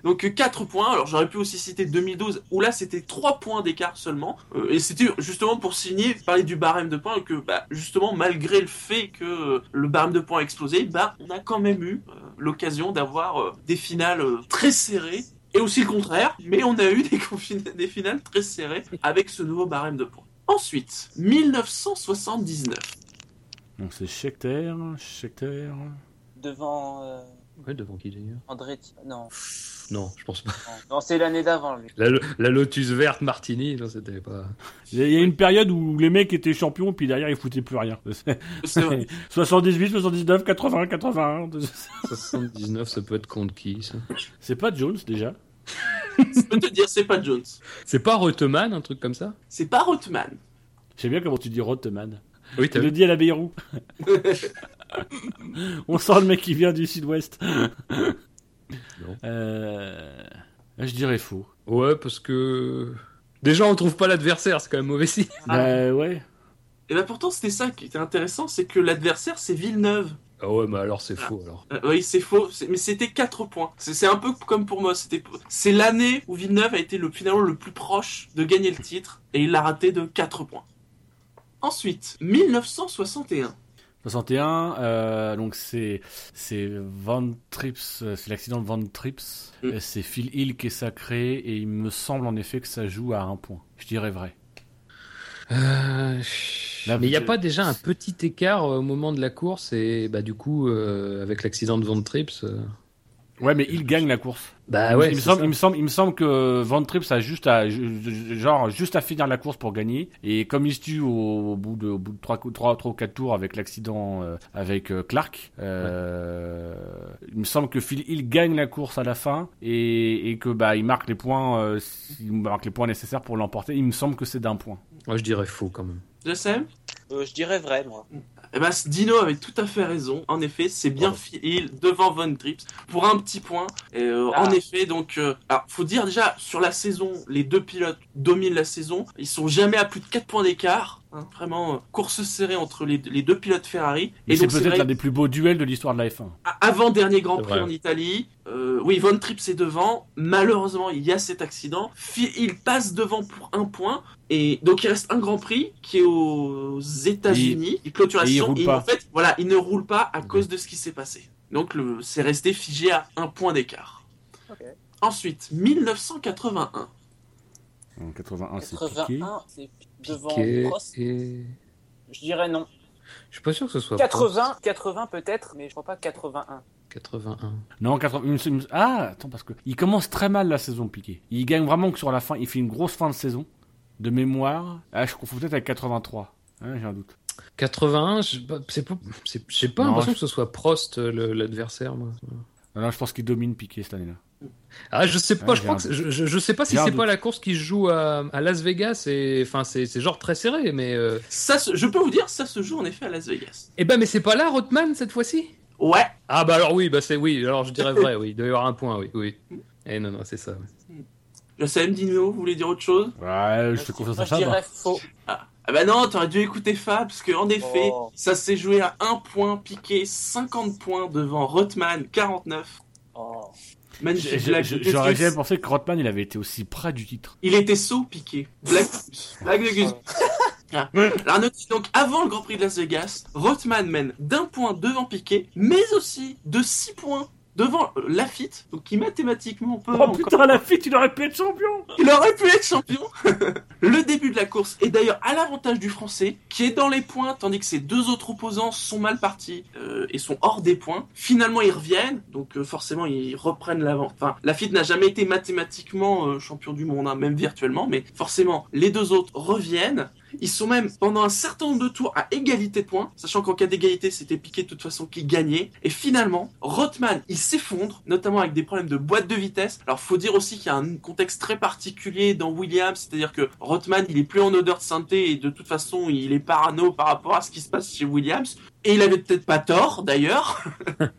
Donc 4 points. Alors j'aurais pu aussi citer 2012 où là c'était 3 points d'écart seulement. Euh, et c'était justement pour signer, parler du barème de points et que bah, justement malgré le fait que le barème de points a explosé, bah on a quand même eu euh, l'occasion d'avoir euh, des finales euh, très serrées. Et aussi le contraire, mais on a eu des, <laughs> des finales très serrées avec ce nouveau barème de points. Ensuite, 1979. Donc c'est Schechter, Schechter. Devant euh, Ouais, devant qui d'ailleurs? Andretti. Non, Non, je pense pas. non, c'est l'année d'avant, lui. La, la Lotus verte Martini, non, c'était pas. Il y a- une période où les mecs étaient champions, puis derrière ils foutaient plus rien. C'est vrai. 78, 79, 80, 81. 79, ça peut être contre qui ça C'est pas Jones déjà Je peux te dire, c'est pas Jones. C'est pas Reutemann, un truc comme ça C'est pas Rothman. Je sais bien comment tu dis Rothman. Oui, Tu le dis à la Beirut. <laughs> On sent le mec qui vient du sud-ouest. Euh... Je dirais faux. Ouais, parce que. Déjà, on trouve pas l'adversaire, c'est quand même mauvais signe. Bah ouais. Et bah pourtant c'était ça qui était intéressant, c'est que l'adversaire c'est Villeneuve. Ah ouais, mais alors c'est faux alors. Euh, oui, c'est faux, mais c'était 4 points. C'est c'est un peu comme pour moi. C'était, c'est l'année où Villeneuve a été le finalement le plus proche de gagner le titre et il l'a raté de 4 points. Ensuite, 1961. 61, euh, donc c'est c'est Van Trips, euh, c'est l'accident de Van Trips. Mm. C'est Phil Hill qui est sacré et il me semble en effet que ça joue à un point. Je dirais vrai. Euh, Là, mais il n'y a pas déjà un petit écart au moment de la course et bah du coup euh, avec l'accident de Van Trips. Ouais, mais il gagne la course. Bah ouais. il, me semble, il me semble, il me semble que Van Trips a juste à, genre, juste à finir la course pour gagner. Et comme il se tue au, au bout de, au bout de 3, 3, 3 ou 4 tours avec l'accident euh, avec euh, Clark, euh, il me semble que Phil Hill gagne la course à la fin et, et que bah il marque les points, il marque les points nécessaires pour l'emporter. Il me semble que c'est d'un point. Moi je dirais faux quand même. JSM Euh, je dirais vrai, moi. Eh ben, Dino avait tout à fait raison. En effet, c'est bien Phil devant Von Trips pour un petit point. Et, euh, Ah. En effet, donc, euh, alors, faut dire déjà sur la saison, les deux pilotes dominent la saison. Ils sont jamais à plus de 4 points d'écart. hein. vraiment euh, course serrée entre les, les deux pilotes Ferrari. Et, c'est peut-être l'un des plus beaux duels de l'histoire de la F1. avant dernier Grand Prix en Italie. Euh, oui, Von Trips est devant. Malheureusement, il y a cet accident. Phil Hill passe devant pour un point. Et donc il reste un Grand Prix qui est aux États-Unis. Il clôture la et il roule Et pas. en fait, voilà, il ne roule pas à cause de ce qui s'est passé. Donc le, c'est resté figé à un point d'écart. Ensuite, 1981. En 81, c'est piqué. 81, c'est devant Prost. et. Je dirais non. Je suis pas sûr que ce soit. 80, 80 peut-être, mais je crois pas 81. 81. Non, 80, une- une- ah, attends, parce que il commence très mal la saison Piqué. Il gagne vraiment que sur la fin. Il fait une grosse fin de saison. De mémoire. Ah, je confonds peut-être avec 83. Hein, j'ai un doute. 81, je- c'est pas, pas Non, l'impression je- que ce soit Prost euh, l'adversaire. moi. Ah Non, je pense qu'il domine Piqué cette année-là. Ah, je sais pas, Ouais, je crois que je, je, je sais pas si c'est pas la course qui se joue à, à Las Vegas et enfin c'est genre très serré mais euh... Ça, se- je peux vous dire, ça se joue en effet à Las Vegas. eh ben mais c'est pas là Rothman cette fois-ci? Ouais. Ah bah alors oui, bah c'est oui, alors je dirais vrai, oui, il doit y avoir un point, oui, oui. Eh non non, c'est ça. ouais. Je sais, Dino, vous voulez dire autre chose? Ouais, je fais confiance à dirais faux. Ah bah non, t'aurais dû écouter Fab, parce qu'en effet, Oh. ça s'est joué à un point, piqué 50 points devant Rothman, 49. Oh. J'aurais que jamais pensé que Rothman il avait été aussi près du titre. Il était saut piqué. Blague. Blague de Gus. Ah. Alors notez donc avant le Grand Prix de Las Vegas, Rothman mène d'un point devant Piquet, mais aussi de 6 points devant euh, Lafitte, donc qui mathématiquement peut Oh putain, la fille, il aurait pu être champion il aurait pu être champion. <laughs> le début de la course est d'ailleurs à l'avantage du Français, qui est dans les points, tandis que ses deux autres opposants sont mal partis euh, et sont hors des points. Finalement, ils reviennent, donc euh, forcément, ils reprennent l'avant. Enfin, Lafitte n'a jamais été mathématiquement euh, champion du monde, hein, même virtuellement, mais forcément, les deux autres reviennent. Ils sont même pendant un certain nombre de tours à égalité de points, sachant qu'en cas d'égalité, c'était Piquet de toute façon qui gagnait. Et finalement, Rothman, il s'effondre, notamment avec des problèmes de boîte de vitesse. Alors, faut dire aussi qu'il y a un contexte très particulier dans Williams, c'est-à-dire que Rothman, il est plus en odeur de sainteté et de toute façon, il est parano par rapport à ce qui se passe chez Williams. Et il avait peut-être pas tort, d'ailleurs. <laughs>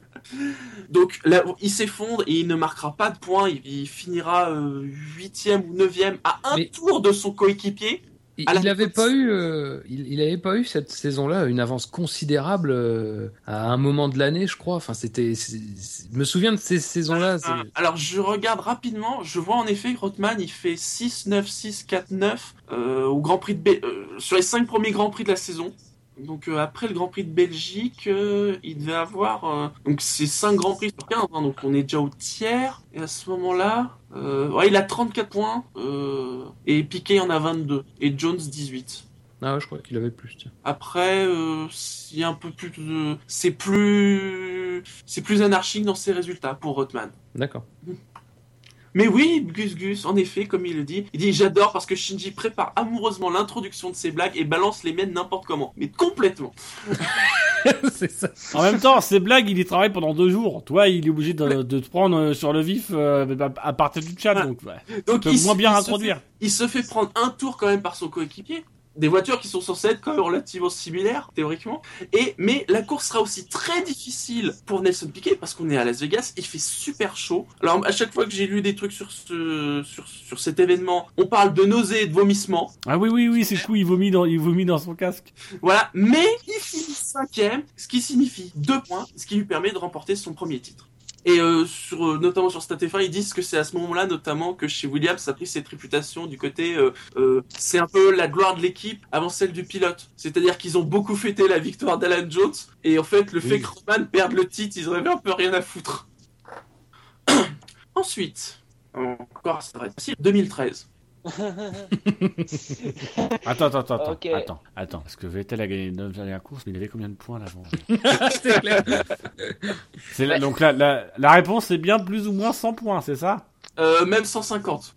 Donc là, il s'effondre et il ne marquera pas de points. Il, il finira euh, huitième ou neuvième à un Mais- tour de son coéquipier. Il À la il avait toute- pas eu, euh, il, il avait pas eu cette saison-là une avance considérable euh, à un moment de l'année, je crois. Enfin, c'était, je me souviens de ces saisons-là. Ah, Alors je regarde rapidement, je vois en effet que Rothman il fait 6, 9, 6, 4, 9 euh, au Grand Prix de Bé- euh, sur les 5 premiers Grands Prix de la saison. Donc euh, après le Grand Prix de Belgique, euh, il devait avoir euh, donc c'est 5 Grands Prix sur 15, hein, donc on est déjà au tiers. Et à ce moment-là, ouais, il a 34 points et Piquet en a 22 et Jones 18. Ah ouais, je crois qu'il avait plus. Tiens. Après, il y a un peu plus de, c'est plus, c'est plus anarchique dans ses résultats pour Rothman. D'accord. Mais oui, Gus Gus, en effet, comme il le dit, il dit j'adore parce que Shinji prépare amoureusement l'introduction de ses blagues et balance les miennes n'importe comment, mais complètement. <laughs> c'est ça. En même temps, ces blagues, il y travaille pendant deux jours. Toi, il est obligé de, de te prendre euh, sur le vif euh, à partir du chat, donc ouais. Donc peut il, moins se- bien il se introduire. fait- il se fait prendre un tour quand même par son coéquipier. Des voitures qui sont censées être quand même relativement similaires, théoriquement. Et, mais la course sera aussi très difficile pour Nelson Piquet parce qu'on est à Las Vegas, il fait super chaud. Alors, à chaque fois que j'ai lu des trucs sur ce, sur, sur cet événement, on parle de nausées et de vomissements. Ah oui, oui, oui, c'est fou, il vomit dans, il vomit dans son casque. Voilà, mais il finit cinquième, ce qui signifie deux points, ce qui lui permet de remporter son premier titre. Et euh, sur, euh, notamment sur StatF1, ils disent que c'est à ce moment-là, notamment, que chez Williams, ça a pris cette réputation du côté, euh, euh, c'est un peu la gloire de l'équipe avant celle du pilote. C'est-à-dire qu'ils ont beaucoup fêté la victoire d'Alan Jones, et en fait, le fait que Roman perde le titre, ils en avaient un peu rien à foutre. <coughs> Ensuite, encore, ça va être facile, 2013. <laughs> Attends, attends, attends, attends, attends, attends, parce que Vettel a gagné 9 dernières courses, mais il avait combien de points <laughs> là avant c'est donc la, la, la réponse c'est bien plus ou moins 100 points, c'est ça? Euh, même 150.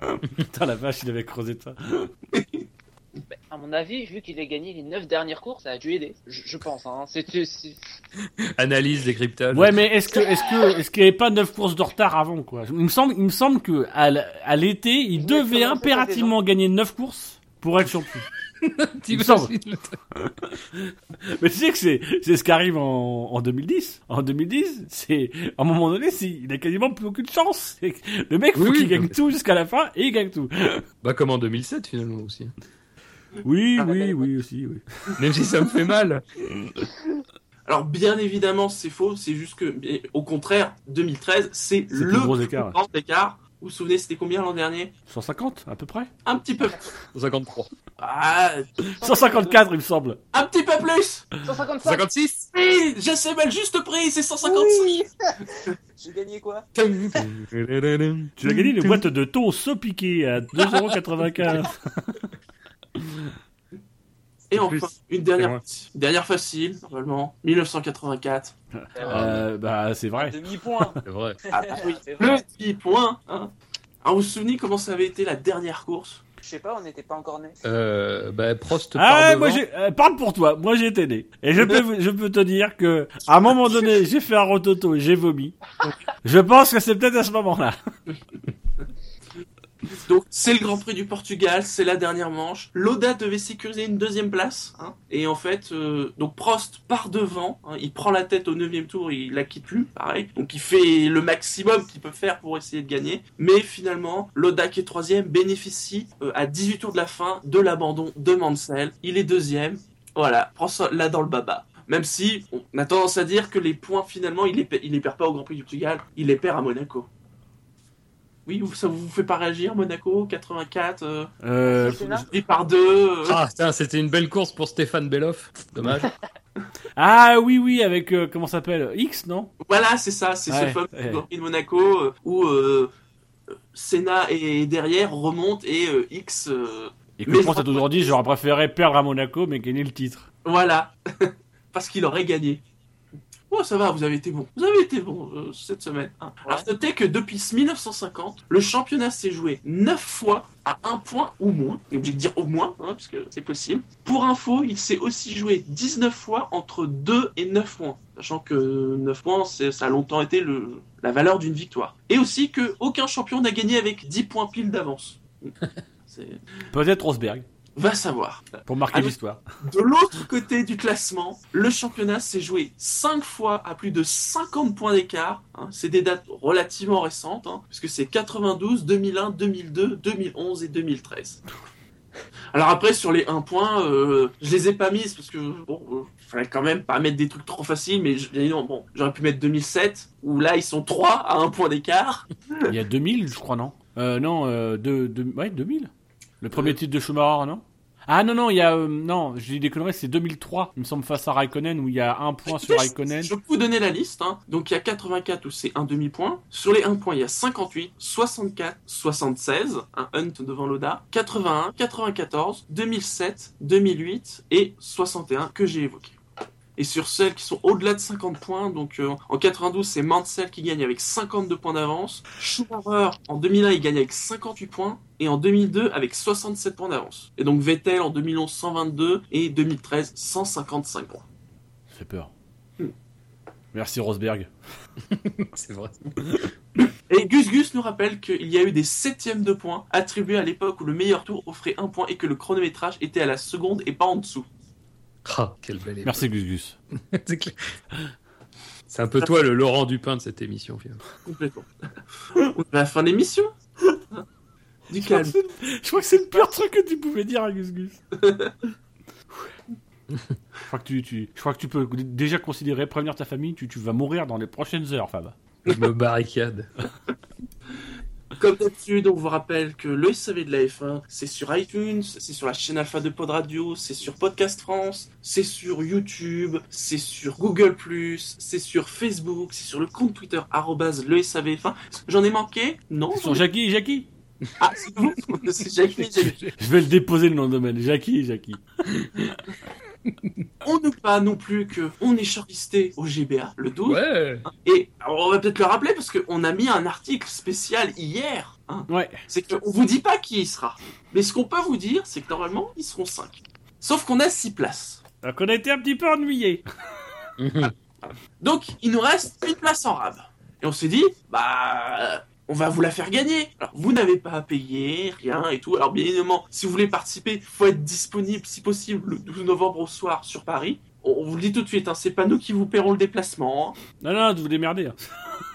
<laughs> Putain la vache, il avait creusé ça. À mon avis, vu qu'il a gagné les 9 dernières courses, ça a dû aider. Je, je pense. Hein. C'est, c'est- c'est- Analyse, décryptage. Ouais, mais est-ce que, est-ce que, est-ce qu'il n'y avait pas 9 courses de retard avant quoi? Il me semble, il me semble que à, l'été, il devait impérativement gagner 9 courses pour être champion. <laughs> Tu me semble. <laughs> Mais tu sais que c'est, c'est ce qui arrive en, en 2010. En 2010, c'est, à un moment donné, c'est, il a quasiment plus aucune chance. Le mec, faut Oui, qu'il gagne tout jusqu'à la fin et il gagne tout. Bah comme en 2007 finalement aussi. Oui, Ah, oui, oui aussi, oui. <laughs> Même si ça me fait mal. Alors bien évidemment c'est faux, c'est juste que mais au contraire 2013 c'est le le gros écart. grand écart. Vous vous souvenez c'était combien l'an dernier? 150, à peu près? Un petit peu. 53. Ah, 154, il me semble. un petit peu plus. 155 56 Oui, je sais mal juste prix, c'est 155. <laughs> J'ai gagné quoi? Tu as gagné une boîte de thon saupiqué à 2,95€. <laughs> Et En plus, enfin une dernière, une dernière facile normalement 1984. euh, bah, c'est vrai. Demi-point. C'est vrai. <laughs> Ah bah oui, le vrai. petit point. Hein. Alors vous vous souvenez comment ça avait été la dernière course? Je sais pas, on n'était pas encore nés. Euh, bah Prost Ah, moi, euh, parle pour toi. Moi, j'ai été né. Et je peux, je peux te dire que, à un moment donné, j'ai fait un rototo et j'ai vomi. Je pense que c'est peut-être à ce moment-là. <laughs> Donc c'est le Grand Prix du Portugal, c'est la dernière manche. Loda devait sécuriser une deuxième place, hein, et en fait, euh, donc Prost part devant, hein, il prend la tête au neuvième tour, il la quitte plus, pareil. Donc il fait le maximum qu'il peut faire pour essayer de gagner, mais finalement, Loda qui est troisième bénéficie euh, à 18 tours de la fin de l'abandon de Mansell. Il est deuxième, voilà, prend ça là dans le baba. Même si on a tendance à dire que les points finalement, il les, il les perd pas au Grand Prix du Portugal, il les perd à Monaco. Oui, ça vous fait pas réagir, Monaco 84 euh, Euh, et par deux. euh, Ah, putain, c'était une belle course pour Stéphane Belloff. Dommage. <laughs> ah, oui, oui, avec, euh, comment ça s'appelle? X, non? Voilà, c'est ça, c'est ce fameux ouais. Grand Prix de Monaco euh, où euh, Senna est derrière, remonte et euh, X. euh, Et que Mais- Prost a toujours dit, j'aurais préféré perdre à Monaco, mais gagner le titre. voilà, <laughs> parce qu'il aurait gagné. Oh, ça va, vous avez été bon. Vous avez été bon euh, cette semaine. hein. Alors, notez que depuis 1950, le championnat s'est joué 9 fois à un point ou moins. Et obligé de dire au moins, hein, parce que c'est possible. Pour info, il s'est aussi joué 19 fois entre 2 et 9 points. Sachant que 9 points, ça a longtemps été le, la valeur d'une victoire. Et aussi que aucun champion n'a gagné avec 10 points pile d'avance. <laughs> Peut-être Rosberg, Va savoir. pour marquer l'histoire. De l'autre côté du classement, le championnat s'est joué 5 fois à plus de 50 points d'écart. hein. C'est des dates relativement récentes, hein, puisque c'est 92, 2001, 2002, 2011 et 2013. Alors après, sur les 1 point, euh, je les ai pas mises parce que bon, euh, fallait quand même pas mettre des trucs trop faciles, mais je- non, bon, j'aurais pu mettre 2007, où là ils sont 3 à 1 point d'écart. Il y a 2000, je crois, non? Euh, Non, euh, de, de- ouais, 2000. Le premier titre de Schumacher, non? Ah non, non, il y a... euh, non, dis des conneries, c'est 2003, il me semble, face à Raikkonen, où il y a un point sur Raikkonen. Je peux vous donner la liste. hein. Donc il y a 84 où c'est un demi-point. Sur les 1 point, il y a 58, 64, 76, un Hunt devant Loda, 81, 94, 2007, 2008 et 61 que j'ai évoqué. Et sur celles qui sont au-delà de 50 points, donc euh, en 92 c'est Mansell qui gagne avec 52 points d'avance, Schumacher en 2001 il gagne avec 58 points et en 2002 avec 67 points d'avance. Et donc Vettel en 2011 122 et 2013 155 points. Ça fait peur. Hmm. Merci Rosberg. <laughs> C'est vrai. Et Gus Gus nous rappelle qu'il y a eu des septièmes de points attribués à l'époque où le meilleur tour offrait un point et que le chronométrage était à la seconde et pas en dessous. Ah, quelle belle époque. Merci Gus Gus. <laughs> C'est clair. C'est un peu toi le Laurent Dupin de cette émission, finalement. Complètement. On est à la fin de l'émission. Du Je crois, calme. que c'est- je crois que c'est le pire truc que tu pouvais dire à Gus Gus. <laughs> je, crois que tu, tu- je crois que tu peux déjà considérer prévenir ta famille, tu, tu vas mourir dans les prochaines heures, Fab. Je me barricade. <laughs> Comme d'habitude, on vous rappelle que le SAV de la F1, c'est sur iTunes, c'est sur la chaîne Alpha de Pod Radio, c'est sur Podcast France, c'est sur YouTube, c'est sur Google+, c'est sur Facebook, c'est sur le compte Twitter, arrobase le SAV1. J'en ai manqué? Non sont Jackie Jackie. Ah, c'est <laughs> C'est Jackie, Jackie. Je vais le déposer le nom de domaine. Jackie Jackie. On n'oublie pas non plus que on est shortlisté au GBA le 12. Ouais. Et on va peut-être le rappeler parce qu'on a mis un article spécial hier. hein. Ouais. C'est qu'on vous dit pas qui il sera. Mais ce qu'on peut vous dire, c'est que normalement, ils seront 5. Sauf qu'on a 6 places. Donc on a été un petit peu ennuyés. <laughs> Donc, il nous reste une place en rab. Et on s'est dit, bah, on va vous la faire gagner. Alors, vous n'avez pas à payer, rien et tout. Alors, bien évidemment, si vous voulez participer, faut être disponible, si possible, le 12 novembre au soir sur Paris. On vous le dit tout de suite, hein, c'est pas nous qui vous paierons le déplacement. hein. Non, non, vous démerdez. hein.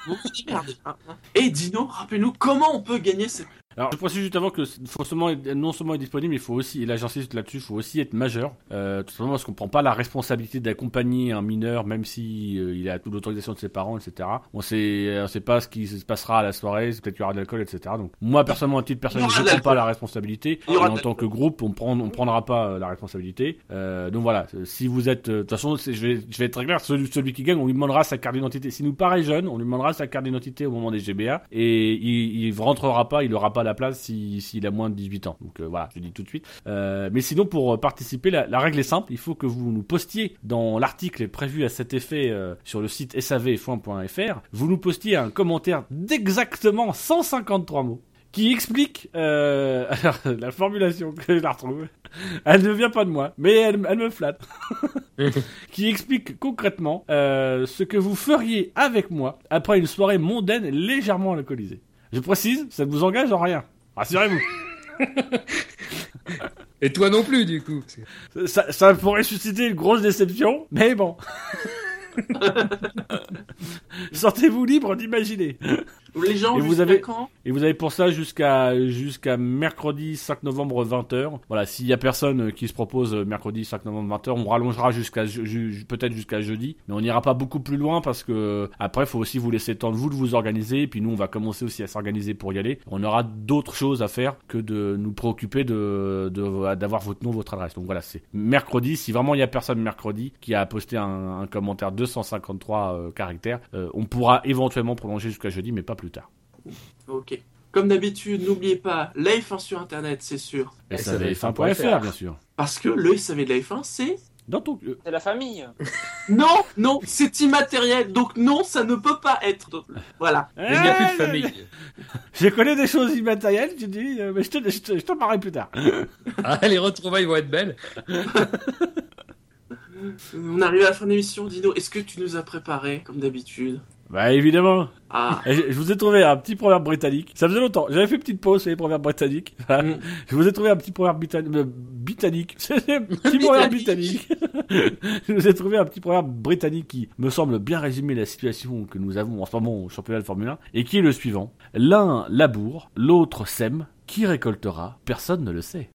Vous vous démerdez, hein, hein. Et Dino, rappelez-nous comment on peut gagner cette... Alors, je précise juste avant que faut seulement être- non seulement être disponible, mais il faut aussi, et là j'insiste là-dessus, il faut aussi être majeur. Euh, tout simplement parce qu'on prend pas la responsabilité d'accompagner un mineur, même si euh, il a toute l'autorisation de ses parents, etc. On sait, on sait pas ce qui se passera à la soirée, peut-être qu'il y aura de l'alcool, etc. Donc, moi personnellement, à titre personnel, je de prends pas la responsabilité. Et en tant que groupe, on prend, on prendra pas euh, la responsabilité. Euh, donc voilà, euh, si vous êtes, euh, de toute façon, je vais, je vais être très clair, celui, celui qui gagne, on lui demandera sa carte d'identité. S'il nous paraît jeune, on lui demandera sa carte d'identité au moment des GBA et il, il rentrera pas, il aura pas la place si- s'il a moins de 18 ans. Donc euh, voilà, je dis tout de suite. Euh, mais sinon, pour euh, participer, la, la règle est simple. Il faut que vous nous postiez dans l'article prévu à cet effet sur le site savf1.fr. Vous nous postiez un commentaire d'exactement 153 mots qui explique <laughs> alors, la formulation que je la retrouve. Elle ne vient pas de moi, mais elle, me flatte. <laughs> qui explique concrètement ce que vous feriez avec moi après une soirée mondaine légèrement alcoolisée. Je précise, ça ne vous engage en rien. Rassurez-vous. <laughs> Et toi non plus, du coup. Ça, ça pourrait susciter une grosse déception, mais bon. <laughs> Sentez-vous libre d'imaginer. Les gens, Et vous avez- quand Et vous avez pour ça jusqu'à jusqu'à mercredi 5 novembre 20h. Voilà, s'il y a personne qui se propose mercredi 5 novembre 20h, on rallongera jusqu'à peut-être jusqu'à jeudi, mais on n'ira pas beaucoup plus loin parce que après faut aussi vous laisser le temps de vous de vous organiser et puis nous on va commencer aussi à s'organiser pour y aller. On aura d'autres choses à faire que de nous préoccuper de de- d'avoir votre nom, votre adresse. Donc voilà, c'est mercredi. Si vraiment il y a personne mercredi qui a posté un, un commentaire 253 euh, caractères, euh, on pourra éventuellement prolonger jusqu'à jeudi, mais pas plus tard. Ok. Comme d'habitude, n'oubliez pas, la F1 sur Internet, c'est sûr. SAVF1.fr, bien sûr. Parce que le SAV de la F1, c'est Dans ton... C'est la famille. <laughs> Non, non, c'est immatériel, donc non, ça ne peut pas être. Voilà. Mais il n'y a plus de Eh, famille. Je connais des choses immatérielles, tu dis, euh, mais je te, je te, je t'en parlerai plus tard. <laughs> Ah, les retrouvailles vont être belles. <laughs> On arrive à la fin de l'émission, Dino. Est-ce que tu nous as préparé, comme d'habitude? Bah évidemment. Ah, Je, je vous ai trouvé un petit proverbe britannique. Ça faisait longtemps. J'avais fait une petite pause sur les proverbes britanniques. Mm. Je vous ai trouvé un petit proverbe britannique. euh, britannique. <laughs> C'est un petit proverbe britannique. <laughs> je vous ai trouvé un petit proverbe britannique qui me semble bien résumer la situation que nous avons en ce moment au championnat de Formule 1 et qui est le suivant. L'un laboure, l'autre sème. Qui récoltera? Personne ne le sait.